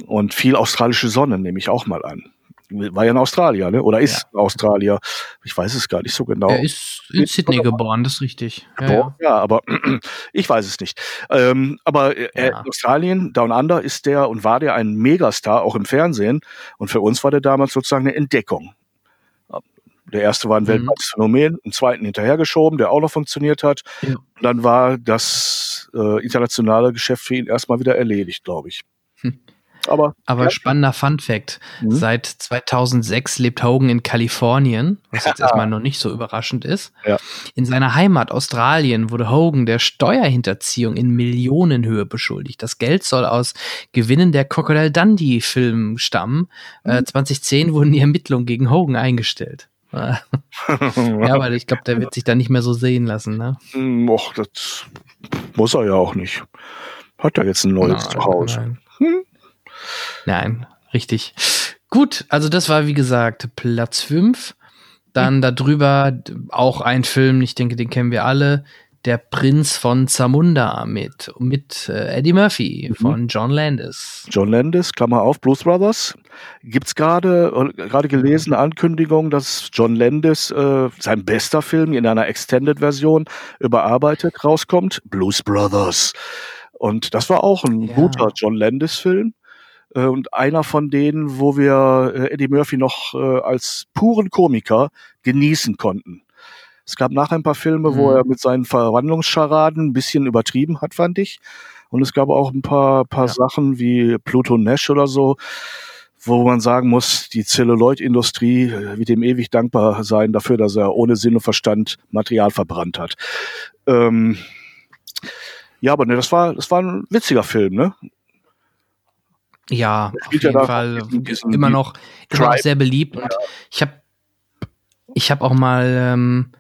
Und viel australische Sonne nehme ich auch mal an. War ja in Australien, ne? Oder ist ja. Australier. Ich weiß es gar nicht so genau. Er ist in Sydney geboren, das ist richtig. Ja, ja. ja aber ich weiß es nicht. Ähm, aber äh, in Australien, Down Under, ist der und war der ein Megastar, auch im Fernsehen. Und für uns war der damals sozusagen eine Entdeckung. Der erste war ein mhm. weltweites Phänomen, einen zweiten hinterhergeschoben, der auch noch funktioniert hat. Ja. Und dann war das äh, internationale Geschäft für ihn erstmal wieder erledigt, glaube ich. Aber, Aber ja. spannender Fun Fact. Mhm. Seit 2006 lebt Hogan in Kalifornien, was jetzt erstmal noch nicht so überraschend ist. Ja. In seiner Heimat Australien wurde Hogan der Steuerhinterziehung in Millionenhöhe beschuldigt. Das Geld soll aus Gewinnen der Crocodile Dundee Film stammen. Mhm. Äh, 2010 wurden die Ermittlungen gegen Hogan eingestellt. ja, aber ich glaube, der wird sich da nicht mehr so sehen lassen. Ne? Hm, och, das muss er ja auch nicht. Hat er jetzt ein neues Zuhause. Nein. Hm? Nein, richtig. Gut, also das war wie gesagt Platz 5. Dann darüber auch ein Film, ich denke, den kennen wir alle, Der Prinz von Zamunda mit, mit äh, Eddie Murphy mhm. von John Landis. John Landis, Klammer auf, Blues Brothers. Gibt's gerade äh, gerade gelesen Ankündigung, dass John Landis äh, sein bester Film in einer Extended-Version überarbeitet rauskommt? Blues Brothers. Und das war auch ein ja. guter John Landis-Film. Äh, und einer von denen, wo wir äh, Eddie Murphy noch äh, als puren Komiker genießen konnten. Es gab nachher ein paar Filme, mhm. wo er mit seinen Verwandlungsscharaden ein bisschen übertrieben hat, fand ich. Und es gab auch ein paar, paar ja. Sachen wie Pluto Nash oder so, wo man sagen muss, die Celluloid-Industrie wird ihm ewig dankbar sein dafür, dass er ohne Sinn und Verstand Material verbrannt hat. Ähm, ja, aber ne, das war, das war ein witziger Film, ne? Ja, auf jeden ja Fall immer noch, immer noch sehr beliebt. Und ich habe ich hab auch mal ähm,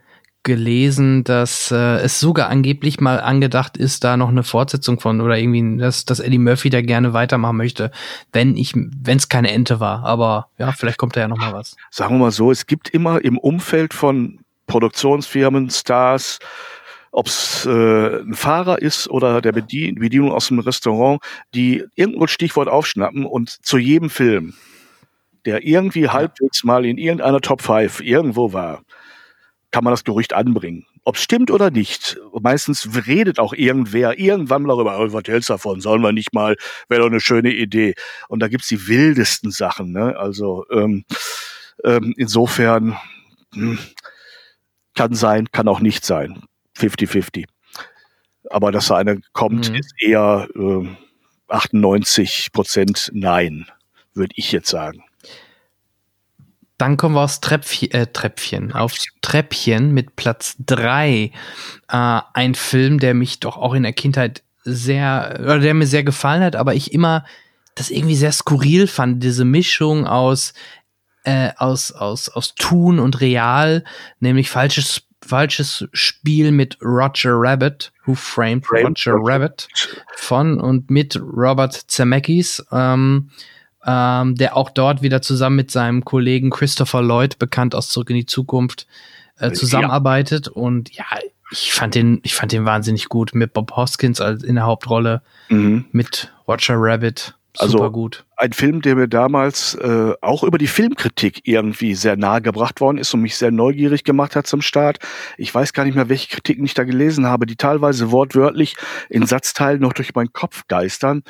gelesen, dass äh, es sogar angeblich mal angedacht ist, da noch eine Fortsetzung von oder irgendwie, dass, dass Eddie Murphy da gerne weitermachen möchte, wenn ich, wenn es keine Ente war. Aber ja, vielleicht kommt da ja noch mal was. Sagen wir mal so, es gibt immer im Umfeld von Produktionsfirmen, Stars, ob es äh, ein Fahrer ist oder der Bedien Bedienung aus dem Restaurant, die irgendwo ein Stichwort aufschnappen und zu jedem Film, der irgendwie halbwegs mal in irgendeiner Top 5 irgendwo war, kann man das Gerücht anbringen. Ob es stimmt oder nicht. Meistens redet auch irgendwer irgendwann mal darüber, oh, was hältst du davon? Sollen wir nicht mal, wäre doch eine schöne Idee. Und da gibt's die wildesten Sachen. Ne? Also ähm, ähm, insofern hm, kann sein, kann auch nicht sein. 50-50. Aber dass da eine kommt, mhm. ist eher äh, 98 Prozent Nein, würde ich jetzt sagen. Dann kommen wir aufs Treppchen, äh, Treppchen, aufs Treppchen mit Platz 3. Äh, ein Film, der mich doch auch in der Kindheit sehr, oder der mir sehr gefallen hat, aber ich immer das irgendwie sehr skurril fand, diese Mischung aus, äh, aus, aus, aus Tun und Real, nämlich falsches falsches Spiel mit Roger Rabbit, Who Framed, Framed Roger Rabbit von und mit Robert Zemeckis, ähm, ähm, der auch dort wieder zusammen mit seinem Kollegen Christopher Lloyd, bekannt aus Zurück in die Zukunft, äh, zusammenarbeitet. Ja. Und ja, ich fand den, ich fand den wahnsinnig gut mit Bob Hoskins als in der Hauptrolle, mhm. mit Roger Rabbit. Also Super gut. Ein Film, der mir damals äh, auch über die Filmkritik irgendwie sehr nahe gebracht worden ist und mich sehr neugierig gemacht hat zum Start. Ich weiß gar nicht mehr, welche Kritiken ich da gelesen habe, die teilweise wortwörtlich in Satzteilen noch durch meinen Kopf geistern.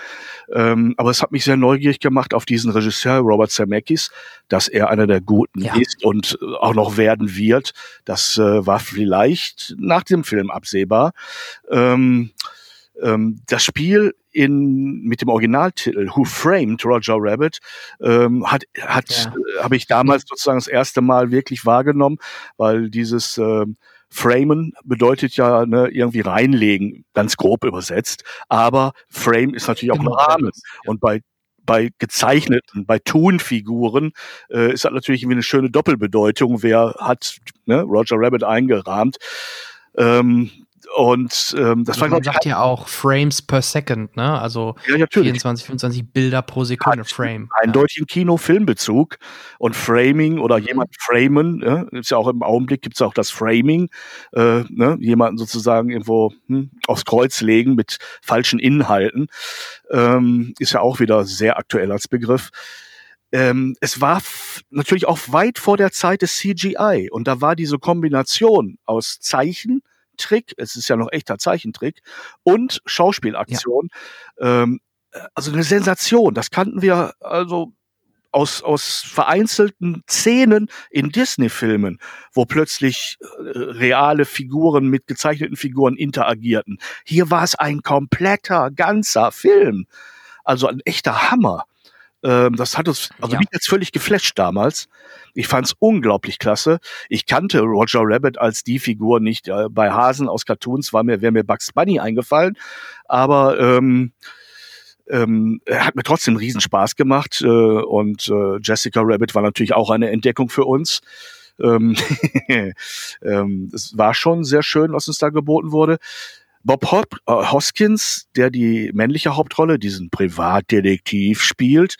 Ähm, aber es hat mich sehr neugierig gemacht auf diesen Regisseur Robert Zemeckis, dass er einer der Guten ja. ist und auch noch werden wird. Das äh, war vielleicht nach dem Film absehbar. Ähm, ähm, das Spiel in, mit dem Originaltitel Who Framed Roger Rabbit ähm, hat, hat ja. äh, habe ich damals sozusagen das erste Mal wirklich wahrgenommen, weil dieses äh, Framen bedeutet ja ne, irgendwie reinlegen, ganz grob übersetzt. Aber Frame ist natürlich auch ein genau. Rahmen. Und bei bei gezeichneten, bei Tonfiguren äh, ist das natürlich irgendwie eine schöne Doppelbedeutung. Wer hat ne, Roger Rabbit eingerahmt? Ähm, und ähm, das also war, man sagt ja auch Frames per Second, ne? Also ja, 24, 25 Bilder pro Sekunde Hat Frame. Eindeutig ja. Kino-Filmbezug und Framing oder mhm. jemand framen, ne? ist ja auch im Augenblick gibt es auch das Framing, äh, ne? jemanden sozusagen irgendwo hm, aufs Kreuz legen mit falschen Inhalten, ähm, ist ja auch wieder sehr aktuell als Begriff. Ähm, es war natürlich auch weit vor der Zeit des CGI und da war diese Kombination aus Zeichen, Trick, es ist ja noch echter Zeichentrick, und Schauspielaktion. Ja. Ähm, also eine Sensation. Das kannten wir also aus, aus vereinzelten Szenen in Disney-Filmen, wo plötzlich äh, reale Figuren mit gezeichneten Figuren interagierten. Hier war es ein kompletter, ganzer Film. Also ein echter Hammer. Ähm, das hat uns, also ja. mich jetzt völlig geflasht damals. Ich fand's unglaublich klasse. Ich kannte Roger Rabbit als die Figur nicht. Äh, bei Hasen aus Cartoons war mir, wäre mir Bugs Bunny eingefallen. Aber ähm, ähm, er hat mir trotzdem riesen Spaß gemacht. Äh, und äh, Jessica Rabbit war natürlich auch eine Entdeckung für uns. Ähm, ähm, es war schon sehr schön, was uns da geboten wurde. Bob Hop, äh, Hoskins, der die männliche Hauptrolle, diesen Privatdetektiv spielt,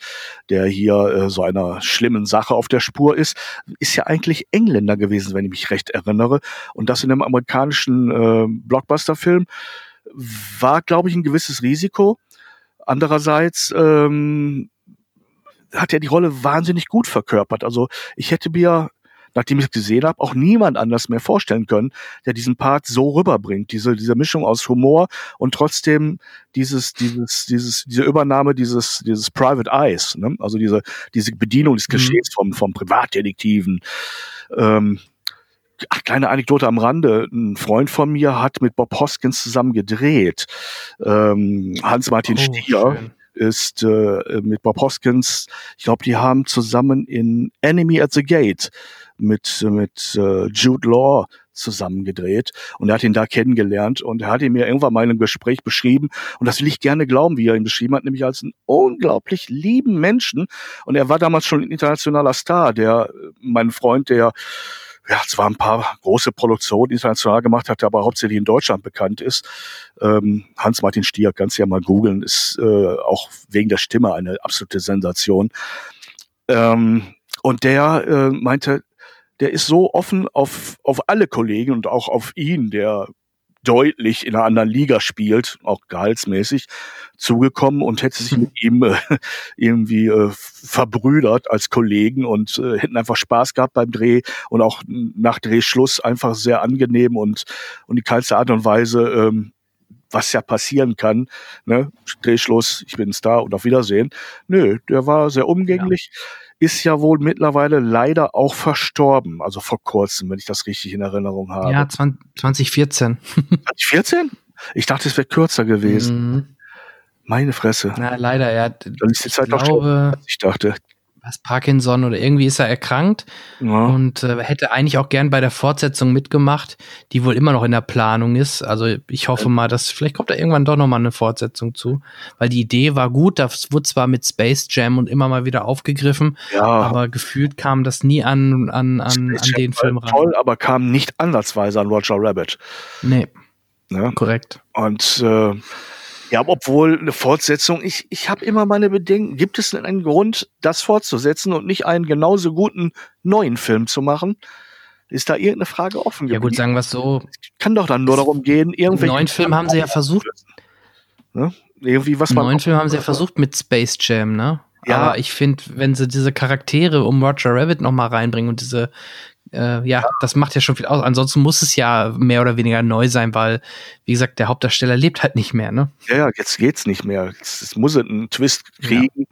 der hier äh, so einer schlimmen Sache auf der Spur ist, ist ja eigentlich Engländer gewesen, wenn ich mich recht erinnere. Und das in einem amerikanischen äh, Blockbuster-Film war, glaube ich, ein gewisses Risiko. Andererseits ähm, hat er die Rolle wahnsinnig gut verkörpert. Also ich hätte mir nachdem ich es gesehen habe, auch niemand anders mehr vorstellen können, der diesen Part so rüberbringt. Diese, diese Mischung aus Humor und trotzdem dieses, dieses, dieses, diese Übernahme dieses, dieses Private Eyes, ne? also diese, diese Bedienung des mhm. Geschehens vom, vom Privatdetektiven. Ähm, Ach, kleine Anekdote am Rande. Ein Freund von mir hat mit Bob Hoskins zusammen gedreht. Ähm, Hans-Martin oh, Stier schön. ist äh, mit Bob Hoskins, ich glaube, die haben zusammen in Enemy at the Gate mit, mit äh, Jude Law zusammen gedreht und er hat ihn da kennengelernt und er hat ihn mir irgendwann mal in einem Gespräch beschrieben und das will ich gerne glauben, wie er ihn beschrieben hat, nämlich als einen unglaublich lieben Menschen und er war damals schon ein internationaler Star, der, mein Freund, der ja, zwar ein paar große Produktionen international gemacht hat, aber hauptsächlich in Deutschland bekannt ist. Ähm, Hans-Martin Stier, kannst ja mal googeln, ist äh, auch wegen der Stimme eine absolute Sensation. Ähm, und der äh, meinte, der ist so offen auf, auf alle Kollegen und auch auf ihn, der deutlich in einer anderen Liga spielt, auch gehaltsmäßig, zugekommen und hätte sich mit ihm äh, irgendwie äh, verbrüdert als Kollegen und äh, hätten einfach Spaß gehabt beim Dreh und auch nach Drehschluss einfach sehr angenehm und, und die keinste Art und Weise, ähm, was ja passieren kann, ne? Drehschluss, ich bin Star und auf Wiedersehen. Nö, der war sehr umgänglich. Ja ist ja wohl mittlerweile leider auch verstorben. Also vor kurzem, wenn ich das richtig in Erinnerung habe. Ja, 2014. 2014? Ich dachte, es wäre kürzer gewesen. Mhm. Meine Fresse. Na, leider, ja. Dann ist die Zeit doch schon, als ich dachte was Parkinson oder irgendwie ist er erkrankt ja. und äh, hätte eigentlich auch gern bei der Fortsetzung mitgemacht, die wohl immer noch in der Planung ist. Also ich hoffe mal, dass vielleicht kommt da irgendwann doch noch mal eine Fortsetzung zu, weil die Idee war gut. Das wurde zwar mit Space Jam und immer mal wieder aufgegriffen, ja. aber gefühlt kam das nie an an an, an den Film ran. Toll, aber kam nicht ansatzweise an Roger Rabbit. Nee. Ja? Korrekt. Und äh, ja, obwohl eine Fortsetzung, ich, ich habe immer meine Bedenken. Gibt es denn einen Grund, das fortzusetzen und nicht einen genauso guten neuen Film zu machen? Ist da irgendeine Frage offen? Ja gut, sagen wir es so. Kann doch dann nur darum gehen, irgendwie. Neuen Film haben sie ja versucht. Ne? Irgendwie was man. Neuen Film haben sie ja versucht mit Space Jam, ne? Ja. Aber ich finde, wenn sie diese Charaktere um Roger Rabbit noch mal reinbringen und diese äh, ja, das macht ja schon viel aus. Ansonsten muss es ja mehr oder weniger neu sein, weil, wie gesagt, der Hauptdarsteller lebt halt nicht mehr, ne? Ja, ja jetzt geht's nicht mehr. Es muss einen Twist kriegen,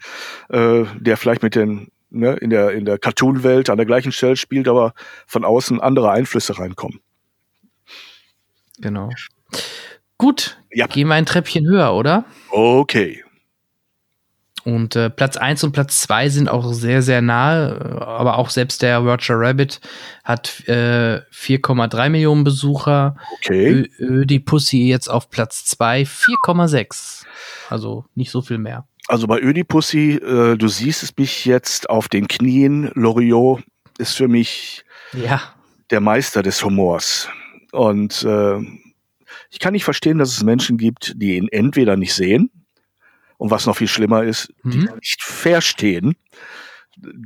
ja. äh, der vielleicht mit den, ne, in der, in der Cartoon-Welt an der gleichen Stelle spielt, aber von außen andere Einflüsse reinkommen. Genau. Gut, ja. gehen wir ein Treppchen höher, oder? Okay. Und äh, Platz 1 und Platz 2 sind auch sehr, sehr nahe. Aber auch selbst der Roger Rabbit hat äh, 4,3 Millionen Besucher. Okay. Ö die Pussy jetzt auf Platz 2 4,6. Also nicht so viel mehr. Also bei Ödipussy, äh, du siehst es mich jetzt auf den Knien. Loriot ist für mich ja. der Meister des Humors. Und äh, ich kann nicht verstehen, dass es Menschen gibt, die ihn entweder nicht sehen und was noch viel schlimmer ist, mhm. die nicht verstehen,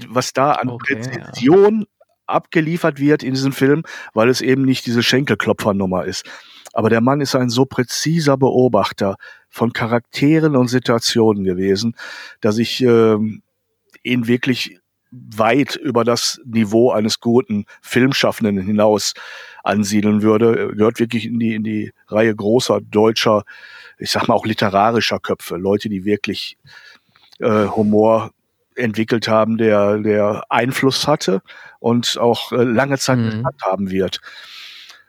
was da an okay, Präzision ja. abgeliefert wird in diesem Film, weil es eben nicht diese Schenkelklopfernummer ist. Aber der Mann ist ein so präziser Beobachter von Charakteren und Situationen gewesen, dass ich äh, ihn wirklich weit über das Niveau eines guten Filmschaffenden hinaus ansiedeln würde. Er gehört wirklich in die, in die Reihe großer deutscher ich sag mal auch literarischer Köpfe, Leute, die wirklich äh, Humor entwickelt haben, der, der Einfluss hatte und auch äh, lange Zeit mhm. bekannt haben wird.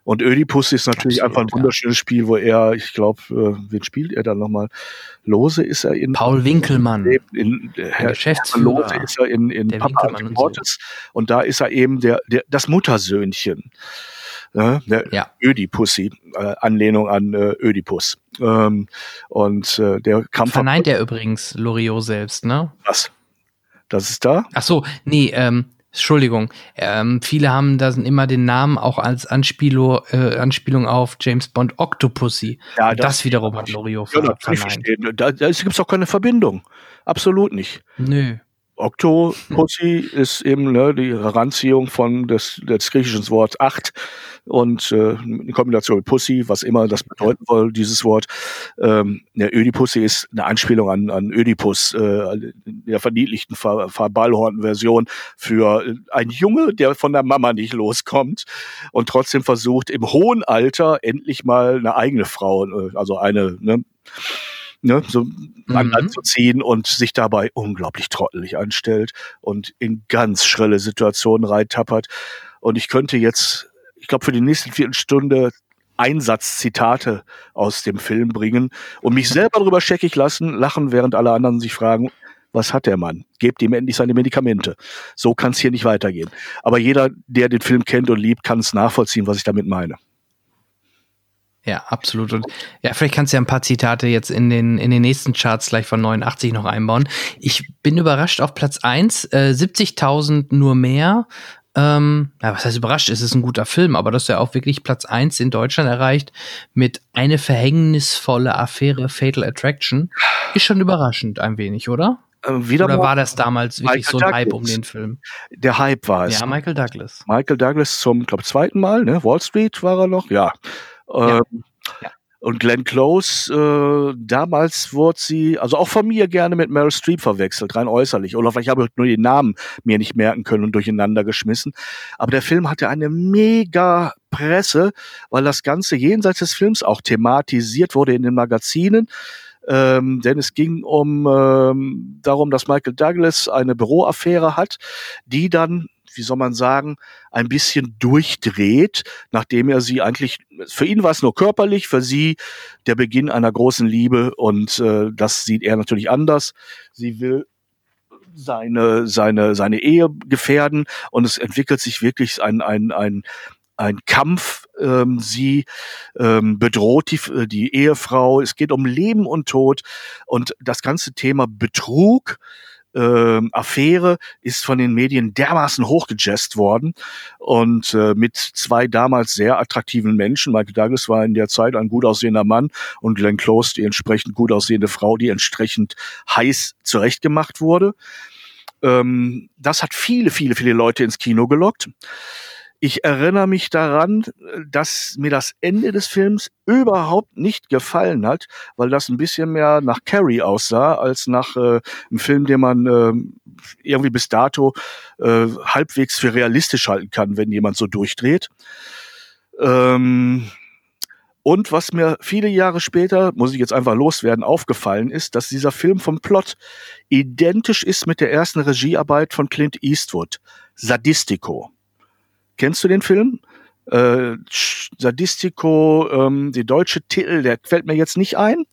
Und Ödipus ist natürlich Absolut, einfach ein wunderschönes ja. Spiel, wo er, ich glaube, äh, wen spielt er dann nochmal? Lose ist er in Paul Winkelmann. In, in, Herr Geschäftsführer. Lose ist er in, in Papa und. Und, und da ist er eben der, der, das Muttersöhnchen ne? der ja. Ödipussy, äh, Anlehnung an äh, Ödipus. Ähm, und äh, der Kampf. Verneint er übrigens Loriot selbst, ne? Was? Das ist da? Ach so, nee, ähm, Entschuldigung, ähm, viele haben da immer den Namen auch als Anspielo, äh, Anspielung auf James Bond Octopussy. Ja, das, das wiederum hat Loriot ja, ver verneint. Da, da gibt es auch keine Verbindung. Absolut nicht. Nö. Octopussy ist eben ne, die Heranziehung von des, des griechischen Wort acht und äh, in Kombination mit Pussy, was immer das bedeuten soll, dieses Wort. Ähm, der Ödipussy ist eine Anspielung an, an Ödipus, äh, der verniedlichten, ver, verballhornten Version für einen Junge, der von der Mama nicht loskommt und trotzdem versucht, im hohen Alter endlich mal eine eigene Frau, äh, also eine, ne, ne, so mhm. anzuziehen und sich dabei unglaublich trottelig anstellt und in ganz schrille Situationen reintappert. Und ich könnte jetzt, ich glaube, für die nächsten Viertelstunde Einsatzzitate aus dem Film bringen und mich selber darüber scheckig lassen, lachen, während alle anderen sich fragen, was hat der Mann? Gebt ihm endlich seine Medikamente. So kann es hier nicht weitergehen. Aber jeder, der den Film kennt und liebt, kann es nachvollziehen, was ich damit meine. Ja, absolut. Und ja, vielleicht kannst du ja ein paar Zitate jetzt in den, in den nächsten Charts gleich von 89 noch einbauen. Ich bin überrascht auf Platz 1, äh, 70.000 nur mehr. Ähm, ja, was heißt überrascht? Es ist ein guter Film, aber dass er auch wirklich Platz 1 in Deutschland erreicht mit eine verhängnisvolle Affäre Fatal Attraction, ist schon überraschend ein wenig, oder? Äh, wieder oder war das damals wirklich Michael so ein Douglas. Hype um den Film? Der Hype war es. Ja, Michael Douglas. Michael Douglas zum, glaube zweiten Mal, ne? Wall Street war er noch, ja. Ja. Ähm, ja. Und Glenn Close, äh, damals wurde sie, also auch von mir gerne mit Meryl Streep verwechselt, rein äußerlich. Oder vielleicht habe ich nur den Namen mir nicht merken können und durcheinander geschmissen. Aber der Film hatte eine mega Presse, weil das Ganze jenseits des Films auch thematisiert wurde in den Magazinen. Ähm, denn es ging um ähm, darum, dass Michael Douglas eine Büroaffäre hat, die dann wie soll man sagen, ein bisschen durchdreht, nachdem er sie eigentlich, für ihn war es nur körperlich, für sie der Beginn einer großen Liebe und äh, das sieht er natürlich anders. Sie will seine, seine, seine Ehe gefährden und es entwickelt sich wirklich ein, ein, ein, ein Kampf. Ähm, sie ähm, bedroht die, die Ehefrau. Es geht um Leben und Tod und das ganze Thema Betrug äh, Affäre ist von den Medien dermaßen hochgejazzt worden und äh, mit zwei damals sehr attraktiven Menschen. Michael Douglas war in der Zeit ein gut aussehender Mann und Glenn Close die entsprechend gut aussehende Frau, die entsprechend heiß zurechtgemacht wurde. Ähm, das hat viele, viele, viele Leute ins Kino gelockt. Ich erinnere mich daran, dass mir das Ende des Films überhaupt nicht gefallen hat, weil das ein bisschen mehr nach Carrie aussah als nach äh, einem Film, den man äh, irgendwie bis dato äh, halbwegs für realistisch halten kann, wenn jemand so durchdreht. Ähm und was mir viele Jahre später, muss ich jetzt einfach loswerden, aufgefallen ist, dass dieser Film vom Plot identisch ist mit der ersten Regiearbeit von Clint Eastwood, Sadistico. Kennst du den Film? Äh, Sadistico, ähm, die deutsche Titel, der fällt mir jetzt nicht ein.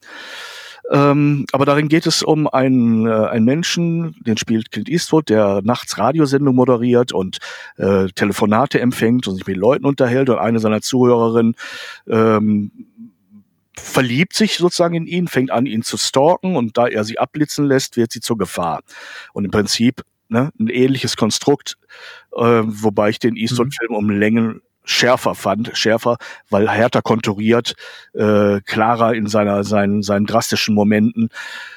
Ähm, aber darin geht es um einen, äh, einen Menschen, den spielt Clint Eastwood, der nachts Radiosendung moderiert und äh, Telefonate empfängt und sich mit Leuten unterhält und eine seiner Zuhörerinnen ähm, verliebt sich sozusagen in ihn, fängt an, ihn zu stalken und da er sie abblitzen lässt, wird sie zur Gefahr. Und im Prinzip ne, ein ähnliches Konstrukt, äh, wobei ich den Eastwood-Film mhm. um Längen schärfer fand, schärfer, weil härter konturiert, äh, klarer in seiner, seinen, seinen drastischen Momenten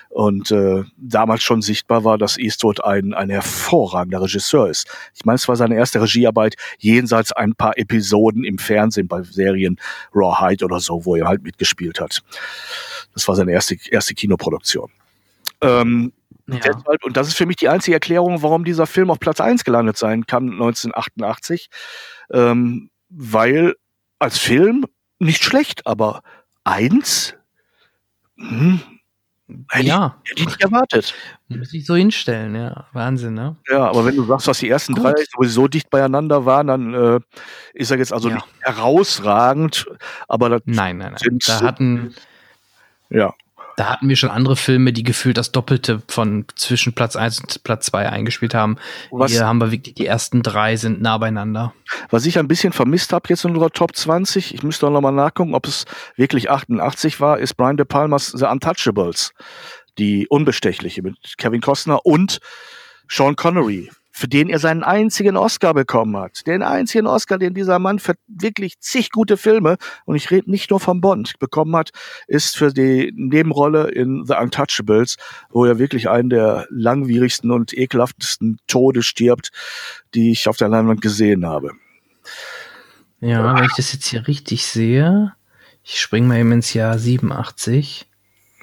und äh, damals schon sichtbar war, dass Eastwood ein, ein hervorragender Regisseur ist. Ich meine, es war seine erste Regiearbeit jenseits ein paar Episoden im Fernsehen bei Serien Rawhide oder so, wo er halt mitgespielt hat. Das war seine erste, erste Kinoproduktion. Ähm, ja. Deshalb, und das ist für mich die einzige Erklärung, warum dieser Film auf Platz 1 gelandet sein kann, 1988. Ähm, weil als Film nicht schlecht, aber eins, hm, hätte, ja. ich, hätte ich nicht erwartet. Muss ich so hinstellen, ja. Wahnsinn, ne? Ja, aber wenn du sagst, dass die ersten Gut. drei sowieso dicht beieinander waren, dann äh, ist er jetzt also ja. nicht herausragend, aber das nein, nein, nein. Sind, da hatten ja. Da hatten wir schon andere Filme, die gefühlt das Doppelte von zwischen Platz 1 und Platz 2 eingespielt haben. Was, Hier haben wir wirklich, die ersten drei sind nah beieinander. Was ich ein bisschen vermisst habe jetzt in unserer Top 20, ich müsste auch nochmal nachgucken, ob es wirklich 88 war, ist Brian De Palmas The Untouchables. Die Unbestechliche mit Kevin Costner und Sean Connery für den er seinen einzigen Oscar bekommen hat. Den einzigen Oscar, den dieser Mann für wirklich zig gute Filme, und ich rede nicht nur von Bond, bekommen hat, ist für die Nebenrolle in The Untouchables, wo er wirklich einen der langwierigsten und ekelhaftesten Tode stirbt, die ich auf der Leinwand gesehen habe. Ja, wenn ich das jetzt hier richtig sehe, ich springe mal eben ins Jahr 87.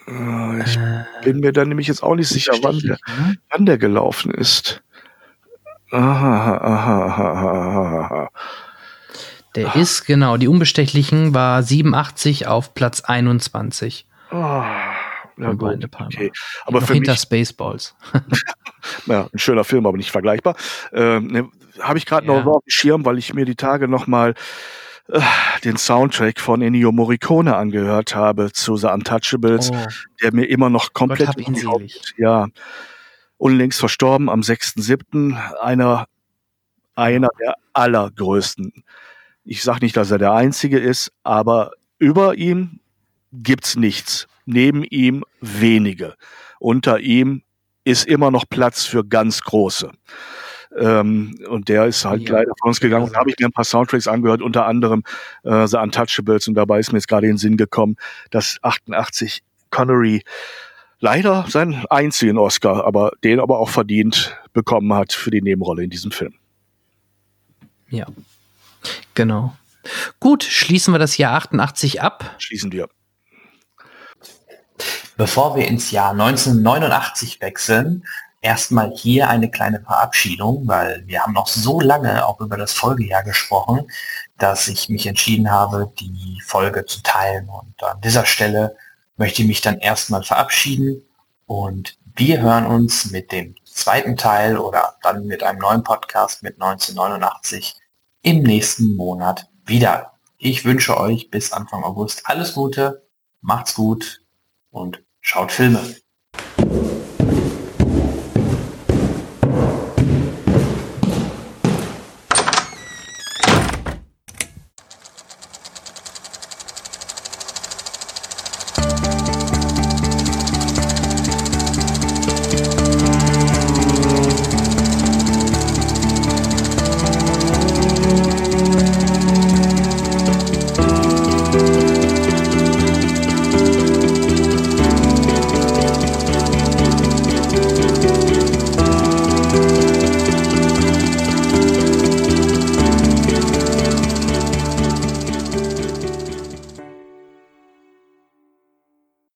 Äh, ich äh, bin mir da nämlich jetzt auch nicht sicher, wann der, ne? wann der gelaufen ist. Aha, aha, aha, aha, aha. Der ah. ist, genau, die Unbestechlichen war 87 auf Platz 21. Oh, ja, gut, okay. Aber für hinter mich, Spaceballs. ja, ein schöner Film, aber nicht vergleichbar. Ähm, ne, Habe ich gerade ja. noch auf dem Schirm, weil ich mir die Tage noch mal äh, den Soundtrack von Ennio Morricone angehört habe zu The Untouchables, oh. der mir immer noch komplett Gott ja unlängst verstorben am 6.7. einer einer der allergrößten. Ich sage nicht, dass er der einzige ist, aber über ihm gibt's nichts. Neben ihm wenige. Unter ihm ist immer noch Platz für ganz große. Ähm, und der ist halt ja. leider von uns gegangen. Und da habe ich mir ein paar Soundtracks angehört, unter anderem äh, The Untouchables. Und dabei ist mir jetzt gerade in den Sinn gekommen, dass 88 Connery leider seinen einzigen Oscar, aber den aber auch verdient bekommen hat für die Nebenrolle in diesem Film. Ja, genau. Gut, schließen wir das Jahr 88 ab. Schließen wir. Bevor wir ins Jahr 1989 wechseln, erstmal hier eine kleine Verabschiedung, weil wir haben noch so lange auch über das Folgejahr gesprochen, dass ich mich entschieden habe, die Folge zu teilen. Und an dieser Stelle möchte ich mich dann erstmal verabschieden und wir hören uns mit dem zweiten Teil oder dann mit einem neuen Podcast mit 1989 im nächsten Monat wieder. Ich wünsche euch bis Anfang August alles Gute, macht's gut und schaut Filme.